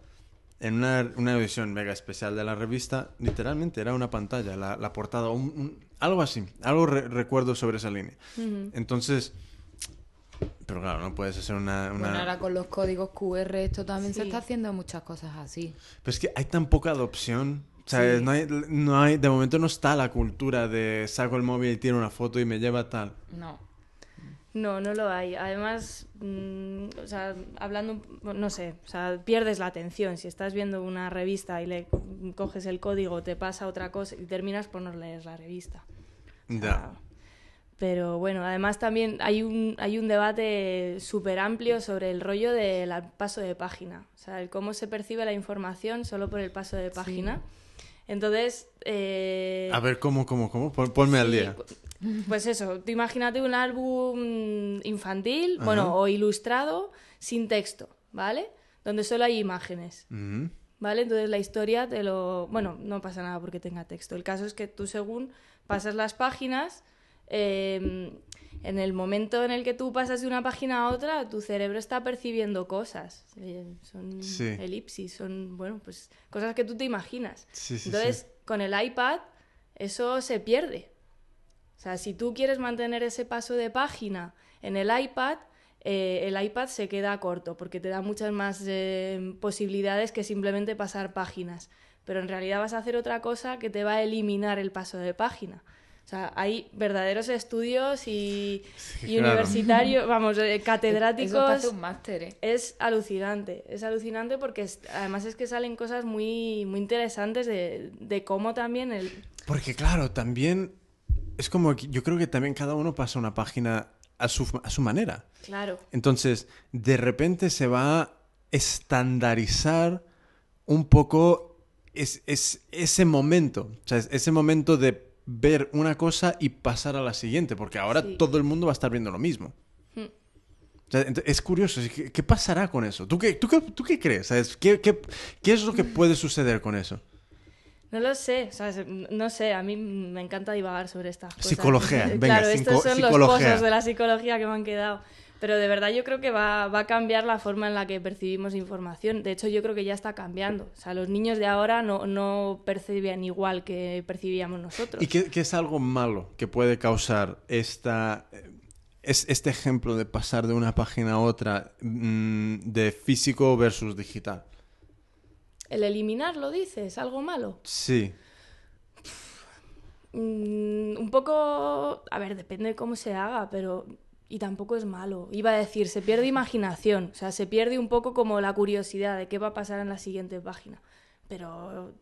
en una, una edición mega especial de la revista, literalmente era una pantalla. La, la portada, un- un- algo así. Algo re- recuerdo sobre esa línea. Ujú. Entonces... Pero claro, no puedes hacer una... una... Bueno, ahora con los códigos QR esto también se Sí. está haciendo muchas cosas así. Pero es que hay tan poca adopción. ¿Sabes? Sí. No, hay, no hay, de momento no está la cultura de saco el móvil y tiro una foto y me lleva tal. No. No, no lo hay. Además, mm, o sea, hablando, no sé, o sea, pierdes la atención. Si estás viendo una revista y le coges el código, te pasa otra cosa y terminas por no leer la revista. O sea, Ya. Pero bueno, además también hay un, hay un debate súper amplio sobre el rollo del paso de página. O sea, el cómo se percibe la información solo por el paso de página. Entonces... eh, A ver, ¿cómo, cómo, cómo? Pon- Ponme al día. pu- Pues eso, tú imagínate un álbum infantil, Ajá. bueno, o ilustrado, sin texto, ¿vale? Donde solo hay imágenes, Ujú. ¿vale? Entonces la historia te lo... Bueno, no pasa nada porque tenga texto. El caso es que tú según pasas las páginas, eh, en el momento en el que tú pasas de una página a otra, tu cerebro está percibiendo cosas. Eh, Son Sí. elipsis, son, bueno, pues cosas que tú te imaginas. Sí, sí, Entonces, con el iPad, eso se pierde. O sea, si tú quieres mantener ese paso de página en el iPad, eh, el iPad se queda corto porque te da muchas más eh, posibilidades que simplemente pasar páginas. Pero en realidad vas a hacer otra cosa que te va a eliminar el paso de página. O sea, hay verdaderos estudios y, y claro. universitarios, vamos, eh, catedráticos. hacer un máster, ¿eh? Es alucinante, es alucinante porque es- además es que salen cosas muy, muy interesantes de, de cómo también el... Porque claro, también es como que yo creo que también cada uno pasa una página a su, a su manera. Claro, Entonces, de repente se va a estandarizar un poco es, es- ese momento. O sea, es- ese momento de ver una cosa y pasar a la siguiente, porque ahora Sí. todo el mundo va a estar viendo lo mismo. Hmm. O sea, ent- es curioso, ¿qué pasará con eso? ¿Tú qué, tú qué, tú qué crees? ¿Sabes? ¿Qué, qué, qué es lo que puede suceder con eso? no lo sé, no sé, a mí me encanta divagar sobre estas cosas. Psicología, venga, claro, estos son los pozos de la psicología que me han quedado. Pero de verdad yo creo que va, va a cambiar la forma en la que percibimos información. De hecho, yo creo que ya está cambiando. O sea, los niños de ahora no, no percibían igual que percibíamos nosotros. ¿Y qué, qué es algo malo que puede causar esta, eh, es, este ejemplo de pasar de una página a otra mm, de físico versus digital? El eliminarlo, dices, algo malo. Sí. Mm, un poco, a ver, depende de cómo se haga, pero y tampoco es malo. Iba a decir, se pierde imaginación, o sea, se pierde un poco como la curiosidad de qué va a pasar en la siguiente página, pero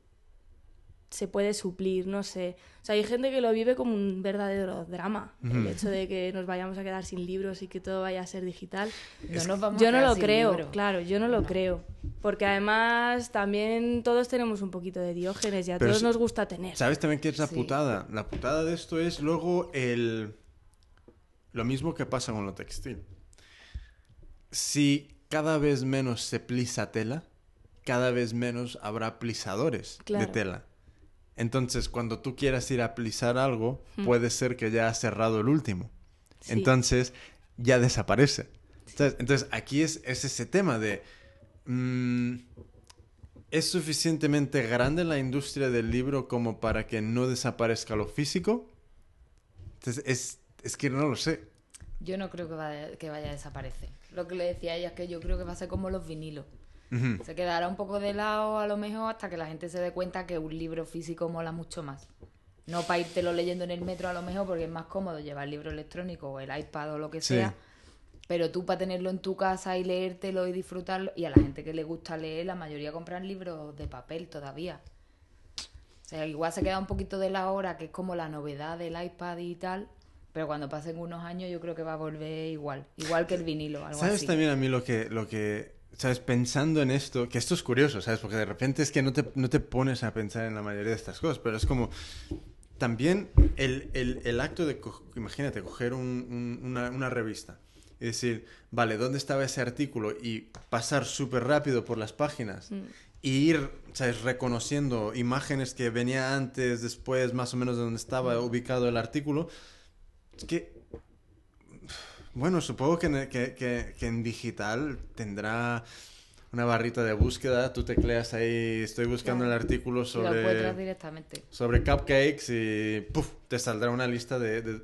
se puede suplir, no sé. O sea, hay gente que lo vive como un verdadero drama, el hecho de que nos vayamos a quedar sin libros y que todo vaya a ser digital. No nos vamos a Yo no lo creo, libro. claro, yo no lo creo. Porque además también todos tenemos un poquito de diógenes y a Pero todos si- nos gusta tener. ¿Sabes también qué es la Sí. putada? La putada de esto es luego el... Lo mismo que pasa con lo textil. Si cada vez menos se plisa tela, cada vez menos habrá plisadores Claro. de tela. Entonces, cuando tú quieras ir a plisar algo, puede ser que ya has cerrado el último. Sí. Entonces, ya desaparece. ¿Sabes? Entonces, aquí es, es ese tema de... mm, ¿Es suficientemente grande la industria del libro como para que no desaparezca lo físico? Entonces, es, es que no lo sé. Yo no creo que vaya, que vaya a desaparecer. Lo que le decía a ella es que yo creo que va a ser como los vinilos. Se quedará un poco de lado a lo mejor hasta que la gente se dé cuenta que un libro físico mola mucho más. No para írtelo leyendo en el metro a lo mejor, porque es más cómodo llevar el libro electrónico o el iPad o lo que Sí. sea. Pero tú para tenerlo en tu casa y leértelo y disfrutarlo, y a la gente que le gusta leer, la mayoría compran libros de papel todavía. O sea, igual se queda un poquito de la hora, que es como la novedad del iPad y tal, pero cuando pasen unos años yo creo que va a volver igual, igual que el vinilo, algo ¿Sabes así. también a mí lo que, lo que, sabes, pensando en esto, que esto es curioso, ¿sabes? Porque de repente es que no te, no te pones a pensar en la mayoría de estas cosas, pero es como, también el, el- el acto de, co- imagínate, coger un- un- una, una revista y decir, vale, ¿dónde estaba ese artículo? Y pasar súper rápido por las páginas y ir, ¿sabes? Reconociendo imágenes que venía antes, después, más o menos de donde estaba ubicado el artículo. Es que bueno, supongo que en, que- que- que en digital tendrá una barrita de búsqueda. Tú tecleas ahí, estoy buscando el artículo Y lo encuentras sobre, directamente. sobre cupcakes y ¡puf! te saldrá una lista de... de-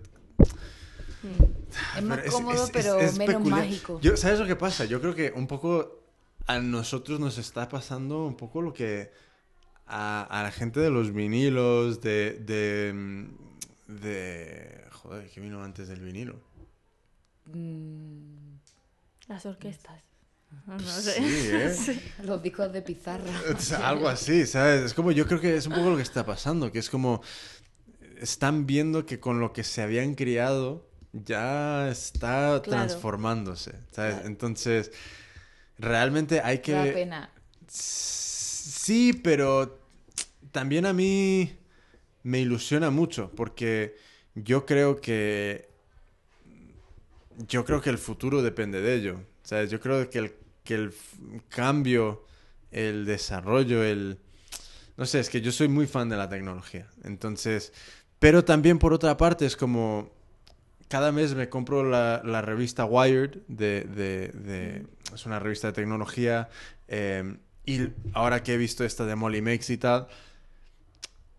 Es más Pero cómodo, es- pero es menos peculiar. mágico. Yo, ¿Sabes lo que pasa? Yo creo que un poco a nosotros nos está pasando un poco lo que a, a la gente de los vinilos, de, de, mm, de... Joder, ¿qué vino antes del vinilo? Mm, Las orquestas. No Pues sé. Sí, ¿eh? los discos de pizarra. Algo así, ¿sabes? Es como, yo creo que es un poco lo que está pasando, que es como, están viendo que con lo que se habían criado ya está Claro. transformándose, ¿sabes? Claro. Entonces, realmente hay que... Da pena. Sí, pero también a mí me ilusiona mucho porque yo creo que yo creo que el futuro depende de ello. ¿Sabes? Yo creo que el, que el cambio, el desarrollo, el... No sé, es que yo soy muy fan de la tecnología. Entonces, pero también por otra parte es como... Cada mes me compro la, la revista Wired, de, de- de- es una revista de tecnología, eh, y ahora que he visto esta de Molly Makes y tal,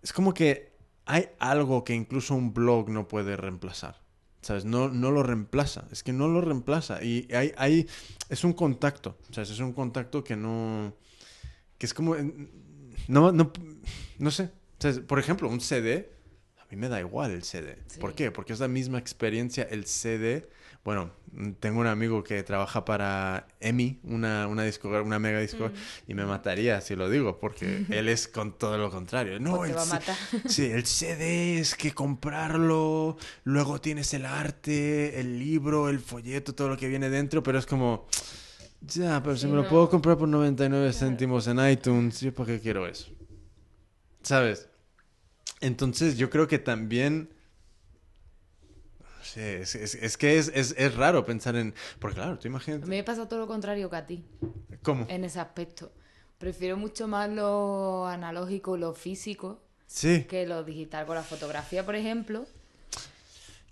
es como que hay algo que incluso un blog no puede reemplazar. ¿Sabes? No, no lo reemplaza. Es que no lo reemplaza. Y hay, hay, es un contacto. ¿Sabes? Es un contacto que no... Que es como... No, no, no sé. ¿Sabes? Por ejemplo, un CD. A mí me da igual el CD. Sí. ¿Por qué? Porque es la misma experiencia el CD. Bueno, tengo un amigo que trabaja para EMI, una, una, una mega disco, y me mataría si lo digo, porque él es con todo lo contrario. No, te el va a matar. Sí, el CD es que comprarlo, luego tienes el arte, el libro, el folleto, todo lo que viene dentro, pero es como, ya, pero si me lo no. puedo comprar por 99 céntimos en iTunes, ¿yo para qué quiero eso? ¿Sabes? Entonces yo creo que también... sé, es, es- es que es, es- es raro pensar en... Porque claro, tú imagínate... me pasa todo lo contrario que a ti, ¿Cómo? en ese aspecto. Prefiero mucho más lo analógico, lo físico, Sí. que lo digital. Con la fotografía, por ejemplo,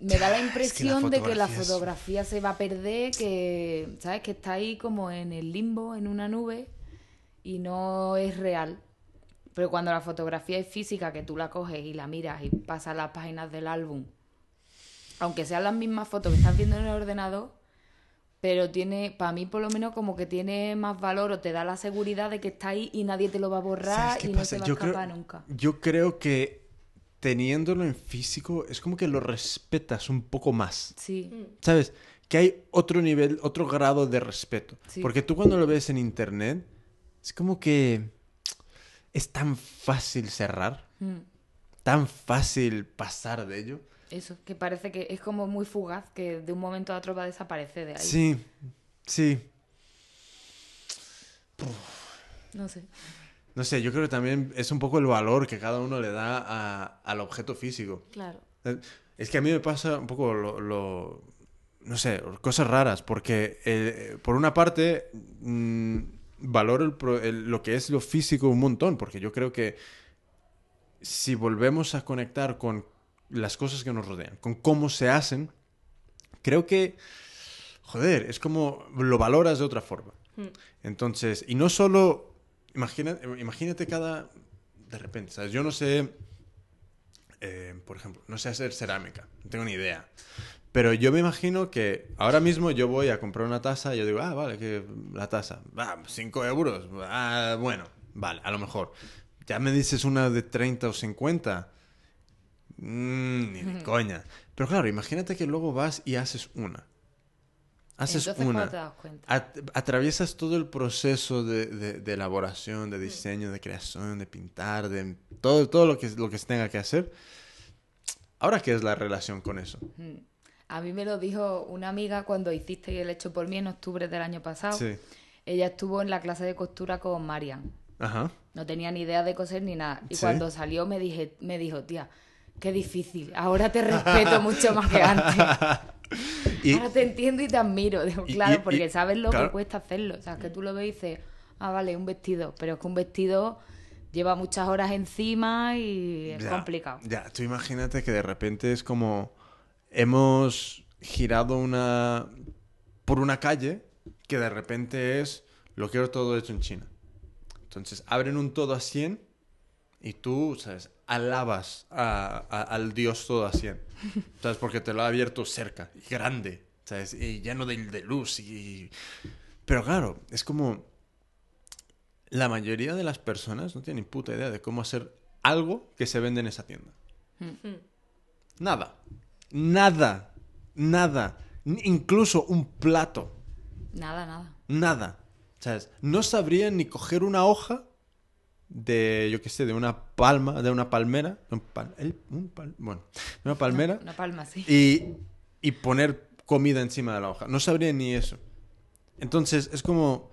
me da la impresión de que la fotografía es- se va a perder, que, ¿sabes? Que está ahí como en el limbo, en una nube, y no es real. Pero cuando la fotografía es física, que tú la coges y la miras y pasas las páginas del álbum, aunque sean las mismas fotos que estás viendo en el ordenador, pero tiene, para mí por lo menos como que tiene más valor o te da la seguridad de que está ahí y nadie te lo va a borrar ¿Sabes qué y no se va a Yo creo- escapar nunca. Yo creo que teniéndolo en físico es como que lo respetas un poco más. Sí, ¿Sabes? Que hay otro nivel, otro grado de respeto. Sí. Porque tú cuando lo ves en internet, es como que es tan fácil cerrar, Mm, tan fácil pasar de ello. Eso, que parece que es como muy fugaz, que de un momento a otro va a desaparecer de ahí. Sí, sí. No sé. No sé, yo creo que también es un poco el valor que cada uno le da a- al objeto físico. Claro. Eh, Es que a mí me pasa un poco lo, lo- no sé, cosas raras, porque eh, por una parte mm, valoro el pro- el- lo que es lo físico un montón, porque yo creo que si volvemos a conectar con las cosas que nos rodean, con cómo se hacen, creo que, joder, es como lo valoras de otra forma. Mm. Entonces, y no solo, imagina, imagínate cada, de repente, ¿sabes? Yo no sé, eh, por ejemplo, no sé hacer cerámica, no tengo ni idea. Pero yo me imagino que ahora mismo yo voy a comprar una taza y yo digo, ah, vale, que la taza, ah, 5 euros, ah, bueno, vale, a lo mejor. Ya me dices una de 30 o 50. Mm, ni de coña. Pero claro, imagínate que luego vas y haces una. Haces Entonces, una. ¿cuándo te das cuenta? At- atraviesas todo el proceso de, de- de elaboración, de diseño, de creación, de pintar, de todo, todo lo, que, lo que se tenga que hacer. Ahora, ¿qué es la relación con eso? A mí me lo dijo una amiga cuando hiciste el hecho por mí en octubre del año pasado. Sí. Ella estuvo en la clase de costura con Marian. Ajá. No tenía ni idea de coser ni nada. Y Sí. cuando salió me dije, me dijo, tía, qué difícil. Ahora te respeto mucho más que antes. Y, Ahora te entiendo y te admiro. Digo, claro, y- porque sabes lo claro. que cuesta hacerlo. O sea, que tú lo ves y dices, ah, vale, un vestido. Pero es que un vestido lleva muchas horas encima y es Ya, complicado. Ya, tú imagínate que de repente es como hemos girado una por una calle que de repente es lo quiero todo hecho en China. Entonces abren un todo a 100 y tú, ¿sabes? Alabas a- a- al dios 100. ¿Sabes? Porque te lo ha abierto cerca y grande, ¿sabes? Y lleno de, de luz y... Pero claro, es como... La mayoría de las personas no tienen puta idea de cómo hacer algo que se vende en esa tienda. Nada. Nada. Nada. Ni- incluso un plato. Nada, nada. Nada. ¿Sabes? No sabrían ni coger una hoja de, yo qué sé, de una palma, de una palmera. Un pal- el- un pal- bueno, de una palmera. Una palma, sí. Y, y poner comida encima de la hoja. No sabrían ni eso. Entonces, es como...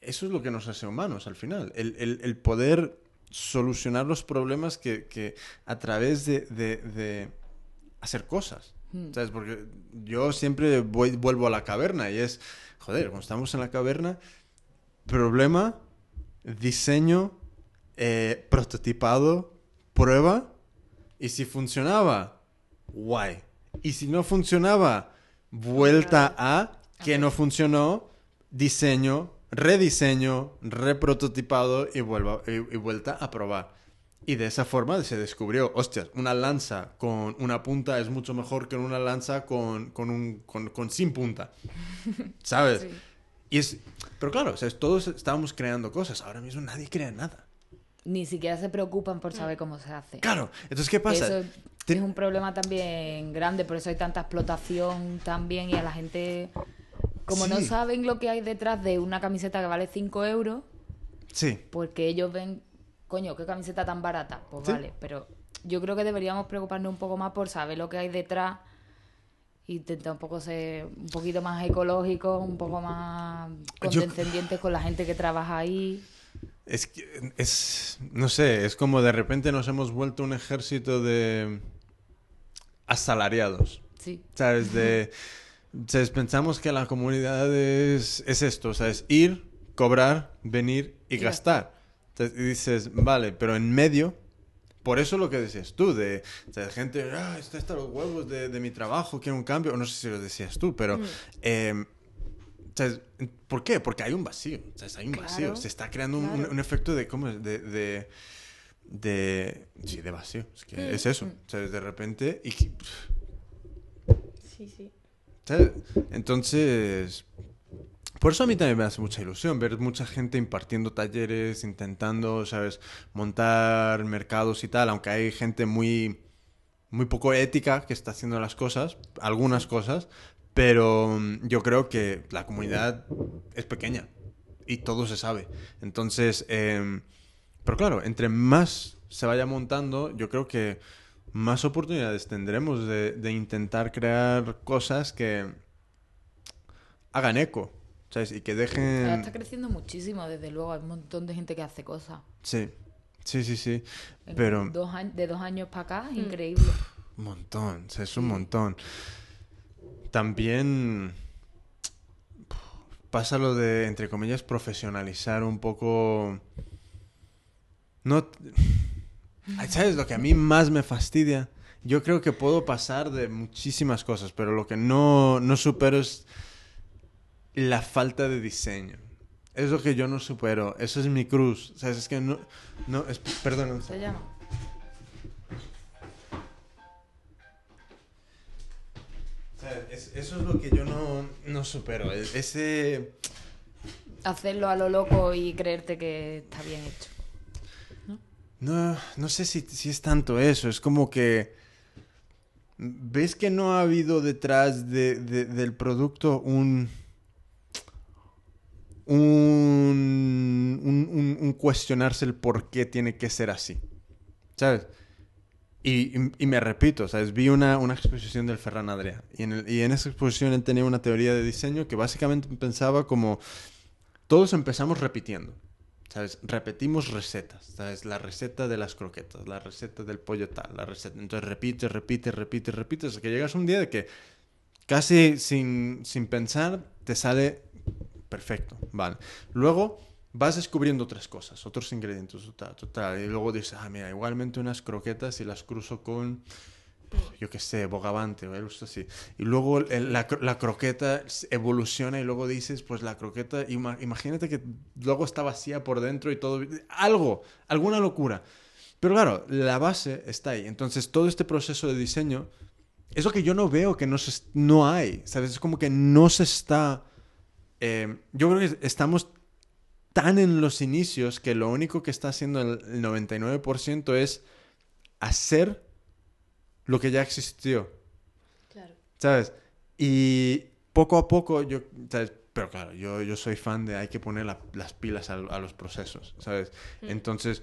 Eso es lo que nos hace humanos al final. El, el- el poder solucionar los problemas que, que a través de, de- de hacer cosas. Hmm. ¿Sabes? Porque yo siempre voy, vuelvo a la caverna y es, joder, cuando estamos en la caverna, problema, diseño, eh, prototipado, prueba, y si funcionaba, guay. Y si no funcionaba, vuelta a que no funcionó, diseño, rediseño, reprototipado y, vuelva, y, y vuelta a probar. Y de esa forma se descubrió, hostias, una lanza con una punta es mucho mejor que una lanza con, con, un, con, con sin punta. ¿Sabes? Sí. Y es, pero claro, o sea, todos estábamos creando cosas. Ahora mismo nadie crea nada. Ni siquiera se preocupan por saber cómo se hace. Claro, entonces, ¿qué pasa? Eso es un problema también grande, por eso hay tanta explotación también y a la gente, como no saben lo que hay detrás de una camiseta que vale 5 euros, Sí, porque ellos ven, coño, qué camiseta tan barata, pues Sí. vale, pero yo creo que deberíamos preocuparnos un poco más por saber lo que hay detrás intentar un poco ser un poquito más ecológicos, un poco más condescendientes con la gente que trabaja ahí. es que es, no sé, es como de repente nos hemos vuelto un ejército de asalariados. Sí, ¿Sabes? De, ¿sabes? Pensamos que la comunidad es, es esto, ¿sabes? Ir, cobrar, venir y Y gastar. Entonces, y dices, vale, pero en medio, por eso lo que decías tú, de, ¿sabes? gente, ah, está hasta los huevos de, de mi trabajo, quiero un cambio, o no sé si lo decías tú, pero... eh, ¿sabes? ¿Por qué? Porque hay un vacío, ¿sabes? Hay un Claro, vacío, se está creando un, un- efecto de, ¿cómo es? De... de de sí, de vacío. Es que es eso. ¿Sabes? De repente. Y, Sí, sí. ¿Sabes? Entonces, por eso a mí también me hace mucha ilusión ver mucha gente impartiendo talleres, intentando, ¿sabes? Montar mercados y tal, aunque hay gente muy, muy poco ética que está haciendo las cosas, algunas cosas, pero mm, yo creo que la comunidad es pequeña y todo se sabe. Entonces, em, pero claro, entre más se vaya montando, yo creo que más oportunidades tendremos de intentar crear cosas que hagan eco, ¿sabes? Y que Ahora dejen... está creciendo muchísimo, desde luego, hay un montón de gente que hace cosas. Sí, sí, sí, sí. En Pero dos años- de dos años para acá, Mm. increíble. un montón, o sea, es un montón. También pasa lo de, entre comillas, profesionalizar un poco... No... ¿Sabes lo que a mí más me fastidia? Yo creo que puedo pasar de muchísimas cosas, pero lo que no, no supero es la falta de diseño. Es lo que yo no supero. Eso es mi cruz. ¿Sabes? Es que no... no es, perdón. Se llama. O sea, es- eso es lo que yo no, no supero. e- Ese... Hacerlo a lo loco y creerte que está bien hecho. No, no sé si, si es tanto eso, es como que... ¿Ves que no ha habido detrás de- de- del producto un... Un, un, cuestionarse el por qué tiene que ser así? ¿Sabes? Y, y- me repito, ¿sabes? Vi una, una exposición del Ferran Adrià y en, y en esa exposición él tenía una teoría de diseño que básicamente pensaba como todos empezamos repitiendo, ¿sabes? Repetimos recetas, ¿sabes? La receta de las croquetas, la receta del pollo tal, la receta. Entonces repites, repites, repites, repites, hasta que llegas un día de que casi sin, sin pensar te sale perfecto, ¿vale? Luego vas descubriendo otras cosas, otros ingredientes, total, total, y luego dices, ah, mira, igualmente unas croquetas y las cruzo con, yo qué sé, bogavante o algo así. Y luego la, la croqueta evoluciona y luego dices, pues la croqueta, ima- imagínate que luego está vacía por dentro y todo, algo, alguna locura. Pero claro, la base está ahí. Entonces, todo este proceso de diseño es lo que yo no veo que no, se, no hay, ¿sabes? Es como que no se está... eh, yo creo que estamos tan en los inicios que lo único que está haciendo el, el 99% es hacer lo que ya existió, Claro. ¿sabes? Y poco a poco yo, ¿sabes? Pero claro, yo, yo soy fan de hay que poner la- las pilas a, a los procesos, ¿sabes? Entonces,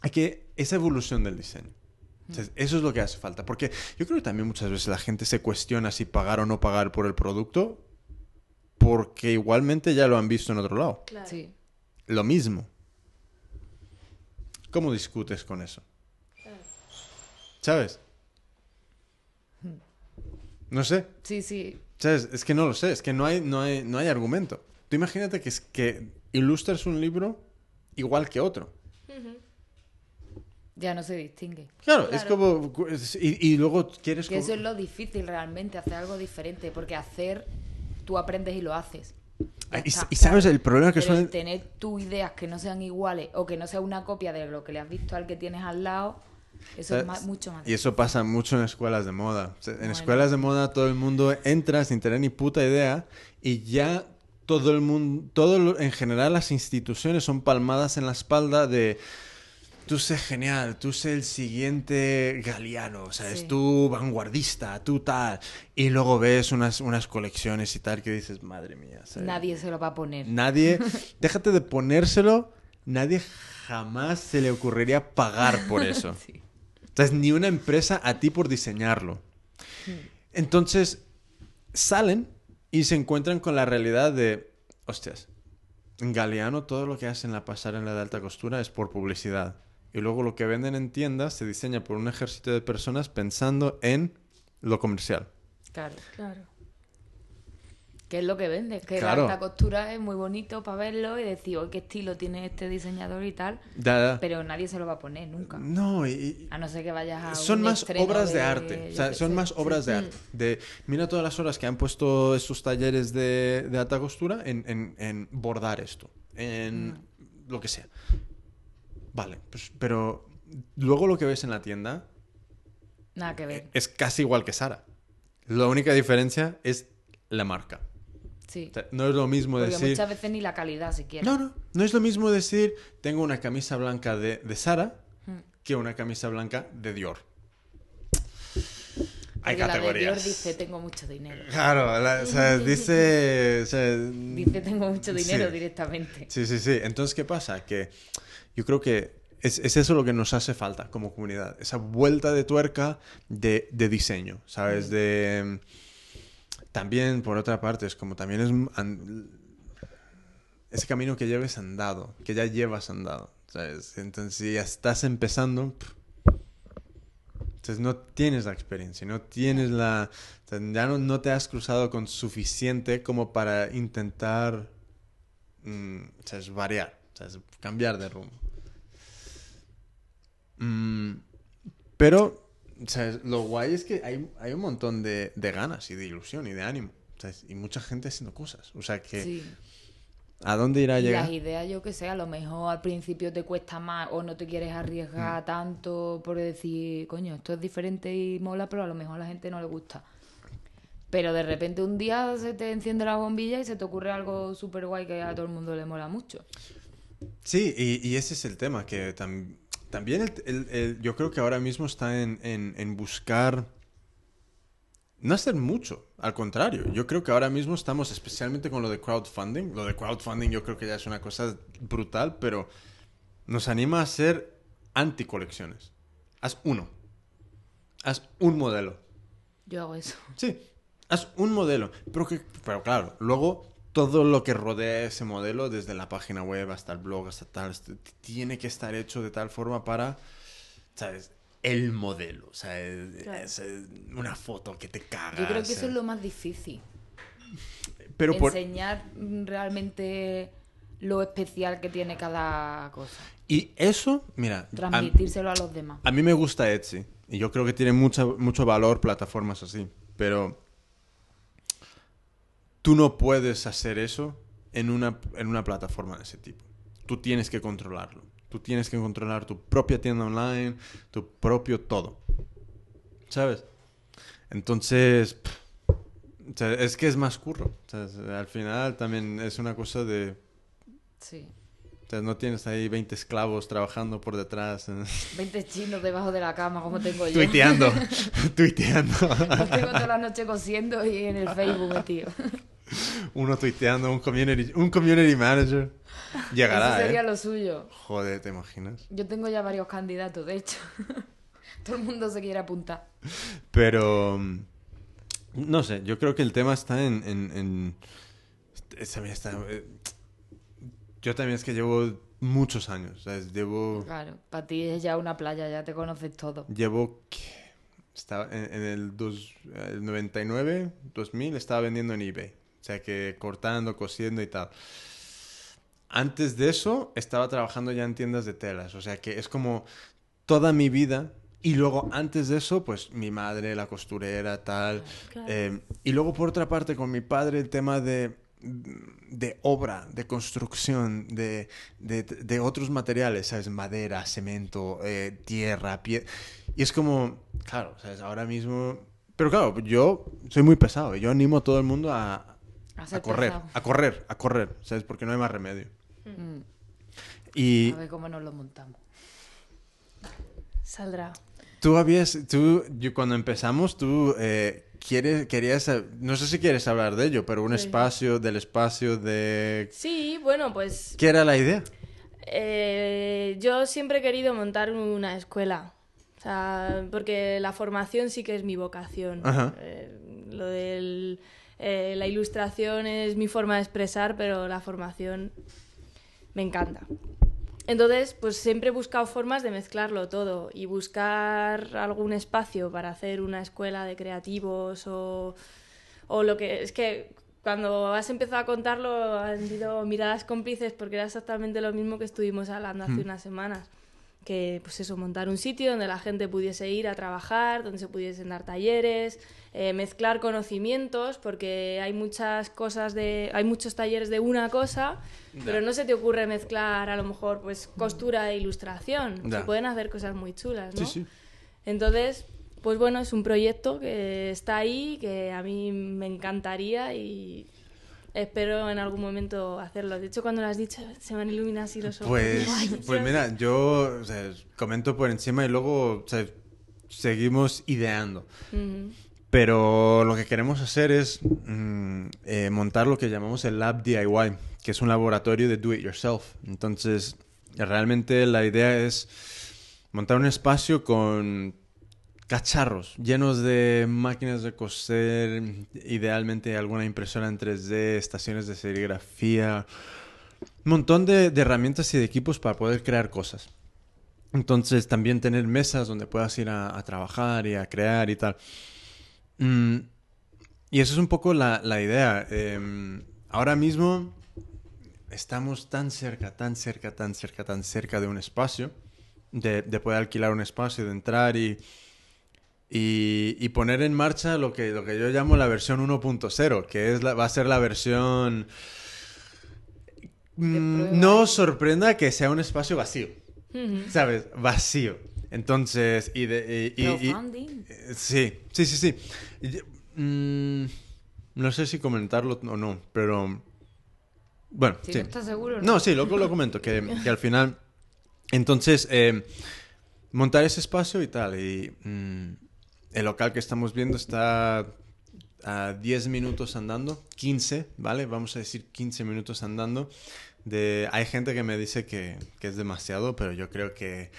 hay que... Esa evolución del diseño. ¿sabes? Eso es lo que hace falta. Porque yo creo que también muchas veces la gente se cuestiona si pagar o no pagar por el producto porque igualmente ya lo han visto en otro lado. Claro. Sí. Lo mismo. ¿Cómo discutes con eso? ¿Sabes? No sé. Sí, sí. ¿Sabes? Es que no lo sé. Es que no hay, no hay, no hay argumento. Tú imagínate que, es que ilustras un libro igual que otro. Ya no se distingue. Claro, es Claro. como... Y, y luego quieres... Que como- eso es lo difícil realmente, hacer algo diferente. Porque hacer, tú aprendes y lo haces. Ya y, está, y sabes el problema que suele... tener tus ideas que no sean iguales o que no sea una copia de lo que le has visto al que tienes al lado, eso es más- mucho más Y eso pasa mucho en escuelas de moda. O sea, en Bueno. escuelas de moda todo el mundo entra sin tener ni puta idea y ya todo el mundo, todo lo- en general las instituciones son palmadas en la espalda de tú sé genial, tú sé el siguiente Galeano, ¿sabes? Sí. Tú vanguardista, tú tal. Y luego ves unas, unas colecciones y tal que dices, madre mía. ¿sabes? Nadie se lo va a poner. Nadie, déjate de ponérselo, nadie jamás se le ocurriría pagar por eso. Sí. O sea, es ni una empresa a ti por diseñarlo. Entonces, salen y se encuentran con la realidad de, hostias, en Galeano todo lo que hacen en la pasarela de alta costura es por publicidad. Y luego lo que venden en tiendas se diseña por un ejército de personas pensando en lo comercial. Claro. Claro. ¿Qué es lo que vende? Que Claro. la alta costura es muy bonito para verlo y decir, "Oye, qué estilo tiene este diseñador y tal. Pero nadie se lo va a poner nunca. No, y- A no ser que vayas a. son un más obras de, arte. O sea, son sé. más obras de arte. De, mira todas las horas que han puesto estos talleres de, de alta costura en, en- en bordar esto. En Mm. lo que sea. Vale, pues, pero luego lo que ves en la tienda Nada que ver. es casi igual que Sara. La única diferencia es la marca. Sí. O sea, no es lo mismo Porque decir... muchas veces ni la calidad siquiera. No, no. No es lo mismo decir tengo una camisa blanca de, de Sara Mm. que una camisa blanca de Dior. Hay Porque la de categorías. Dior dice, tengo mucho dinero. Claro, la- o sea, dice... o sea, Dice, tengo mucho dinero sí. directamente. Sí, sí, sí. Entonces, ¿qué pasa? Que yo creo que es, es eso lo que nos hace falta como comunidad. Esa vuelta de tuerca de, de diseño, ¿sabes? De... También, por otra parte, es como también es... an- ese camino que lleves andado, que ya llevas andado, ¿sabes? Entonces, si ya estás empezando... pff, entonces no tienes la experiencia, no tienes la... o sea, ya no, no te has cruzado con suficiente como para intentar mm, ¿sabes? variar, ¿sabes? Cambiar de rumbo. Mm, pero ¿sabes? lo guay es que hay, hay un montón de, de ganas y de ilusión y de ánimo. ¿sabes? Y mucha gente haciendo cosas. O sea que, Sí. ¿a dónde irá a Y llegar? las ideas, yo que sé, a lo mejor al principio te cuesta más o no te quieres Mm. arriesgar tanto por decir, coño, esto es diferente y mola, pero a lo mejor a la gente no le gusta. Pero de repente un día se te enciende la bombilla y se te ocurre algo súper guay que a todo el mundo le mola mucho. Sí, y, y ese es el tema, que tam- también el- el- el- yo creo que ahora mismo está en, en- en buscar no hacer mucho, al contrario. Yo creo que ahora mismo estamos, especialmente con lo de crowdfunding, lo de crowdfunding yo creo que ya es una cosa brutal, pero nos anima a hacer anti-colecciones. Haz uno. Haz un modelo. Yo hago eso. Sí, haz un modelo. Pero, que, pero claro, luego todo lo que rodea ese modelo, desde la página web hasta el blog, hasta tal, este, tiene que estar hecho de tal forma para, ¿sabes? El modelo. O sea, es- una foto que te cagas. Yo creo que eso es lo más difícil. Pero. Enseñar realmente lo especial que tiene cada cosa. Y eso, mira, a, Transmitírselo a los demás. a mí me gusta Etsy. Y yo creo que tiene mucha, mucho valor plataformas así. Pero tú no puedes hacer eso en una, en una plataforma de ese tipo. Tú tienes que controlarlo. Tú tienes que controlar tu propia tienda online, tu propio todo. ¿Sabes? Entonces, pff, o sea, es que es más curro. O sea, al final también es una cosa de... Sí. o sea, no tienes ahí 20 esclavos trabajando por detrás. eh, 20 chinos debajo de la cama, como tengo yo. Tuiteando, tuiteando. Los tengo toda la noche cosiendo y en el Facebook metido. Uno tuiteando, un community, un community manager. Llegará, Eso sería ¿eh? lo suyo. Joder, ¿te imaginas? Yo tengo ya varios candidatos, de hecho. Todo el mundo se quiere apuntar. Pero, mm, no sé, yo creo que el tema está en... en, en- es- también está, eh, yo también es que llevo muchos años, ¿sabes? Llevo... Claro, para ti es ya una playa, ya te conoces todo. Llevo... Estaba en, en el, dos, el 99, 2000, estaba vendiendo en eBay. Sea que cortando, cosiendo y tal. Antes de eso, estaba trabajando ya en tiendas de telas. O sea que es como toda mi vida. Y luego, antes de eso, pues mi madre, la costurera, tal. Claro. Eh, y luego, por otra parte, con mi padre, el tema de, de obra, de construcción, de, de, de otros materiales, ¿sabes? Madera, cemento, eh, tierra, pie. Y es como, claro, ¿sabes? Ahora mismo... Pero claro, yo soy muy pesado. y Yo animo a todo el mundo a, A correr, pesado. a correr, a correr, ¿sabes? Porque no hay más remedio. Mm, Y A ver cómo nos lo montamos. Saldrá. tú habías, tú, yo, cuando empezamos, tú eh, quieres, querías, no sé si quieres hablar de ello, pero un Sí. espacio, del espacio de... Sí, bueno, pues ¿Qué era la idea? eh, yo siempre he querido montar una escuela. O sea, porque la formación sí que es mi vocación. Ajá. Eh, lo de la ilustración es mi forma de expresar, pero la formación me encanta. Entonces, pues siempre he buscado formas de mezclarlo todo y buscar algún espacio para hacer una escuela de creativos o, o lo que... Es que cuando has empezado a contarlo han sido miradas cómplices porque era exactamente lo mismo que estuvimos hablando hace unas semanas. Que, pues eso, montar un sitio donde la gente pudiese ir a trabajar, donde se pudiesen dar talleres, eh, mezclar conocimientos, porque hay muchas cosas de... Hay muchos talleres de una cosa, pero no se te ocurre mezclar a lo mejor pues costura e ilustración. Se pueden hacer cosas muy chulas, ¿no? Sí, sí. Entonces, pues bueno, es un proyecto que está ahí, que a mí me encantaría y espero en algún momento hacerlo. De hecho, cuando lo has dicho, se me han iluminado así los ojos. Pues, "Ay, pues Dios". mira, yo o sea, comento por encima y luego o sea, seguimos ideando. Pero lo que queremos hacer es mm, eh, montar lo que llamamos el Lab DIY, que es un laboratorio de do it yourself. Entonces, realmente la idea es montar un espacio con cacharros llenos de máquinas de coser, idealmente alguna impresora en 3D, estaciones de serigrafía, un montón de, herramientas y de equipos para poder crear cosas. Entonces también tener mesas donde puedas ir a, trabajar y a crear y tal. Mm, y eso es un poco la, idea. Em, ahora mismo estamos tan cerca, tan cerca, tan cerca, tan cerca de un espacio, de poder alquilar un espacio, de entrar y, y, y poner en marcha lo que, lo que yo llamo la versión 1.0, que es la- va a ser la versión... Mm, no sorprenda que sea un espacio vacío. ¿Sabes? Vacío. Entonces, y de... y- y- Sí, sí, sí, sí. Yo- mm, no sé si comentarlo o no, pero... Bueno, Si sí. no estás seguro, No, sí, lo, lo comento, que, que al final Entonces, eh, montar ese espacio y tal. Y mm, el local que estamos viendo está a 10 minutos andando, 15, ¿vale? Vamos a decir 15 minutos andando. De, hay gente que me dice que, que es demasiado, pero yo creo que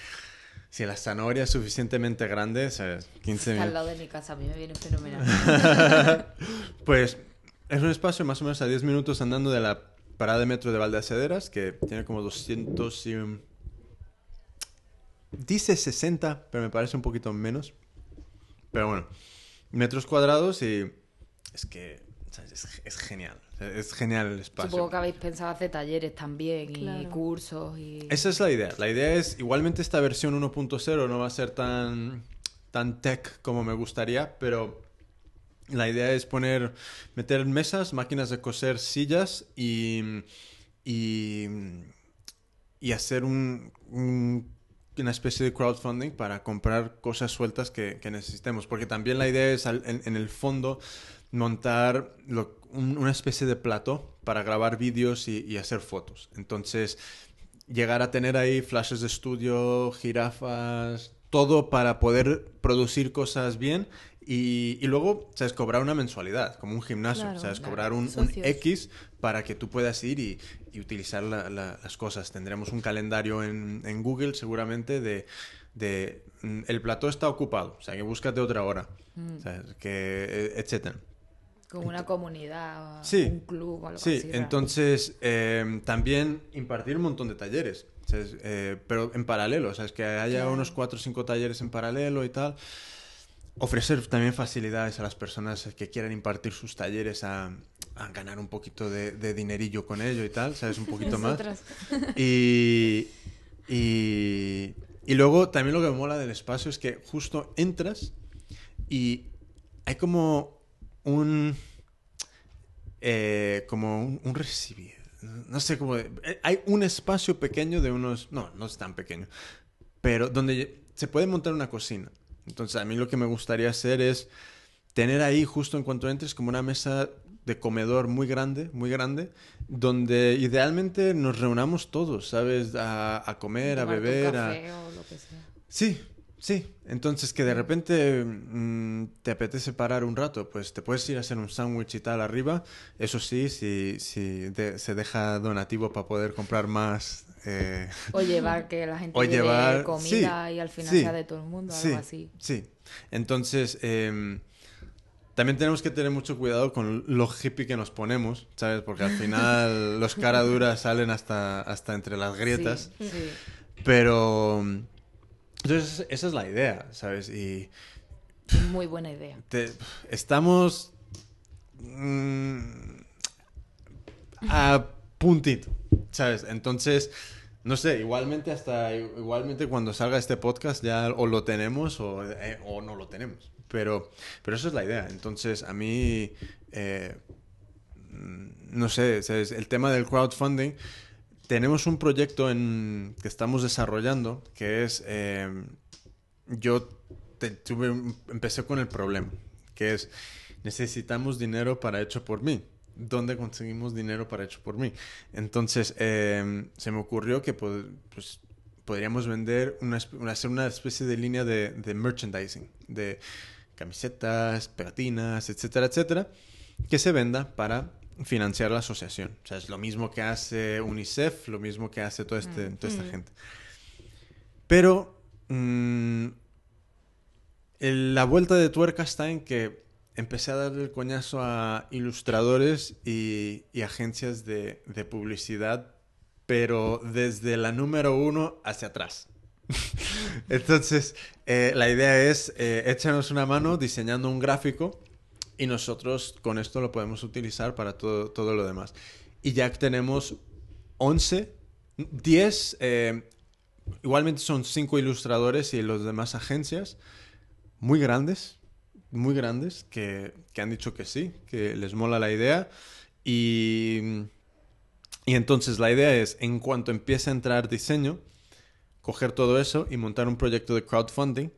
si la zanahoria es suficientemente grande, sea, 15 Está al lado de mi casa, a mí me viene fenomenal. pues es un espacio más o menos a 10 minutos andando de la parada de metro de Valdeacederas, que tiene como 200 y... Dice 60, pero me parece un poquito menos. Pero bueno, metros cuadrados y es que ¿sabes? Es, es genial. Es genial el espacio. Supongo que habéis pensado hacer talleres también y cursos y... Esa es la idea. La idea es, igualmente esta versión 1.0 no va a ser tan, tan tech como me gustaría, pero la idea es poner, meter mesas, máquinas de coser, sillas y, y, y hacer un, un- una especie de crowdfunding para comprar cosas sueltas que, que necesitemos. Porque también la idea es, al- en, en el fondo, montar lo- un- una especie de plato para grabar vídeos y, y hacer fotos. Entonces, llegar a tener ahí flashes de estudio, jirafas, todo para poder producir cosas bien y, y luego, ¿sabes? Cobrar una mensualidad, como un gimnasio, Claro, ¿sabes? claro. Cobrar un, un. X para que tú puedas ir y, y utilizar la- la- las cosas. Tendremos un calendario en, en Google seguramente de, de, mm, el plató está ocupado, o sea, que búscate otra hora, Mm. Que, eh, etcétera. Con una comunidad, Sí. un club o algo Sí, así. realmente. entonces eh, también impartir un montón de talleres. Eh, pero en paralelo, ¿sabes? Que haya unos 4 o 5 talleres en paralelo y tal. Ofrecer también facilidades a las personas que quieran impartir sus talleres a, a ganar un poquito de, de dinerillo con ello y tal, ¿sabes? Un poquito más. Y, y, y luego también lo que me mola del espacio es que justo entras y hay como un... eh, como un, un recibir. No sé cómo... eh, Hay un espacio pequeño de unos... No, no es tan pequeño. Pero donde se puede montar una cocina. Entonces a mí lo que me gustaría hacer es tener ahí justo en cuanto entres como una mesa de comedor muy grande, muy grande, donde idealmente nos reunamos todos, ¿sabes? A, a comer, a beber, a... café o lo que sea. Sí, sí. Entonces que de repente mm, te apetece parar un rato, pues te puedes ir a hacer un sándwich y tal arriba. Eso sí, si, si de- se deja donativo para poder comprar más. eh, O llevar que la gente O llevar- comida sí, y al final sí, sea de todo el mundo, sí, algo así. Sí. Entonces, em, también tenemos que tener mucho cuidado con lo hippie que nos ponemos, ¿sabes? Porque al final los caraduras salen hasta, hasta entre las grietas. Sí, sí. Pero... Entonces, esa es la idea, ¿sabes? Y Muy buena idea. te- estamos mm, a puntito, ¿sabes? Entonces, no sé, igualmente hasta igualmente cuando salga este podcast ya o lo tenemos o, eh, o no lo tenemos. Pero, pero eso es la idea. Entonces, a mí, eh, no sé, ¿sabes? el tema del crowdfunding, tenemos un proyecto en, que estamos desarrollando que es, eh, yo te- tuve, empecé con el problema, que es, necesitamos dinero para hecho por mí. ¿Dónde conseguimos dinero para hecho por mí? Entonces, eh, se me ocurrió que pues, podríamos vender, una- hacer una especie de línea de, de merchandising, de camisetas, pegatinas, etcétera, etcétera, que se venda para financiar la asociación. O sea, es lo mismo que hace UNICEF, lo mismo que hace toda, este, toda esta Mm. gente. Pero mm, el- la vuelta de tuerca está en que empecé a darle el coñazo a ilustradores y, y agencias de, de publicidad, pero desde la número uno hacia atrás. Entonces, eh, la idea es eh, échanos una mano diseñando un gráfico y nosotros con esto lo podemos utilizar para todo, todo lo demás. Y ya tenemos 11, 10, eh, igualmente son 5 ilustradores y los demás agencias muy grandes, muy grandes, que, que han dicho que sí, que les mola la idea. Y, y entonces la idea es, en cuanto empiece a entrar diseño, coger todo eso y montar un proyecto de crowdfunding,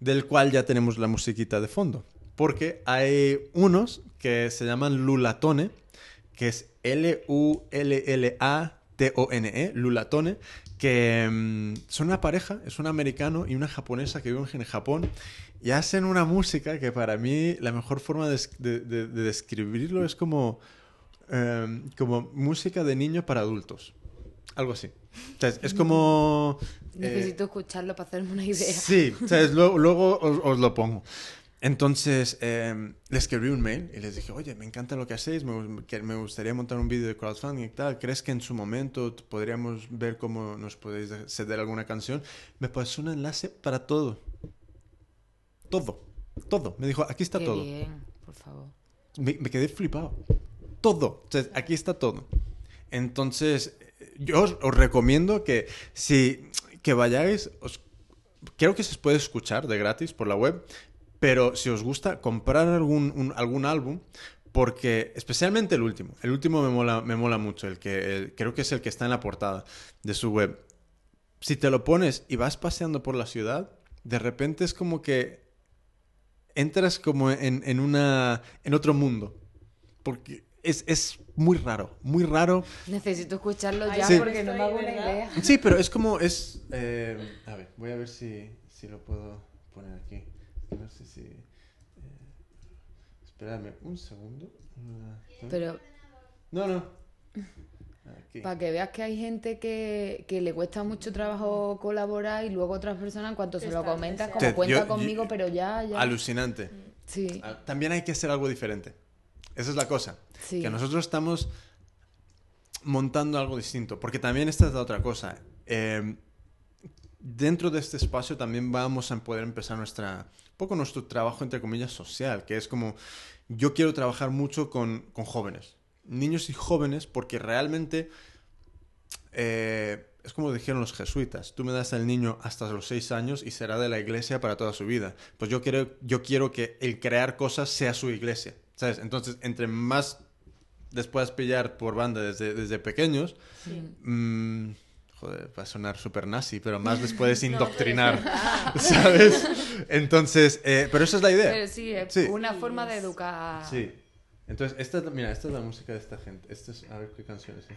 del cual ya tenemos la musiquita de fondo. Porque hay unos que se llaman Lulatone, que es T-O-N-E, Lulatone, que mm, son una pareja, es un americano y una japonesa que viven en Japón y hacen una música que para mí la mejor forma de, de- de- de describirlo es como, eh, como música de niño para adultos. Algo así. Sea, es, como... eh, Necesito escucharlo para hacerme una idea. Sí, ¿sabes? Luego, luego os, os lo pongo. Entonces, eh, les escribí un mail y les dije, oye, me encanta lo que hacéis, me, que me gustaría montar un vídeo de crowdfunding y tal. ¿Crees que en su momento podríamos ver cómo nos podéis de- ceder alguna canción? Me pasó un enlace para todo. Todo. Todo. Me dijo, aquí está Qué todo. bien, por favor. Me, me quedé flipado. Todo. O sea, aquí está todo. Entonces, eh, yo os, os recomiendo que si que vayáis, os- creo que se puede escuchar de gratis por la web, pero si os gusta, comprar algún, un- algún álbum, porque especialmente el último. El último me mola, me mola mucho, el que el- creo que es el que está en la portada de su web. Si te lo pones y vas paseando por la ciudad, de repente es como que entras como en, en una en otro mundo. Porque es, es muy raro, muy raro. Necesito escucharlo ya Sí. porque no me hago una idea. Sí, pero es como es... eh, a ver, voy a ver si, si lo puedo poner aquí. No sé si... eh, esperadme un segundo. Ah, Pero No, no. Aquí. para que veas que hay gente que, que le cuesta mucho trabajo colaborar y luego otras personas en cuanto se lo comentas como cuenta yo- conmigo, yo- pero ya, ya. Alucinante. Sí, Ah, También hay que hacer algo diferente. Esa es la cosa. Sí. Que nosotros estamos montando algo distinto. Porque también esta es la otra cosa. Eh, dentro de este espacio también vamos a poder empezar nuestra, un poco nuestro trabajo, entre comillas, social. Que es como, yo quiero trabajar mucho con, con jóvenes. Niños y jóvenes porque realmente... eh, es como dijeron los jesuitas, tú me das al niño hasta los seis años y será de la iglesia para toda su vida. Pues yo quiero, yo quiero que el crear cosas sea su iglesia, ¿sabes? Entonces, entre más les puedas pillar por banda desde, desde pequeños, mm, joder, va a sonar súper nazi, pero más les puedes indoctrinar, ¿sabes? Entonces, eh, pero esa es la idea. pero sí, es Sí. una forma de educar. Sí. Entonces, esta es, la- mira, esta es la música de esta gente. Esta es, a ver qué canción es. esta?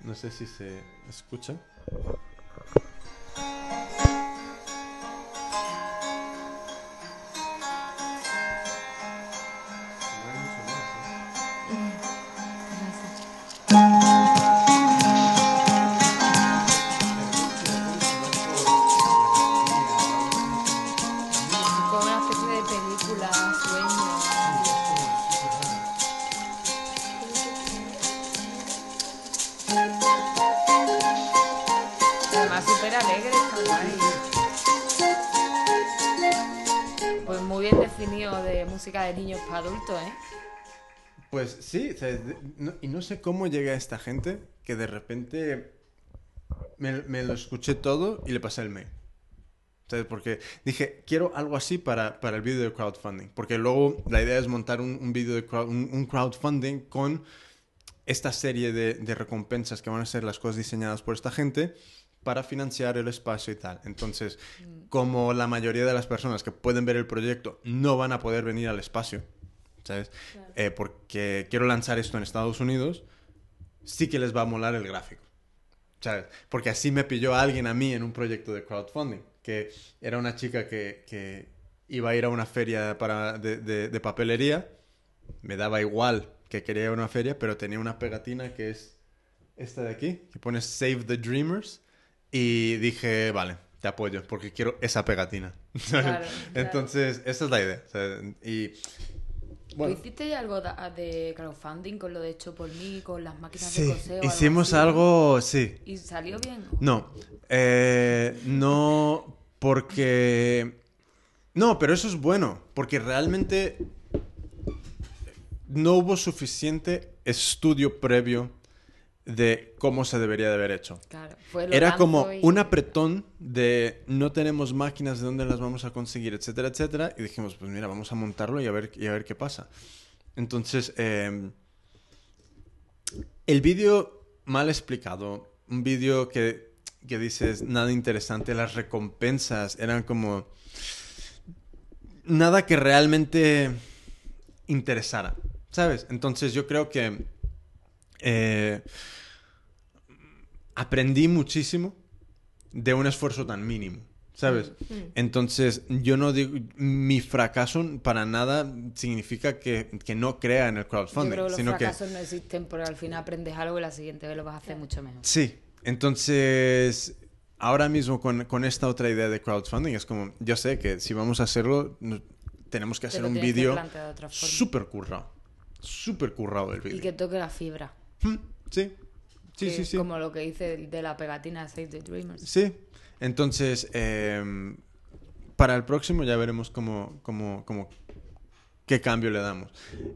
No sé si se escucha. Sea, de- no- y no sé cómo llega esta gente que de repente me, me lo escuché todo y le pasé el mail. ¿Sabes? Porque dije, quiero algo así para, para el vídeo de crowdfunding. Porque luego la idea es montar un, un vídeo de crowd- un, un crowdfunding con esta serie de, de recompensas que van a ser las cosas diseñadas por esta gente para financiar el espacio y tal. Entonces, como la mayoría de las personas que pueden ver el proyecto no van a poder venir al espacio, ¿sabes? Eh, porque quiero lanzar esto en Estados Unidos, sí que les va a molar el gráfico. ¿Sabes? Porque así me pilló alguien a mí en un proyecto de crowdfunding, que era una chica que, que iba a ir a una feria para, de, de- de papelería, me daba igual que quería ir a una feria, pero tenía una pegatina que es esta de aquí, que pone Save the Dreamers, y dije, vale, te apoyo, porque quiero esa pegatina. Claro, Entonces, esa es la idea. o sea, y bueno, ¿Tú hiciste algo da- de crowdfunding con lo de hecho por mí, con las máquinas sí, de coseo? hicimos algo, sí, ¿Y salió bien? No, eh, no, porque... No, pero eso es bueno, porque realmente no hubo suficiente estudio previo de cómo se debería de haber hecho. Claro, fue lo Era como y- un apretón de no tenemos máquinas de dónde las vamos a conseguir, etcétera, etcétera. Y dijimos, pues mira, vamos a montarlo y a ver, y a ver qué pasa. Entonces, eh, el vídeo mal explicado, un vídeo que, que dices nada interesante, las recompensas eran como nada que realmente interesara, ¿sabes? Entonces yo creo que eh, aprendí muchísimo de un esfuerzo tan mínimo, ¿sabes? Entonces, yo no digo, mi fracaso para nada significa que, que no crea en el Yo crowdfunding, creo que los sino que... fracasos no existen porque al final aprendes algo y la siguiente vez lo vas a hacer mucho mejor. Sí, entonces ahora mismo con, con esta otra idea de crowdfunding es como, yo sé que si vamos a hacerlo, tenemos que hacer un que vídeo súper currado, súper currado el Y vídeo. que toque la fibra. Hmm, Sí, sí, sí, sí. Como lo que dice de la pegatina Save the Dreamers. Sí, entonces em, para el próximo ya veremos cómo, cómo, cómo- qué cambio le damos.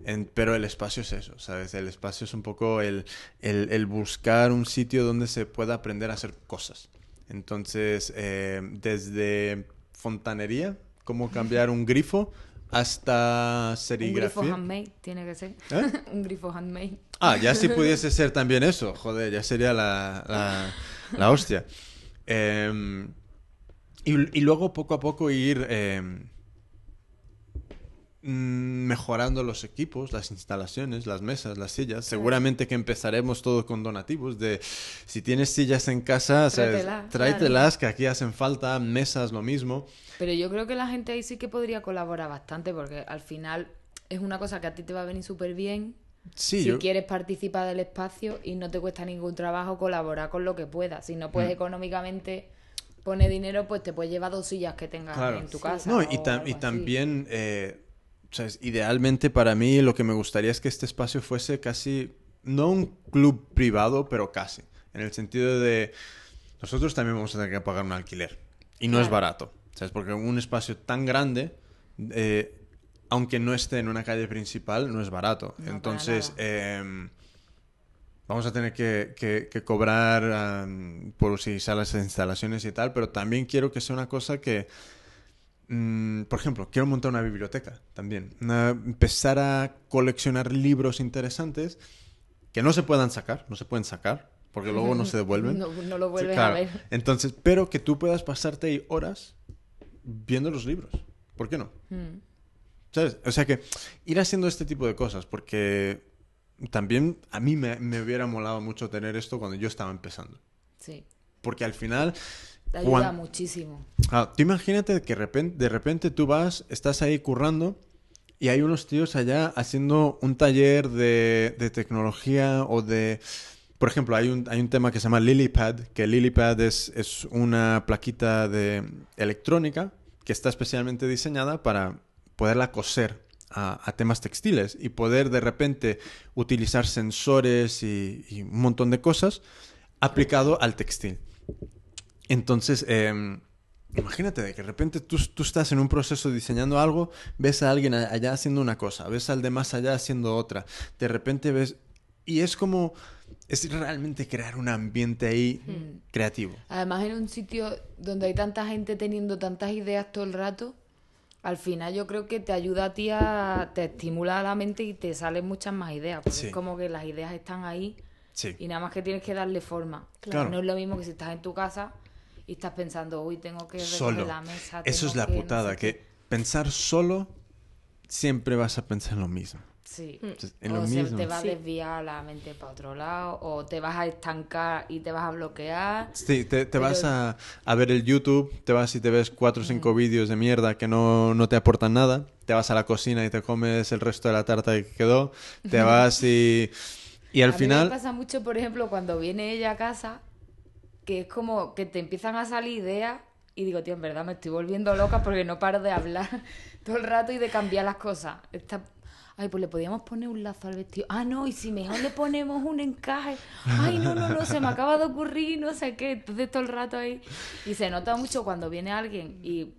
En- pero el espacio es eso, ¿sabes? El espacio es un poco el, el- el buscar un sitio donde se pueda aprender a hacer cosas. Entonces, em, desde fontanería, cómo cambiar un grifo, hasta Un grifo serigrafía. handmade tiene que ser. ¿Eh? un grifo handmade. Ah, ya si pudiese ser también eso, joder, ya sería la, la, la hostia. Em, y, y luego poco a poco ir em, mejorando los equipos, las instalaciones, las mesas, las sillas. Seguramente que empezaremos todo con donativos de si tienes sillas en casa, ¿sabes? Tráetelas, tráetelas, que aquí hacen falta, mesas lo mismo. Pero yo creo que la gente ahí sí que podría colaborar bastante porque al final es una cosa que a ti te va a venir súper bien. Sí, si yo- quieres participar del espacio y no te cuesta ningún trabajo colaborar con lo que puedas. Si no Mm. puedes económicamente poner dinero, pues te puedes llevar dos sillas que tengas Claro. en tu casa. No, y, tam- también, eh, idealmente para mí lo que me gustaría es que este espacio fuese casi, no un club privado, pero casi. En el sentido de, nosotros también vamos a tener que pagar un alquiler. Y no es barato, ¿sabes? Porque un espacio tan grande, eh, aunque no esté en una calle principal, no es barato. No, Entonces, em, vamos a tener que, que- que cobrar por utilizar las instalaciones y tal, pero también quiero que sea una cosa que, mm, por ejemplo, quiero montar una biblioteca también, Una- empezar a coleccionar libros interesantes que no se puedan sacar, no se pueden sacar, porque luego no se devuelven. No, no lo claro. a ver. Entonces, pero que tú puedas pasarte ahí horas viendo los libros. ¿Por qué no? Mm. ¿Sabes? O sea que ir haciendo este tipo de cosas, porque también a mí me, me hubiera molado mucho tener esto cuando yo estaba empezando. Sí. Porque al final, Te ayuda Juan- muchísimo. ah, tú imagínate que repen- de repente tú vas, estás ahí currando y hay unos tíos allá haciendo un taller de, de tecnología o de... Por ejemplo, hay un, hay un tema que se llama LilyPad, que LilyPad es, es una plaquita de electrónica que está especialmente diseñada para poderla coser a, a temas textiles y poder de repente utilizar sensores y, y un montón de cosas aplicado al textil. Entonces, eh, imagínate de que de repente tú, tú estás en un proceso diseñando algo, ves a alguien allá haciendo una cosa, ves al de más allá haciendo otra, de repente ves... Y es como... Es realmente crear un ambiente ahí creativo. Además, en un sitio donde hay tanta gente teniendo tantas ideas todo el rato, al final yo creo que te ayuda a ti a... te estimula la mente y te salen muchas más ideas. Porque Sí. es como que las ideas están ahí Sí. y nada más que tienes que darle forma. Claro. No es lo mismo que si estás en tu casa y estás pensando, uy, tengo que recoger Solo. la mesa. Eso es la que no putada, sé que qué". pensar solo siempre vas a pensar en lo mismo. Sí. En o lo se mismo. te va a Sí. desviar la mente para otro lado, o te vas a estancar y te vas a bloquear. Sí, te, te Pero- vas a, a ver el YouTube, te vas y te ves cuatro o cinco vídeos de mierda que no, no te aportan nada, te vas a la cocina y te comes el resto de la tarta que quedó, te vas y... Y al a mí final... me pasa mucho, por ejemplo, cuando viene ella a casa, que es como que te empiezan a salir ideas y digo, tío, en verdad me estoy volviendo loca porque no paro de hablar todo el rato y de cambiar las cosas. Esta- Ay, pues le podíamos poner un lazo al vestido. Ah, no, y si mejor le ponemos un encaje. Ay, no, no, no, se me acaba de ocurrir, no sé qué. Entonces todo el rato ahí. Y se nota mucho cuando viene alguien y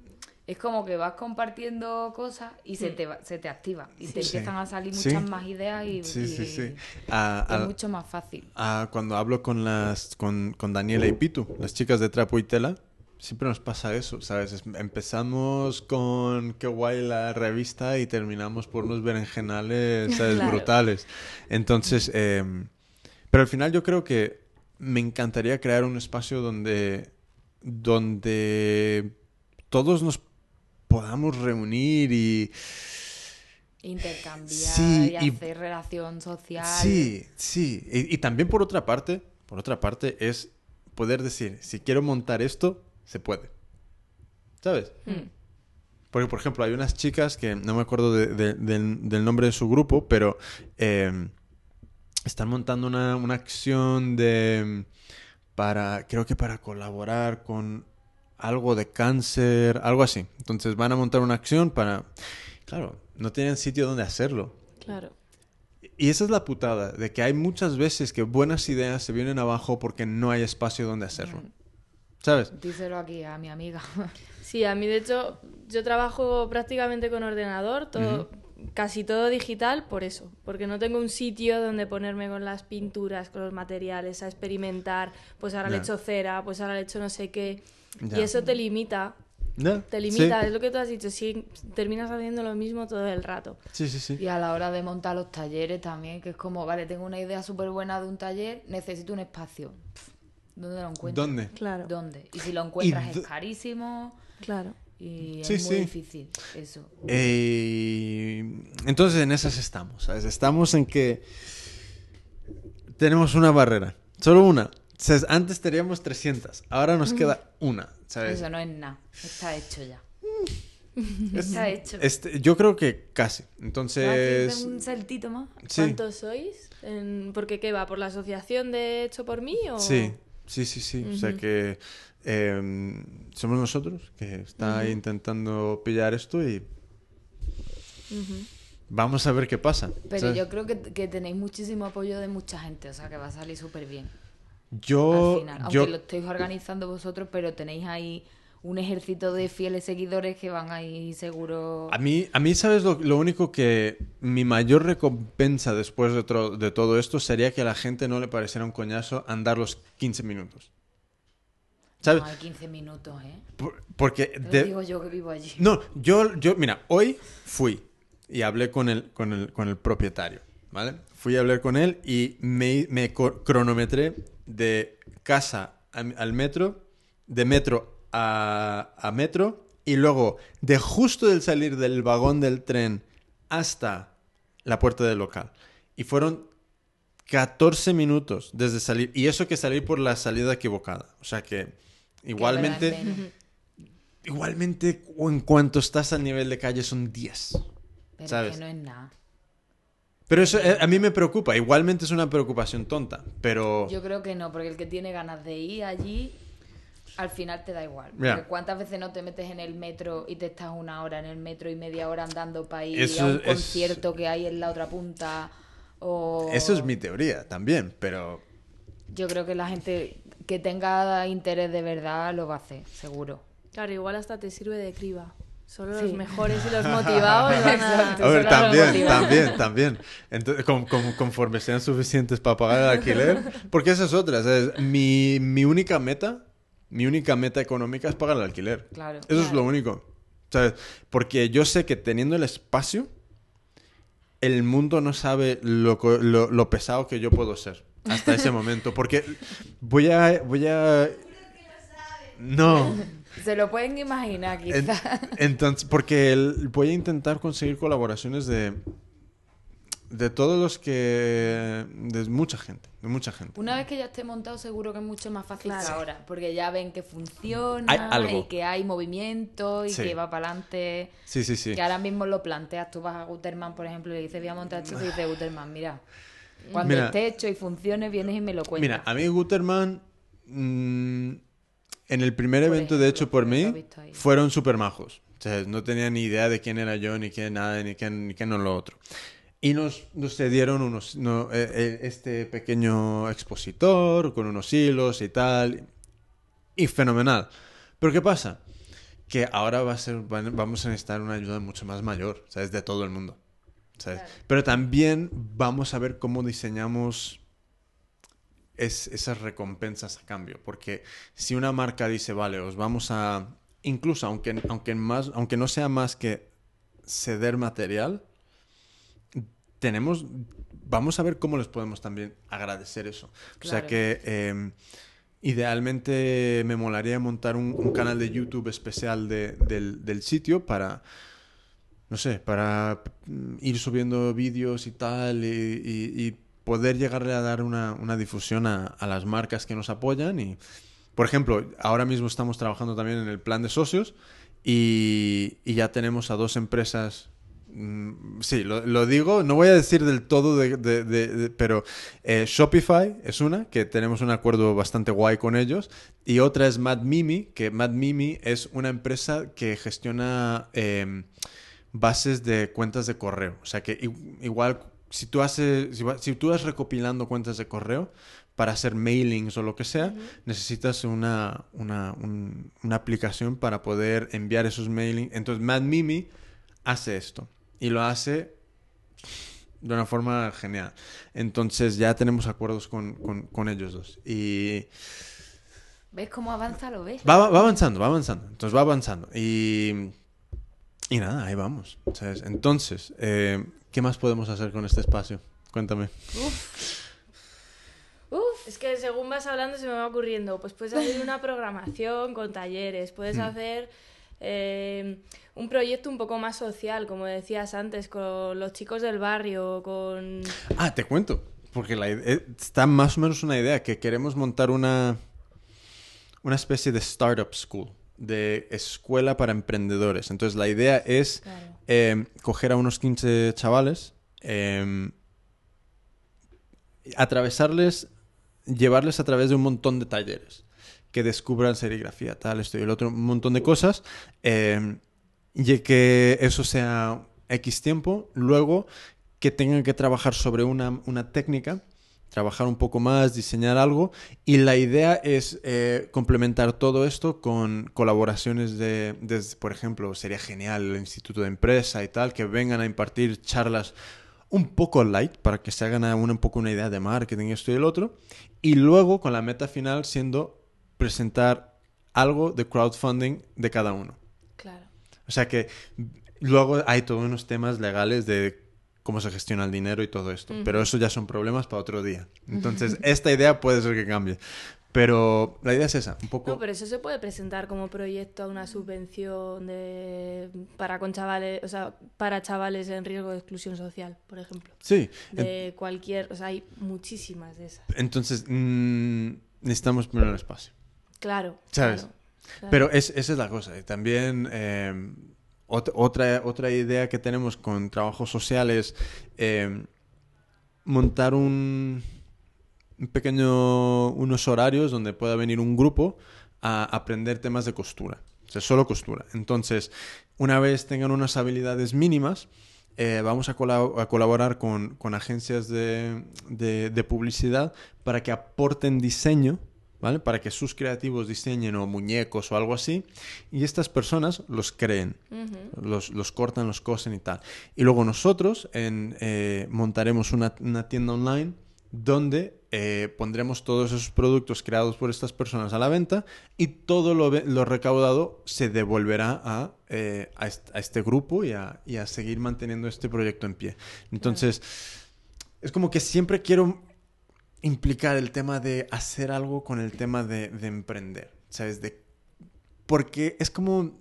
es como que vas compartiendo cosas y se te, va- se te activa. Y te Sí. empiezan a salir Sí. muchas más ideas y, Sí, es a- mucho más fácil. a- cuando hablo con las con, con Daniela y Pitu, las chicas de Trapo y Tela, siempre nos pasa eso, ¿sabes? Es- empezamos con qué guay la revista y terminamos por unos berenjenales, ¿sabes? Claro. Brutales. Entonces, eh, pero al final yo creo que me encantaría crear un espacio donde, donde todos nos podamos reunir y, Intercambiar Sí, y y- hacer relación social. Sí, sí. Y, y también por otra parte, por otra parte, es poder decir, si quiero montar esto, se puede. ¿Sabes? Hmm. Porque, por ejemplo, hay unas chicas que no me acuerdo de- de- del, del nombre de su grupo, pero eh, están montando una, una acción de para, creo que para colaborar con algo de cáncer, algo así. Entonces van a montar una acción para, claro, no tienen sitio donde hacerlo. Claro. Y esa es la putada, de que hay muchas veces que buenas ideas se vienen abajo porque no hay espacio donde hacerlo. ¿Sabes? Díselo aquí a mi amiga. Sí, a mí de hecho yo trabajo prácticamente con ordenador, todo, casi todo digital por eso, porque no tengo un sitio donde ponerme con las pinturas, con los materiales, a experimentar, pues ahora le Ya. echo cera, pues ahora le echo no sé qué, y eso te limita, ¿Ya? te limita, Sí. es lo que tú has dicho, si terminas haciendo lo mismo todo el rato. Sí, sí, sí. Y a la hora de montar los talleres también, que es como, vale, tengo una idea súper buena de un taller, necesito un espacio. Pff, ¿Dónde lo encuentro? ¿Dónde? Claro, ¿Dónde? Y si lo encuentras es carísimo claro. y Sí, es muy sí. difícil eso. Eh, entonces en esas estamos, ¿sabes? Estamos en que tenemos una barrera, solo una. O sea, antes teníamos 300, ahora nos queda una, ¿sabes? Eso no es nada, está hecho ya. Es- Está hecho. este, yo creo que casi. Entonces, un saltito más. sí, ¿Cuántos sois? En- ¿Porque qué va? ¿Por la asociación de Hecho por mí o...? sí, sí, sí, sí. O sea que eh, somos nosotros que está intentando pillar esto y vamos a ver qué pasa. Pero ¿sabes? yo creo que, que tenéis muchísimo apoyo de mucha gente, o sea que va a salir súper bien yo, al final. Aunque yo, lo estéis organizando vosotros, pero tenéis ahí un ejército de fieles seguidores que van ahí seguro. A mí, a mí ¿sabes lo, lo único que mi mayor recompensa después de, de todo esto sería que a la gente no le pareciera un coñazo andar los 15 minutos? ¿Sabes? No hay 15 minutos, ¿eh? Por- porque... Te lo de- digo yo que vivo allí. No, yo, yo, mira, hoy fui y hablé con el, con el, con el propietario, ¿vale? Fui a hablar con él y me, me cronometré de casa al metro, de metro a, a metro, y luego de justo del salir del vagón del tren hasta la puerta del local. Y fueron 14 minutos desde salir, y eso que salir por la salida equivocada. O sea que igualmente... Igualmente, o en cuanto estás al nivel de calle son 10. Pero ¿sabes? es que no es nada. Pero eso eh, a mí me preocupa. Igualmente es una preocupación tonta. Pero. Yo creo que no, porque el que tiene ganas de ir allí, al final te da igual. Ya. Porque ¿Cuántas veces no te metes en el metro y te estás una hora en el metro y media hora andando para ir Eso a un es- concierto que hay en la otra punta? O... Eso es mi teoría también. Pero. Yo creo que la gente que tenga interés de verdad lo va a hacer, seguro. Claro, igual hasta te sirve de criba. Solo Sí. los mejores y los motivados van a... A ver, también, también, también. Entonces, con- con- conforme sean suficientes para pagar el alquiler. Porque esa es otra. ¿sabes? Mi, mi única meta, mi única meta económica es pagar el alquiler. Claro. Eso es lo único. ¿Sabes? Porque yo sé que teniendo el espacio, el mundo no sabe lo, lo- lo pesado que yo puedo ser hasta ese momento. Porque voy a... Voy a... No. Se lo pueden imaginar, En- quizás. entonces, porque el- voy a intentar conseguir colaboraciones de... De todos los que... De mucha gente. De mucha gente. Una vez que ya esté montado, seguro que es mucho más fácil que Claro. ahora. Porque ya ven que funciona Hay algo. y que hay movimiento y Sí. que va para adelante. Sí, sí, sí. Que ahora mismo lo planteas. Tú vas a Guterman, por ejemplo, y le dices, voy a montar esto. Y dice Guterman, mira, cuando Mira. esté hecho y funcione, vienes y me lo cuentas. Mira, a mí Guterman, mm, en el primer Por evento de hecho por mí, fueron súper majos. O sea, no tenía ni idea de quién era yo, ni quién nada, ni quién, ni quién no lo otro. Y nos, nos cedieron unos, no, eh, eh, este pequeño expositor con unos hilos y tal. Y fenomenal. Pero ¿qué pasa? Que ahora va a ser, vamos a necesitar una ayuda mucho más mayor, ¿sabes? De todo el mundo. ¿sabes? Pero también vamos a ver cómo diseñamos es- esas recompensas a cambio. Porque si una marca dice, vale, os vamos a. Incluso aunque, aunque, más, aunque no sea más que ceder material, tenemos. Vamos a ver cómo les podemos también agradecer eso. O sea que. eh, Idealmente me molaría montar un, un canal de YouTube especial de- del, del sitio para, no sé, para mm, ir subiendo vídeos y tal y, y- y poder llegarle a dar una, una difusión a, a las marcas que nos apoyan y, por ejemplo, ahora mismo estamos trabajando también en el plan de socios y, y ya tenemos a dos empresas. Mm, Sí, lo, lo digo, no voy a decir del todo, de, de- de- de- pero eh, Shopify es una, que tenemos un acuerdo bastante guay con ellos, y otra es Mad Mimi, que Mad Mimi es una empresa que gestiona em, bases de cuentas de correo. O sea que igual, si tú haces, si, tú vas recopilando cuentas de correo para hacer mailings o lo que sea, necesitas una, una, un- una aplicación para poder enviar esos mailings. Entonces, Mad Mimi hace esto y lo hace de una forma genial. Entonces, ya tenemos acuerdos con, con- con ellos dos. Y ¿Ves cómo avanza? ¿Lo ves? va, va avanzando, va avanzando. Entonces, va avanzando. Y, y nada, ahí vamos. ¿sabes? Entonces, eh, ¿qué más podemos hacer con este espacio? Cuéntame. Uf, Es que según vas hablando se me va ocurriendo, pues puedes hacer una programación con talleres, puedes hacer eh, un proyecto un poco más social, como decías antes, con los chicos del barrio, con... Ah, te cuento. Porque la eh, está más o menos una idea que queremos montar una, una especie de startup school, de escuela para emprendedores. Entonces la idea es Claro. eh, coger a unos 15 chavales, eh, atravesarles, llevarles a través de un montón de talleres, que descubran serigrafía, tal, esto y el otro, un montón de cosas, eh, y que eso sea X tiempo, luego que tengan que trabajar sobre una, una técnica, trabajar un poco más, diseñar algo, y la idea es eh, complementar todo esto con colaboraciones de, desde, por ejemplo, sería genial el Instituto de Empresa y tal, que vengan a impartir charlas un poco light para que se hagan una, un poco una idea de marketing, esto y el otro, y luego con la meta final siendo presentar algo de crowdfunding de cada uno. Claro. O sea que luego hay todos unos temas legales de cómo se gestiona el dinero y todo esto, pero eso ya son problemas para otro día. Entonces, esta idea puede ser que cambie. Pero la idea es esa, un poco... No, pero eso se puede presentar como proyecto a una subvención de para con chavales, o sea, para chavales en riesgo de exclusión social, por ejemplo. Sí, en- De cualquier, o sea, hay muchísimas de esas. entonces mm, necesitamos primero el espacio. Claro. ¿Sabes? claro, claro. Pero es, esa es la cosa. Y también eh, ot- otra, otra idea que tenemos con trabajos sociales eh, montar un, un pequeño, unos horarios donde pueda venir un grupo a aprender temas de costura. O sea, solo costura. Entonces, una vez tengan unas habilidades mínimas, eh, vamos a, colab- a colaborar con, con agencias de, de- de publicidad para que aporten diseño, ¿vale? Para que sus creativos diseñen o muñecos o algo así, y estas personas los creen, los, los cortan, los cosen y tal. Y luego nosotros en, eh, montaremos una, una tienda online donde eh, pondremos todos esos productos creados por estas personas a la venta y todo lo, lo recaudado se devolverá a, eh, a, est- a este grupo y a, y a seguir manteniendo este proyecto en pie. Entonces, es como que siempre quiero implicar el tema de hacer algo con el tema de, de emprender, ¿sabes? De, porque es como...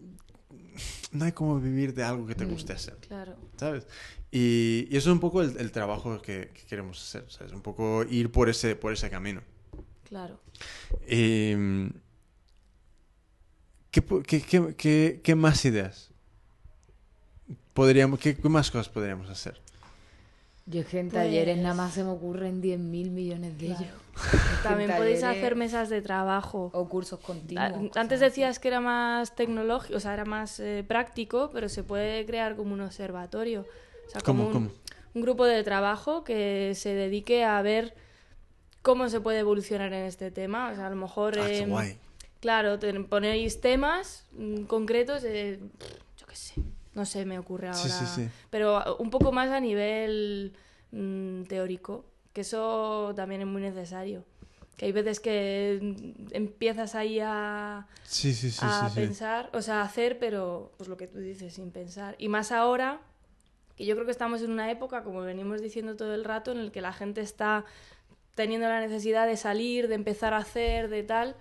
No hay como vivir de algo que te guste hacer. Claro. ¿sabes? Y, y eso es un poco el, el trabajo que, que queremos hacer, ¿sabes? Un poco ir por ese, por ese camino. Claro. Mm, ¿qué, po- qué- qué- qué- qué más ideas? Podríamos, qué más cosas podríamos hacer? Yo es que en Pues- talleres nada más se me ocurren 10.000 millones de ellos. También podéis hacer mesas de trabajo. O cursos continuos. A- cosas Antes decías que era más tecnológico, o sea, era más eh, práctico, pero se puede crear como un observatorio. O sea, como ¿Cómo, un, cómo? un grupo de trabajo que se dedique a ver cómo se puede evolucionar en este tema. O sea, a lo mejor... Ah, qué em, guay. Claro, te- ponéis temas mm, concretos de... Yo qué sé, no sé, me ocurre ahora. Sí, sí, sí. Pero un poco más a nivel mm, teórico, que eso también es muy necesario. Que hay veces que mm, empiezas ahí a, a pensar, o sea, a hacer, pero pues lo que tú dices, sin pensar. Y más ahora, que yo creo que estamos en una época, como venimos diciendo todo el rato, en el que la gente está teniendo la necesidad de salir, de empezar a hacer, de tal,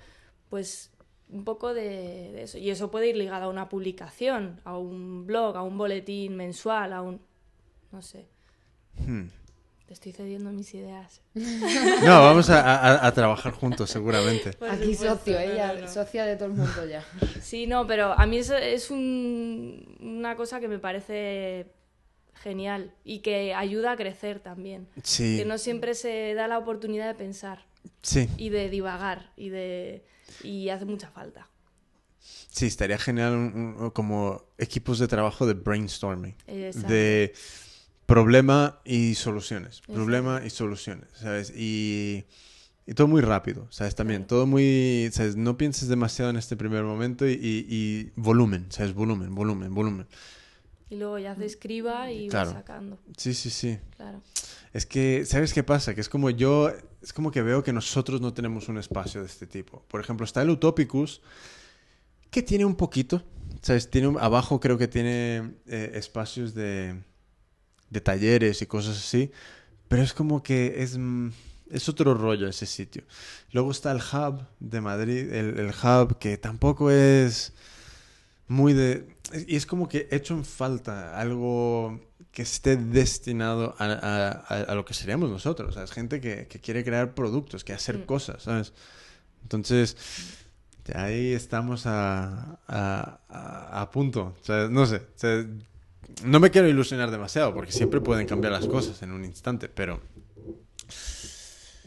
pues un poco de, de eso. Y eso puede ir ligado a una publicación, a un blog, a un boletín mensual, a un... no sé. Hmm. Te estoy cediendo mis ideas. No, vamos a, a- a trabajar juntos seguramente. Por Aquí supuesto, socio, ella, no, no. socia de todo el mundo ya. Sí, no, pero a mí eso es un- una cosa que me parece genial y que ayuda a crecer también. Sí, Que no siempre se da la oportunidad de pensar sí, y de divagar y de y hace mucha falta. sí, estaría genial un- un- como equipos de trabajo de brainstorming. Exacto. de problema y soluciones. Problema y soluciones, ¿sabes? Y, y todo muy rápido, ¿sabes? También, Claro. todo muy, ¿sabes? No pienses demasiado en este primer momento y, y- y volumen, ¿sabes? Volumen, volumen, volumen. Y luego ya se escriba y Claro. va sacando, Sí, sí, sí. claro. Es que, ¿sabes qué pasa? Que es como yo, es como que veo que nosotros no tenemos un espacio de este tipo. Por ejemplo, está el Utopicus, que tiene un poquito, ¿sabes? Tiene, un- abajo creo que tiene eh, espacios de, de talleres y cosas así, pero es como que es, mm, es otro rollo ese sitio. Luego está el Hub de Madrid, el, el Hub que tampoco es muy de... Y es como que hecho en falta algo que esté destinado a, a- a- lo que seríamos nosotros. ¿sabes? Gente que, que quiere crear productos, que hacer Mm. cosas, ¿sabes? Entonces, de ahí estamos a, a, a- a punto. O sea, no sé. o sea, no me quiero ilusionar demasiado porque siempre pueden cambiar las cosas en un instante, pero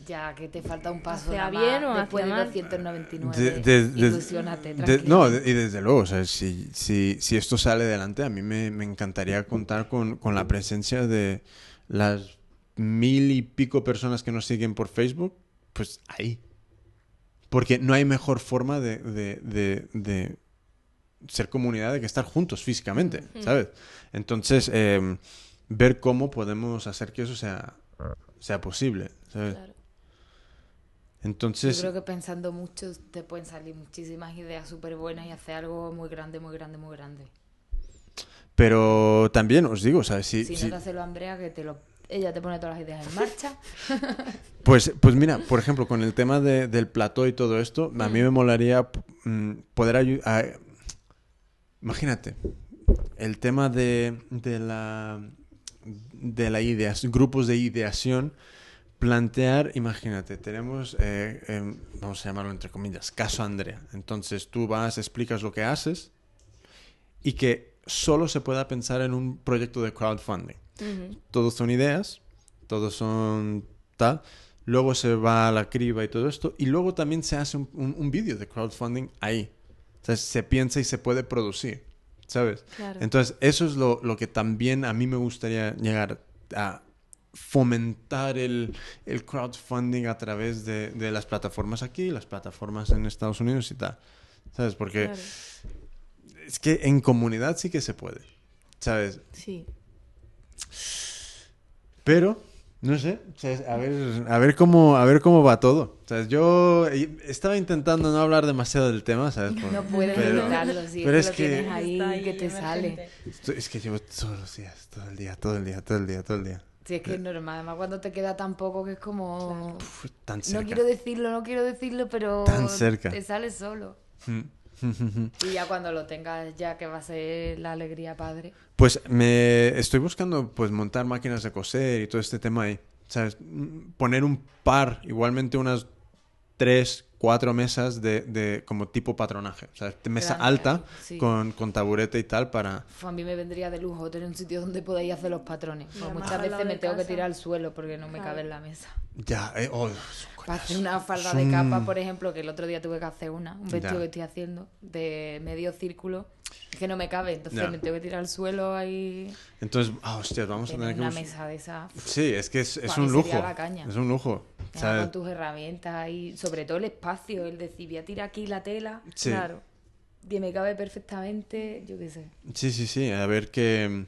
Ya, que te falta un paso ¿Hacia bien o después hacia de mal? 299. De- de- de- Ilusiónate, de- tranquilo. no, y desde luego, o sea, si, si, si esto sale adelante, a mí me, me encantaría contar con, con la presencia de las mil y pico personas que nos siguen por Facebook, pues ahí. Porque no hay mejor forma de, de- de- de ser comunidad de que estar juntos físicamente, ¿sabes? Entonces, eh, ver cómo podemos hacer que eso sea, sea posible, ¿sabes? claro. Entonces, Yo creo que pensando mucho te pueden salir muchísimas ideas súper buenas y hacer algo muy grande, muy grande, muy grande. pero también os digo, ¿sabes? Si, si si- no te hace lo Andrea, que te lo... ella te pone todas las ideas en marcha. Pues, pues mira, por ejemplo, con el tema de- del plató y todo esto, a mí me molaría mm, poder ayudar. Imagínate, el tema de, de la de la idea, grupos de ideación, plantear, imagínate, tenemos, eh, em, vamos a llamarlo entre comillas, caso Andrea. Entonces tú vas, explicas lo que haces y que solo se pueda pensar en un proyecto de crowdfunding todos son ideas, todos son tal. Luego se va a la criba y todo esto. Y luego también se hace un, un- un vídeo de crowdfunding ahí. O sea, se piensa y se puede producir, ¿sabes? Claro. Entonces, eso es lo, lo que también a mí me gustaría llegar a fomentar el, el crowdfunding a través de, de las plataformas aquí, las plataformas en Estados Unidos y tal. ¿Sabes? Porque Claro. es que en comunidad sí que se puede, ¿sabes? Sí. Pero, no sé, sea, a ver, a ver cómo, a ver cómo va todo. Sea, yo estaba intentando no hablar demasiado del tema, ¿sabes? Por- No puedes pero- evitarlo, si pero es es que lo que- tienes ahí, que te sale. estoy- es que llevo todos los días, todo el día, todo el día, todo el día, todo el día. Si es que es normal, además cuando te queda tan poco que es como... Uf, tan cerca. No quiero decirlo, no quiero decirlo, pero Tan cerca. te sale solo. Y ya cuando lo tengas ya que va a ser la alegría padre. Pues me estoy buscando pues montar máquinas de coser y todo este tema ahí. ¿Sabes? Mm, Poner un par, igualmente unas tres, cuatro mesas de, de como tipo patronaje. O sea, mesa Grande, alta sí. con, con taburete y tal para... Uf, a mí me vendría de lujo tener un sitio donde podáis hacer los patrones. Pues muchas veces me tengo que tirar al suelo porque no me cabe en la mesa. Ya, eh, oh, Para hacer una falda de capa, por ejemplo, que el otro día tuve que hacer una, un vestido Ya. que estoy haciendo de medio círculo, que no me cabe, entonces Ya. me tengo que tirar al suelo ahí Entonces, ah, hostias, vamos a tener que... una mesa de esa. Sí, es que es, es un lujo. sería la caña. Es un lujo. ¿sabes? con tus herramientas ahí, sobre todo el espacio, el decir, voy a tirar aquí la tela, Sí. Claro. que me cabe perfectamente, yo qué sé. Sí, sí, sí. A ver que...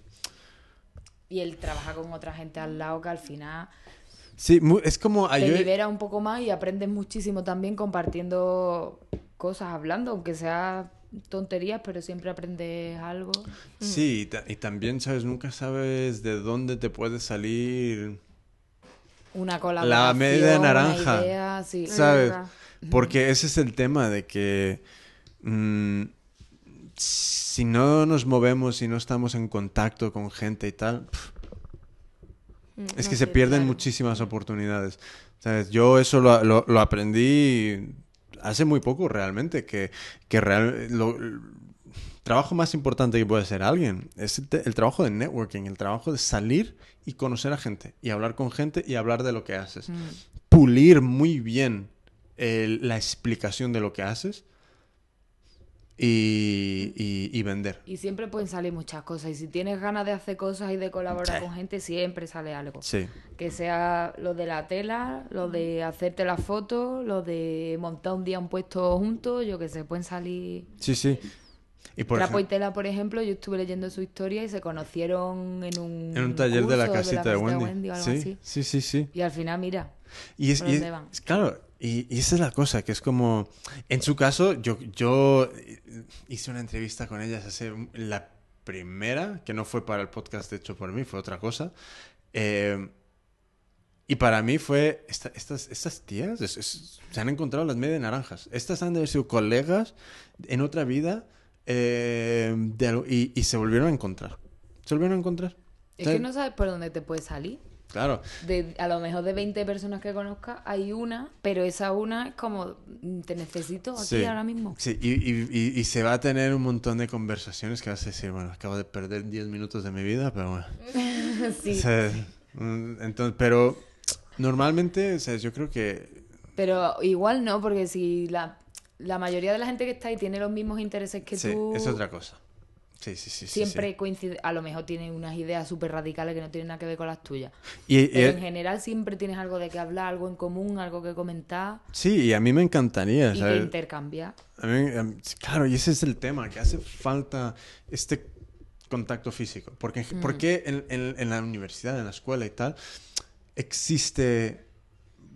Y el trabajar con otra gente al lado que al final Sí, es como... te yo libera un poco más y aprendes muchísimo también compartiendo cosas, hablando, aunque sea tonterías, pero siempre aprendes algo. Sí, y, ta- y también, ¿sabes? Nunca sabes de dónde te puede salir... Una colaboración, media una naranja. idea, sí. ¿Sabes? Porque ese es el tema de que mm, si no nos movemos y no estamos en contacto con gente y tal, Mm, es no que se pierden claro. muchísimas oportunidades. ¿Sabes? Yo eso lo, lo- lo aprendí hace muy poco realmente, que, que real- lo- el trabajo más importante que puede hacer alguien es el, trabajo de networking, el trabajo de salir y conocer a gente y hablar con gente y hablar de lo que haces. Mm. Pulir muy bien el- la explicación de lo que haces y, y- y vender. Y siempre pueden salir muchas cosas. Y si tienes ganas de hacer cosas y de colaborar Sí. con gente, siempre sale algo. Sí. Que sea lo de la tela, lo de hacerte la foto, lo de montar un día un puesto juntos, yo que sé, pueden salir... Sí, sí. Y por Trapo y tela, por ejemplo, yo estuve leyendo su historia y se conocieron en un, en un taller de la casita de casita Wendy. o algo sí, así. sí, sí, sí. Y al final, mira, Y es, ¿Por y dónde es- van? es- claro, y, y esa es la cosa, que es como, en su caso, yo, yo hice una entrevista con ellas hace la primera, que no fue para el podcast hecho por mí, fue otra cosa. Eh, y para mí fue, esta- estas, estas tías es- es- se han encontrado las medias naranjas. Estas han de haber sido colegas en otra vida eh, de y, y se volvieron a encontrar. Se volvieron a encontrar. es que no sabes por dónde te puede salir. Claro. De, a lo mejor de 20 personas que conozcas, hay una, pero esa una es como, mm, te necesito aquí Sí. ahora mismo. Sí, y, y- y- y se va a tener un montón de conversaciones que vas a decir, bueno, acabo de perder 10 minutos de mi vida, pero bueno. sí. O sea, mm, entonces, pero normalmente, o sea, yo creo que... Pero igual no, porque si la, la mayoría de la gente que está ahí tiene los mismos intereses que sí, tú, es otra cosa. Sí, sí, sí. sí, siempre sí. coincide, a lo mejor tiene unas ideas súper radicales que no tienen nada que ver con las tuyas. Y, y- Pero en general siempre tienes algo de que hablar, algo en común, algo que comentar sí, y a mí me encantaría, y que ¿sabes? intercambiar. A mí, a mí- claro, y ese es el tema, que hace falta este contacto físico. Porque, Mm. porque en, en- en la universidad, en la escuela y tal, existe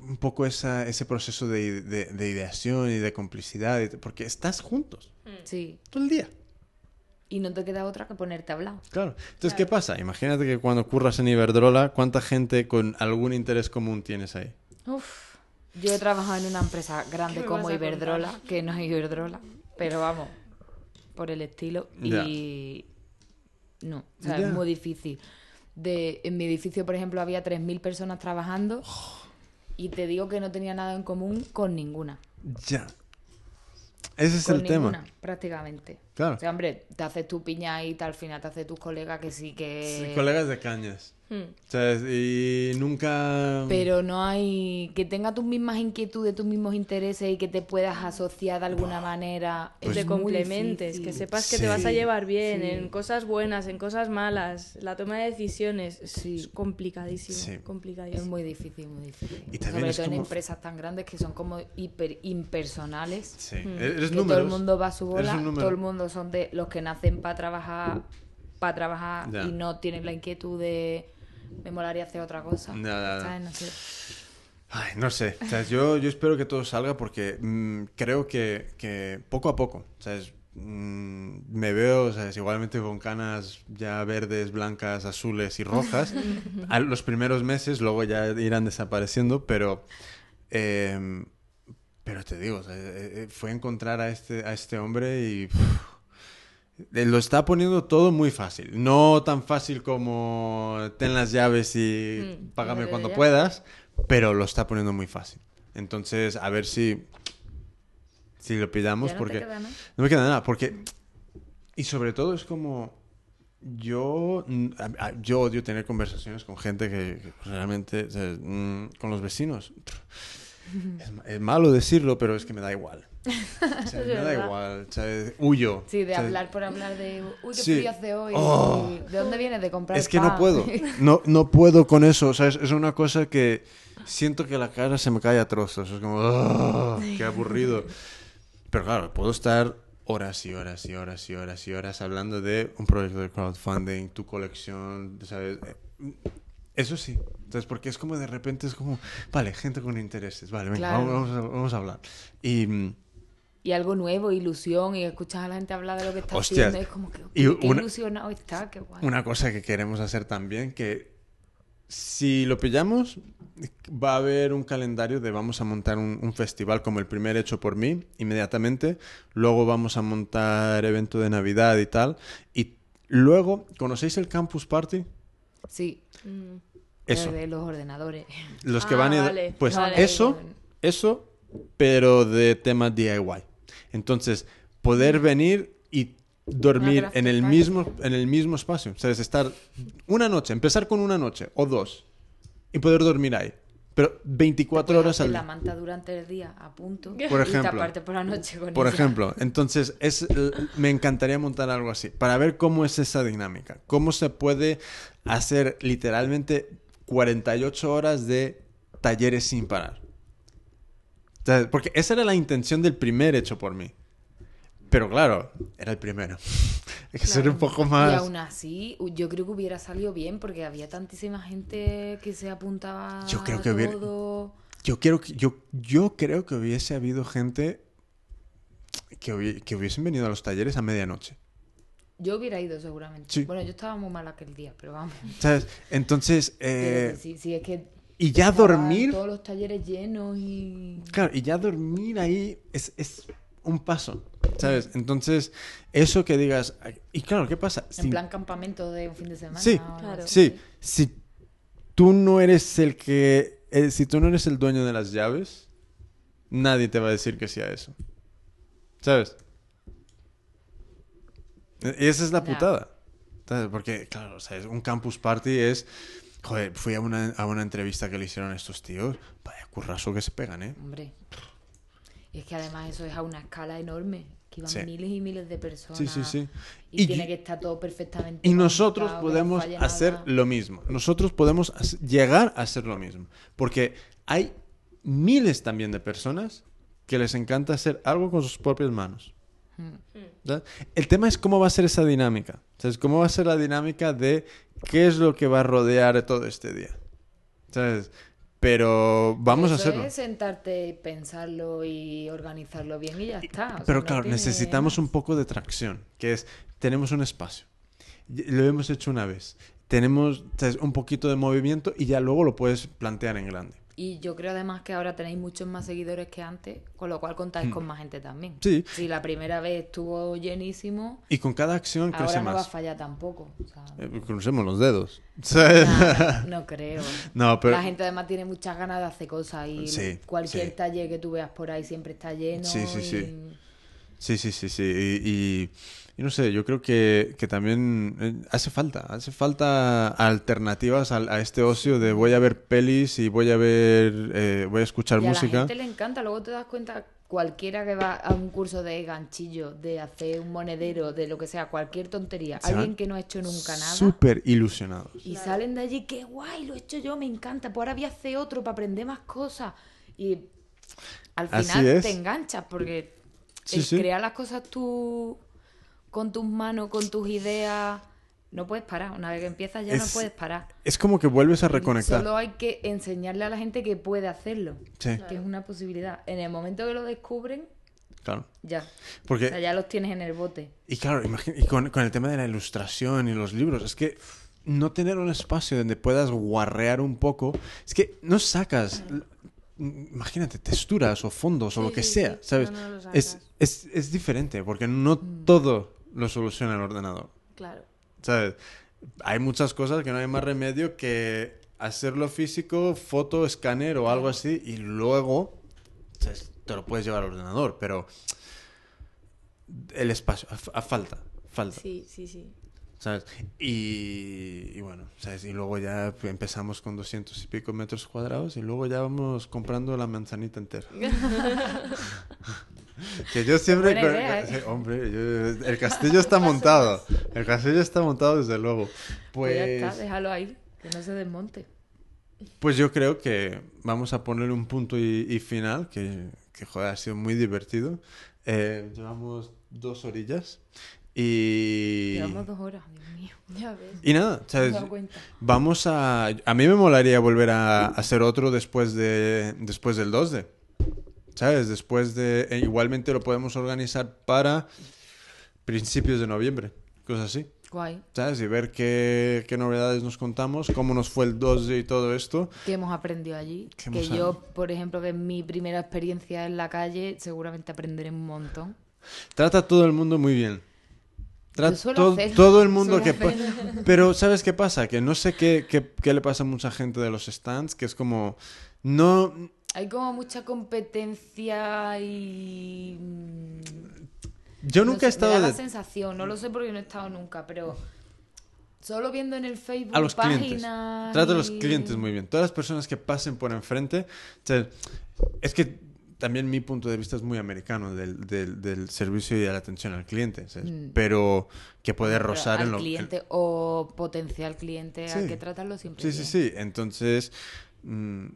un poco esa, ese proceso de, de- de ideación y de complicidad, y- porque estás juntos Sí. todo el día. Y no te queda otra que ponerte a hablar. Claro. Entonces, ¿qué pasa? Imagínate que cuando curras en Iberdrola, ¿cuánta gente con algún interés común tienes ahí? Uf. Yo he trabajado en una empresa grande como Iberdrola, que no es Iberdrola, pero vamos, por el estilo. Y no, o sea, Ya. es muy difícil. De, en mi edificio, por ejemplo, había 3.000 personas trabajando y te digo que no tenía nada en común con ninguna. Ya. Ese es con el ninguna, tema. prácticamente. Claro. O sea, hombre, te haces tu piña y tal, al final te haces tus colegas que sí que... Sí, colegas de cañas. Hmm. ¿Sabes? Y nunca... Pero no hay que tenga tus mismas inquietudes, tus mismos intereses y que te puedas asociar de alguna manera. Que es te complementes, que sepas que Sí. te vas a llevar bien Sí. en cosas buenas, en cosas malas, la toma de decisiones. Es, Sí. es complicadísimo, Sí. Es complicadísimo. muy difícil, muy difícil. Y también Sobre es todo en como- empresas tan grandes que son como hiper impersonales. Sí. Mm. Eres que números. todo el mundo va a su bola, todo el mundo son de los que nacen para trabajar, para trabajar y no tienen la inquietud de me molaría hacer otra cosa. ¿Sabes? No sé. Ay, no sé. O sea, yo, yo espero que todo salga porque mm, creo que, que poco a poco, ¿sabes? Mm, me veo, ¿sabes? Igualmente con canas ya verdes, blancas, azules y rojas. a los primeros meses, luego ya irán desapareciendo, pero... em, pero te digo, sea, eh, eh, fue encontrar a este, a este hombre y... lo está poniendo todo muy fácil. No tan fácil como ten las llaves y Mm, págame cuando ya. puedas, pero lo está poniendo muy fácil. Entonces, a ver si, si lo pillamos, Ya no te porque queda, ¿no? no me queda nada, porque y sobre todo es como yo yo odio tener conversaciones con gente que, que realmente o sea, mm, con los vecinos. Es, es malo decirlo, pero es que me da igual. O sea, me da igual, ¿sabes? huyo. Sí, de sea, hablar por hablar de, uy, qué Sí. frío hace hoy. Oh. ¿De dónde vienes? De comprar Es que no pan. puedo. No, no puedo con eso. O sea, es, es una cosa que siento que la cara se me cae a trozos. Es como, "Ah, qué aburrido. Pero claro, puedo estar horas y horas y horas y horas y horas hablando de un proyecto de crowdfunding, tu colección, ¿sabes? Eso sí. Entonces, porque es como de repente es como, vale, gente con intereses, vale, venga, Claro. vamos, vamos a, vamos a hablar. Y mm, Y algo nuevo, ilusión, y escuchas a la gente hablar de lo que está Hostias. haciendo. Es como que, Y uy, qué una- ilusionado está, qué guay. Una cosa que queremos hacer también, que si lo pillamos, va a haber un calendario de vamos a montar un, un festival como el primer hecho por mí, inmediatamente. Luego vamos a montar evento de Navidad y tal. Y luego, ¿conocéis el Campus Party? Sí, Mm. Eso. de los ordenadores. Los que Ah, van a... vale, Pues vale. eso, eso, pero de tema DIY. Entonces, poder venir y dormir en el mismo en el mismo espacio, ¿sabes? Estar una noche, empezar con una noche o dos y poder dormir ahí. Pero 24 horas al la día. manta durante el día a punto. Por Y ejemplo. taparte por la noche con Por ella. ejemplo, entonces es, me encantaría montar algo así, para ver cómo es esa dinámica, cómo se puede hacer literalmente 48 horas de talleres sin parar. O sea, Porque esa era la intención del primer hecho por mí. Pero claro, era el primero. Hay que ser un poco Y más... aún así, yo creo que hubiera salido bien porque había tantísima gente que se apuntaba Yo creo a que hubiera- todo. Yo, quiero que, yo, yo creo que hubiese habido gente que, hubi- que hubiesen venido a los talleres a medianoche. Yo hubiera ido seguramente. Sí. Bueno, yo estaba muy mal aquel día, pero vamos. ¿Sabes? Entonces... Eh, sí, sí, es que y ya dormir... todos los talleres llenos y... Claro, y ya dormir ahí es, es un paso, ¿sabes? Entonces, eso que digas... Y claro, ¿qué pasa? En Si- plan campamento de un fin de semana. Sí, Claro. sí, si tú no eres el que... eh, si tú no eres el dueño de las llaves, nadie te va a decir que sí a eso. ¿Sabes? Y esa es la putada. ¿Sabes? Porque, claro, ¿sabes? un campus party es... Joder, fui a una, a una entrevista que le hicieron a estos tíos. Vaya currazo que se pegan, ¿eh? Hombre. Y es que además eso es a una escala enorme. Que iban Sí. miles y miles de personas. Sí, sí, sí. Y, Y tiene que estar todo perfectamente. Y nosotros no podemos hacer nada. lo mismo. Nosotros podemos llegar a hacer lo mismo. Porque hay miles también de personas que les encanta hacer algo con sus propias manos. Mm. ¿verdad? El tema es cómo va a ser esa dinámica. ¿Sabes? ¿Cómo va a ser la dinámica de qué es lo que va a rodear todo este día? ¿Sabes? Pero vamos a hacerlo. es sentarte, pensarlo y organizarlo bien y ya está. O sea, Pero no claro, tiene necesitamos un poco de tracción, que es, tenemos un espacio, Y- lo hemos hecho una vez, tenemos ¿sabes? un poquito de movimiento y ya luego lo puedes plantear en grande. Y yo creo además que ahora tenéis muchos más seguidores que antes, con lo cual contáis con más gente también. Hmm. Sí. Si la primera vez estuvo llenísimo, Y con cada acción crece ahora no va a fallar tampoco. O sea, Eh, crucemos los dedos. no creo. No, pero... La gente además tiene muchas ganas de hacer cosas y Sí, cualquier sí. taller que tú veas por ahí siempre está lleno. Sí, sí, sí. Sí, sí, sí, sí. Y, y- y no sé, yo creo que, que también eh, hace falta, hace falta alternativas al- a, este ocio de voy a ver pelis y voy a ver, eh, voy a escuchar Y a la música. gente le encanta, luego te das cuenta, cualquiera que va a un curso de ganchillo, de hacer un monedero, de lo que sea, cualquier tontería, Se alguien que no ha hecho nunca nada, Súper ilusionados. y salen de allí, qué guay, lo he hecho yo, me encanta, pues ahora voy a hacer otro para aprender más cosas. Y al final te enganchas, porque sí. crear las cosas tú con tus manos, con tus ideas, no puedes parar. Una vez que empiezas ya no Es- puedes parar. Es como que vuelves a reconectar. Solo hay que enseñarle a la gente que puede hacerlo. Sí, Que es una posibilidad. En el momento que lo descubren, claro. ya. Porque O sea, ya los tienes en el bote. Y claro, imagina- y con, con el tema de la ilustración y los libros, es que no tener un espacio donde puedas guarrear un poco, es que no sacas, imagínate, texturas o fondos o lo que sí, sea, sí. ¿sabes? No, no lo es, es, es diferente, porque no todo lo soluciona el ordenador, Claro. ¿sabes? Hay muchas cosas que no hay más remedio que hacerlo físico, foto, escáner o algo así, y luego ¿sabes? te lo puedes llevar al ordenador, pero el espacio, a, a falta, falta. Sí, sí, sí. ¿Sabes? Y, y bueno, ¿sabes? Y luego ya empezamos con 200 y pico metros cuadrados y luego ya vamos comprando la manzanita entera. que yo siempre... Idea, ¿eh? hombre, yo- el castillo está montado. El castillo está montado desde luego. Pues, ya Pues, está, déjalo ahí, que no se desmonte. pues yo creo que vamos a poner un punto y, y final, que, que joder, ha sido muy divertido. Eh, llevamos dos orillas y... Llevamos dos horas, Dios mío. Ya ves. Y nada, dado cuenta. Vamos a... A mí me molaría volver a hacer otro después, de, después del 2D. ¿Sabes? Después de... e igualmente lo podemos organizar para principios de noviembre. Cosas así. Guay. ¿sabes? Y ver qué, qué novedades nos contamos, cómo nos fue el 2D y todo esto. ¿Qué hemos aprendido allí? ¿Qué Que yo, por ejemplo, que es mi primera experiencia en la calle, seguramente aprenderé un montón. Trata a todo el mundo muy bien. Trata suelo todo, hacerlo, todo el mundo suelo que... Pero ¿sabes qué pasa? Que no sé qué, qué, qué le pasa a mucha gente de los stands, que es como... No... Hay como mucha competencia y... mm, Yo no nunca he estado Me da de... la sensación, no lo sé porque no he estado nunca, pero... Solo viendo en el Facebook a los clientes. Trata a los clientes muy bien. Todas las personas que pasen por enfrente. o sea, es que también mi punto de vista es muy americano del, del- del servicio y de la atención al cliente. ¿sabes? Mm. Pero que puede Pero rozar al en lo cliente o potencial cliente Sí. hay que tratarlo siempre Sí, sí, bien. sí. Entonces, mm,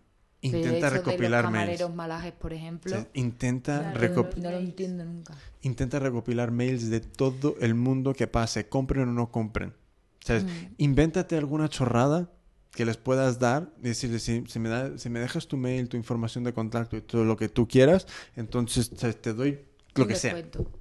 intenta eso de recopilar los mails. malajes, por ejemplo, O sea, intenta, Claro, recop- no lo entiendo nunca. intenta recopilar mails de todo el mundo que pase, compren o no compren. ¿Sabes? Mm. Invéntate alguna chorrada que les puedas dar y decirles, si, si me da- si me dejas tu mail, tu información de contacto y todo lo que tú quieras, entonces te doy lo que sea.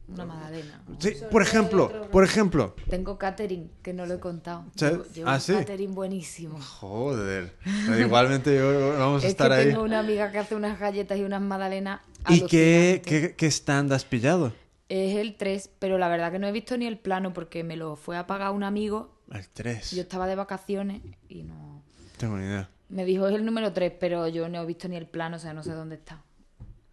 Una magdalena. Sí, por ejemplo, por ejemplo. Tengo catering, que no lo he contado. ¿Sí? Llevo, Ah, un sí. catering buenísimo. Joder. Igualmente yo- vamos a Es que estar ahí. tengo una amiga que hace unas galletas y unas magdalenas ¿Y qué, qué, qué stand has pillado? Es el 3, pero la verdad que no he visto ni el plano porque me lo fue a pagar un amigo. El 3. Yo estaba de vacaciones y no... Tengo ni idea. Me dijo es el número 3, pero yo no he visto ni el plano, o sea, no sé dónde está.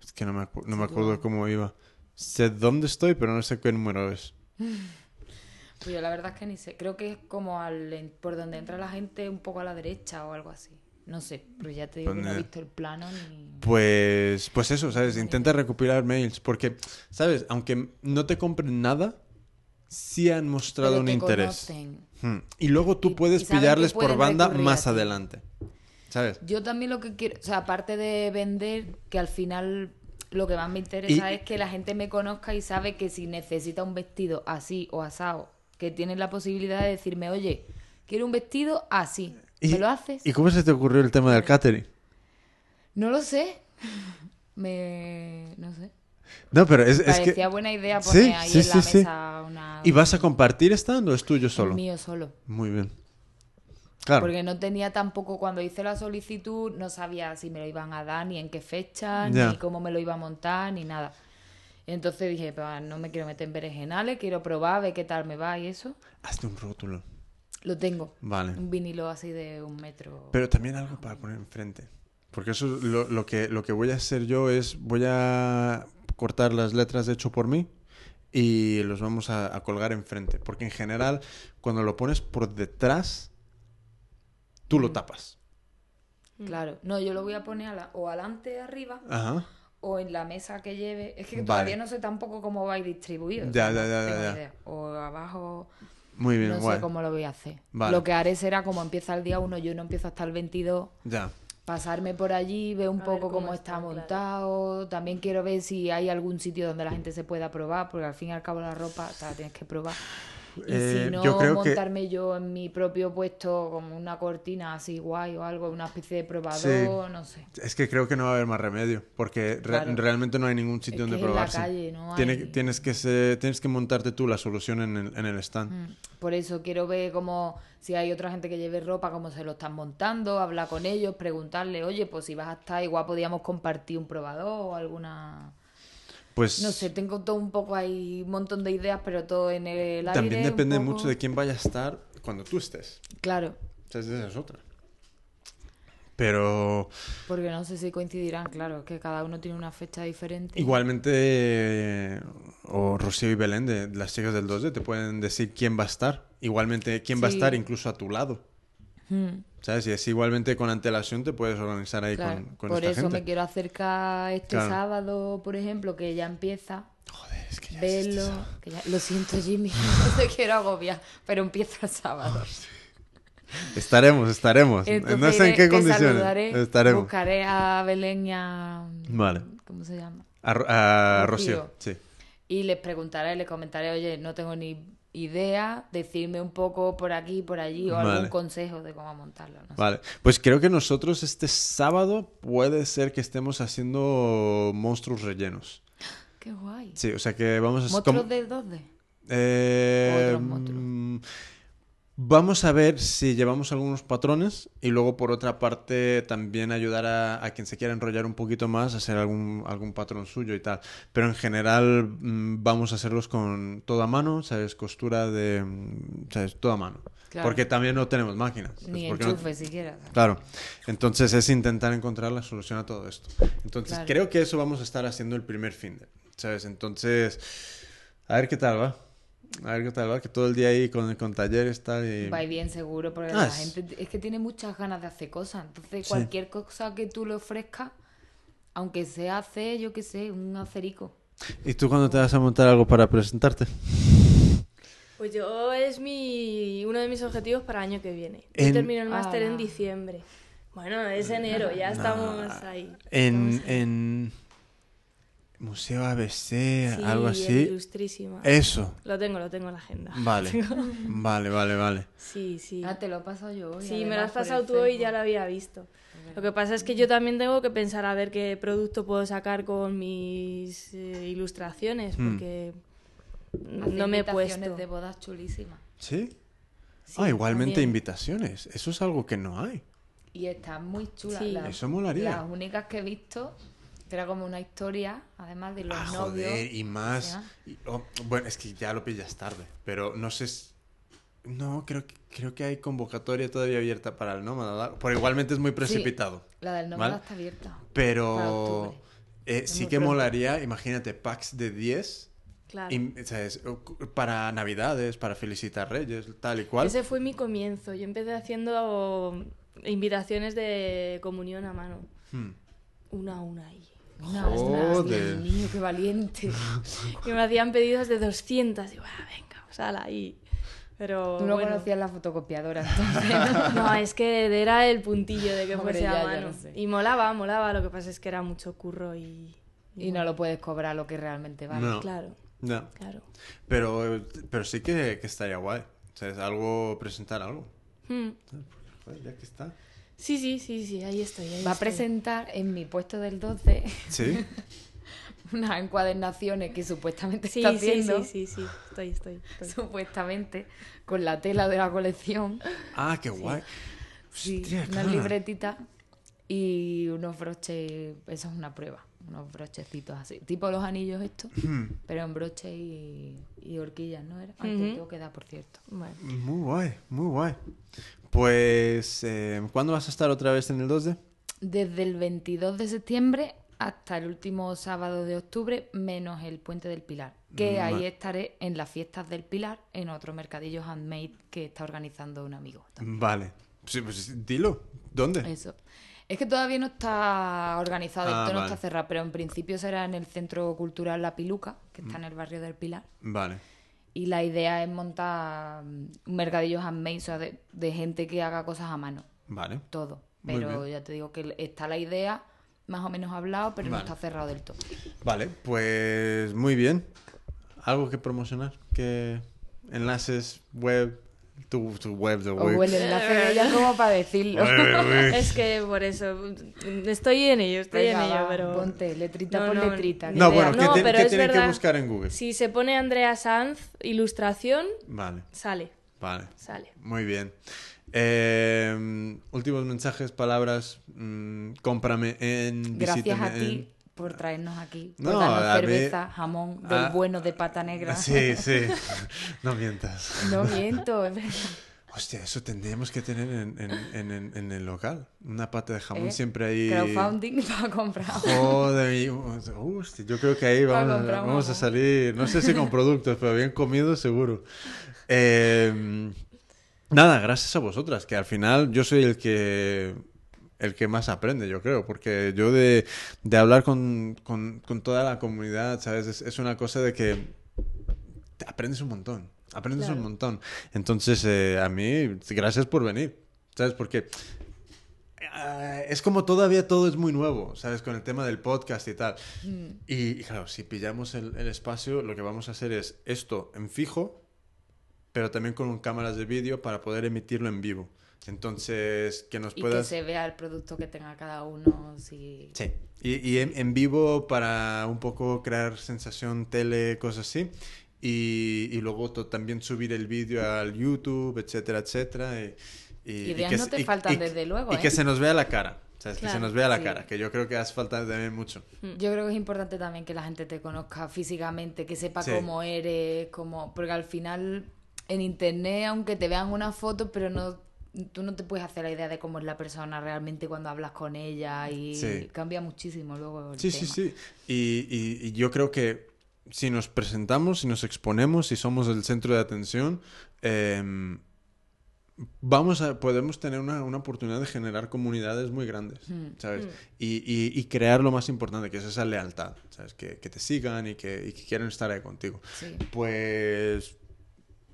Es que no me, acu- no me acuerdo cómo iba. Sé dónde estoy, pero no sé qué número es. Pues yo la verdad es que ni sé. Creo que es como al, por donde entra la gente un poco a la derecha o algo así. No sé, pero ya te digo que no he ¿Dónde? visto el plano ni... Pues, pues eso, ¿sabes? Intenta recopilar mails, porque, ¿sabes? Aunque no te compren nada, sí han mostrado Pero un te interés. Hmm. Y luego tú Y- puedes y pillarles por banda más adelante. ¿Sabes? Yo también lo que quiero, o sea, aparte de vender, que al final lo que más me interesa Y- es que la gente me conozca y sabe que si necesita un vestido así o asado, que tienen la posibilidad de decirme, oye, quiero un vestido así, ¿Y, ¿me lo haces? ¿Y cómo se te ocurrió el tema del catering? No lo sé. Me... no sé. No, pero es, es Parecía que... buena idea poner Sí, ahí sí, en la sí, mesa una... ¿Y vas a compartir stand o es tuyo el solo? mío solo. Muy bien. Claro. Porque no tenía tampoco, cuando hice la solicitud, no sabía si me lo iban a dar, ni en qué fecha, ni cómo me lo iba a montar, ni nada. Entonces dije, pues no me quiero meter en berenjenales, quiero probar, ver qué tal me va y eso. Hazte un rótulo. Lo tengo. Vale. Un vinilo así de un metro. Pero también algo para poner enfrente. Porque eso es lo, lo que, lo que voy a hacer yo es, voy a cortar las letras de hecho por mí y los vamos a, a colgar enfrente. Porque en general, cuando lo pones por detrás, tú Mm. lo tapas. Claro. No, yo lo voy a poner a la- o adelante arriba Ajá. o en la mesa que lleve. Es que Vale. todavía no sé tampoco cómo va a ir distribuido. Ya, o sea, ya, no ya, ya, tengo ni ya. idea. O abajo. Muy bien, no guay. sé cómo lo voy a hacer. Vale. Lo que haré será como empieza el día 1, yo no empiezo hasta el 22. Ya. pasarme por allí, ver un A ver poco cómo cómo, está, está, claro. montado. También quiero ver si hay algún sitio donde la gente se pueda probar, porque al fin y al cabo la ropa la tienes que probar. Y Eh, si no, yo creo que- montarme yo en mi propio puesto como una cortina así guay o algo, una especie de probador, no sé. Es que creo que no va a haber más remedio, porque re- realmente no hay ningún sitio Es donde que en la probarse. calle no tienes, que ser- tienes que montarte tú la solución en el, en el stand. Mm. Por eso quiero ver cómo, si hay otra gente que lleve ropa, cómo se lo están montando, hablar con ellos, preguntarle, oye, pues si vas a estar, igual podíamos compartir un probador o alguna... Pues No sé, tengo todo un poco ahí, un montón de ideas, pero todo en el aire. también depende poco. mucho de quién vaya a estar cuando tú estés. Claro, O sea, esa es otra. Pero porque no sé si coincidirán, claro, que cada uno tiene una fecha diferente. igualmente, eh, o Rocío y Belén, de las chicas del 2D, te pueden decir quién va a estar. Igualmente, quién va a estar incluso a tu lado. Mm, ¿Sabes? Y así igualmente con antelación te puedes organizar ahí claro. con, con Por esta eso gente. me quiero acercar este Claro. sábado, por ejemplo, que ya empieza. Joder, es que ya es este que ya- Lo siento, Jimmy, no te quiero agobiar, pero empieza el sábado. Estaremos, estaremos. Entonces no sé en qué condiciones. saludaré, Estaremos. Buscaré a Belén y a. Vale. ¿Cómo se llama? A, a. Rocío, sí. Y les preguntaré, les comentaré, oye, no tengo ni idea, decirme un poco por aquí, por allí, o Vale. algún consejo de cómo montarlo. No sé. Vale, pues creo que nosotros este sábado puede ser que estemos haciendo monstruos rellenos. Qué guay. Sí, o sea que vamos a... ¿Monstruos del 2D? Eh, Otros monstruos. Vamos a ver si llevamos algunos patrones y luego por otra parte también ayudar a, a quien se quiera enrollar un poquito más a hacer algún, algún patrón suyo y tal. Pero en general mm, vamos a hacerlos con toda mano, ¿sabes? Costura de... mm, ¿sabes? Toda mano. Claro. Porque también no tenemos máquinas. Ni no- enchufe siquiera. Claro. Entonces es intentar encontrar la solución a todo esto. Entonces Claro. creo que eso vamos a estar haciendo el primer fin de, ¿sabes? Entonces, a ver qué tal va. A ver qué tal va, que todo el día ahí con, con talleres tal y... Va bien seguro, porque Ah, la es- gente es que tiene muchas ganas de hacer cosas. Entonces, Sí. cualquier cosa que tú le ofrezcas, aunque sea hacer, yo qué sé, un acerico. ¿Y tú cuándo te vas a montar algo para presentarte? Pues yo es mi uno de mis objetivos para el año que viene. Yo En- termino el máster en diciembre. Bueno, es enero, ya estamos ahí. En, Estamos ahí. en Museo ABC, Sí, algo así. Ilustrísima. Eso. Lo tengo, lo tengo en la agenda. Vale. Vale, vale, vale. Sí, sí. Ah, te lo he pasado yo hoy. Sí, me lo has pasado tú hoy y ya lo había visto. Lo que pasa es que yo también tengo que pensar a ver qué producto puedo sacar con mis eh, ilustraciones, Hmm. porque no me he invitaciones puesto. de bodas chulísimas. ¿Sí? Sí, ah, igualmente también. invitaciones. Eso es algo que no hay. Y están muy chulas. Sí. las- Eso molaría. Las únicas que he visto, era como una historia, además de los Ah, novios. joder, y más. sea. y- oh, bueno, es que ya lo pillas tarde, pero no sé. si- No, creo que, creo que hay convocatoria todavía abierta para el Nómada. Pero igualmente es muy precipitado. La del nómada ¿Vale? está abierta. Pero eh, sí que pronto. molaría, imagínate, packs de 10 Claro. y, ¿sabes? para Navidades, para felicitar Reyes, tal y cual. Ese fue mi comienzo. Yo empecé haciendo invitaciones de comunión a mano. Hmm. Una a una ahí. Una, Joder. Dios mío, qué valiente. Y me hacían pedidos de 200. Y bueno, venga, pues ala, ahí. Pero Tú no bueno. conocías la fotocopiadora, entonces. No, es que era el puntillo de que Hombre, fuese ya, a ya mano. sé. Y molaba, molaba. Lo que pasa es que era mucho curro y... y no lo puedes cobrar lo que realmente vale. No. Claro, No. claro. Pero, pero sí que, que estaría guay. ¿Sabes? Algo, presentar algo. Hmm. Joder, ya que está. Sí, sí, sí, sí, ahí estoy. ahí Va a presentar en mi puesto del 12 Sí. unas encuadernaciones que supuestamente Sí, está sí, haciendo. sí, sí, sí, estoy, estoy. estoy. Supuestamente, con la tela de la colección. Ah, qué guay. Sí, Hostia, unas claro. libretitas y unos broches. Eso es una prueba. Unos brochecitos así. Tipo los anillos estos, pero en broches y, y horquillas, ¿no era? Ay, te Ujú. tengo que dar, por cierto. Bueno. Muy guay, muy guay. Pues, eh, ¿cuándo vas a estar otra vez en el 2D? Desde el 22 de septiembre hasta el último sábado de octubre, menos el Puente del Pilar. Que Mm, ahí vale. estaré en las fiestas del Pilar, en otro mercadillo handmade que está organizando un amigo. Vale. Sí, pues dilo. ¿Dónde? Eso. Es que todavía no está organizado, Ah, esto no vale. está cerrado, pero en principio será en el Centro Cultural La Piluca, que está en el barrio del Pilar. Vale. Y la idea es montar mm, un mercadillo handmade, o sea, de, de gente que haga cosas a mano, Vale. todo. Pero ya te digo que está la idea, más o menos hablado, pero Vale. no está cerrado del todo. Vale, pues muy bien. ¿Algo que promocionar? ¿Qué enlaces web? Tu, tu web de O web. el enlace ya como para decirlo. Es que por eso estoy en ello, estoy Venga, en ello, pero Ponte letrita No, por no, letrita. que No, bueno, ¿qué, te- pero qué es tienen que verdad. buscar en Google? si se pone Andrea Sanz ilustración, Vale, sale, vale. sale. Muy bien. Eh, últimos mensajes, palabras. mm, cómprame en. Gracias a ti en- por traernos aquí, por No, darnos mí- cerveza, jamón, del Ah, bueno de pata negra. Sí, sí. no mientas. No miento, es verdad. Hostia, eso tendríamos que tener en, en- en- el local. Una pata de jamón ¿Eh? siempre ahí. Crowdfunding para comprar. Joder, hostia, yo creo que ahí vamos, a- vamos salir, no sé si con productos, pero bien comido seguro. Eh, nada, gracias a vosotras, que al final yo soy el que el que más aprende, yo creo, porque yo de, de hablar con, con- con toda la comunidad, ¿sabes? Es, es una cosa de que aprendes un montón, aprendes un montón. Entonces, eh, a mí, gracias por venir, ¿sabes? Porque eh, es como todavía todo es muy nuevo, ¿sabes? Con el tema del podcast y tal. Mm. Y, y claro, si pillamos el, el espacio, lo que vamos a hacer es esto en fijo, pero también con cámaras de vídeo para poder emitirlo en vivo. Entonces, que nos Y que puedas... se vea el producto que tenga cada uno. Si... Sí. Y, y en, en vivo para un poco crear sensación tele, cosas así. y, y luego también subir el vídeo al YouTube, etcétera, etcétera. Y, y- Ideas que no se- te faltan, desde luego, Y ¿eh? que se nos vea la cara. ¿sabes? Que se Claro, nos vea la sí. cara, que yo creo que hace falta también mucho. Yo creo que es importante también que la gente te conozca físicamente, que sepa Sí. cómo eres, cómo... porque al final en internet, aunque te vean una foto, pero no tú no te puedes hacer la idea de cómo es la persona realmente cuando hablas con ella y Sí. cambia muchísimo luego el Sí, sí, tema. sí. Y, y- y yo creo que si nos presentamos, si nos exponemos, si somos el centro de atención, em, vamos a, podemos tener una, una oportunidad de generar comunidades muy grandes, ¿sabes? Y, y- y crear lo más importante, que es esa lealtad, ¿sabes? Que, que te sigan y que, y que quieran estar ahí contigo. Sí. Pues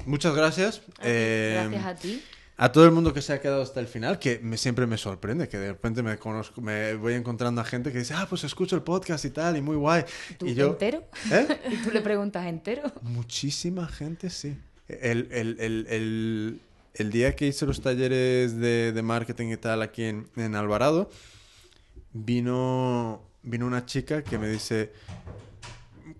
muchas gracias. Em, Gracias a ti. A todo el mundo que se ha quedado hasta el final, que me, siempre me sorprende, que de repente me conozco, me voy encontrando a gente que dice, ah, pues escucho el podcast y tal, y muy guay. ¿Tú y yo, entero? ¿Eh? Y tú le preguntas entero. Muchísima gente, sí. El, el- el- el- el día que hice los talleres de, de marketing y tal aquí en, en Alvarado, vino, vino una chica que me dice,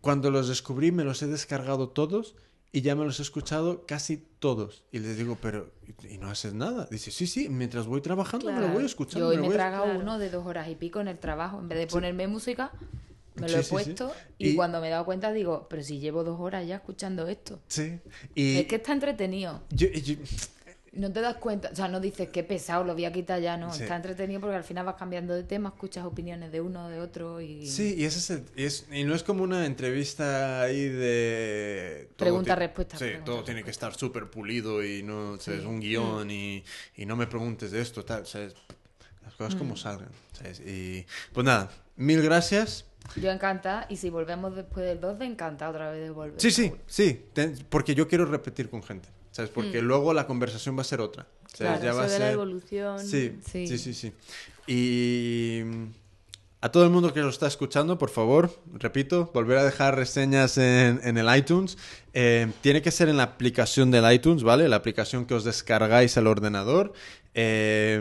cuando los descubrí me los he descargado todos y ya me los he escuchado casi todos. Y les digo, pero ¿y no haces nada? Dice, sí, sí, mientras voy trabajando me lo voy escuchando. Yo hoy me Claro. uno de dos horas y pico en el trabajo. En vez de ponerme música, me lo Sí, he sí, sí. puesto. Y... Y- cuando me he dado cuenta digo, pero si llevo dos horas ya escuchando esto. Sí. Y Es que está entretenido. yo- No te das cuenta, o sea, no dices qué pesado, lo voy a quitar ya, no. Sí. Está entretenido porque al final vas cambiando de tema, escuchas opiniones de uno, de otro y. Sí, y ese es, el- y es- y no es como una entrevista ahí de... todo Pregunta, ti- respuesta, Sí, pregunta, todo tiene que estar súper pulido y no. Sí. un guion y, y no me preguntes de esto, tal, ¿sabes? Las cosas Mm. como salgan, ¿sabes? Y pues nada, mil gracias. Yo encantada, y si volvemos después del 12, encantada otra vez de volver. Sí, sí, sí, porque yo quiero repetir con gente, ¿sabes? Porque luego la conversación va a ser otra. ¿sabes? Claro, Ya va a sobre la ser- evolución. Sí, sí, Sí. sí, sí. Y mm, a todo el mundo que lo está escuchando, por favor, repito, volver a dejar reseñas en, en el iTunes. Eh, tiene que ser en la aplicación del iTunes, ¿vale? La aplicación que os descargáis al ordenador. Eh,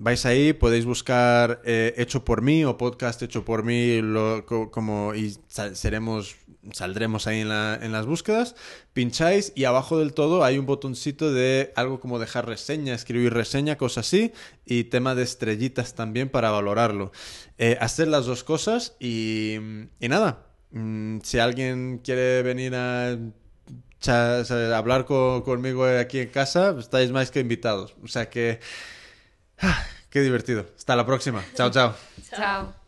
vais ahí, podéis buscar eh, Hecho por mí o podcast Hecho por mí lo- co- como, y seremos, saldremos ahí en, la- en las búsquedas. Pincháis y abajo del todo hay un botoncito de algo como dejar reseña, escribir reseña, cosas así, y tema de estrellitas también para valorarlo. Eh, hacer las dos cosas y, nada. Mm, Si alguien quiere venir a hablar co- conmigo aquí en casa, estáis más que invitados. O sea que... ah, qué divertido. Hasta la próxima. Chao, chao. Chao.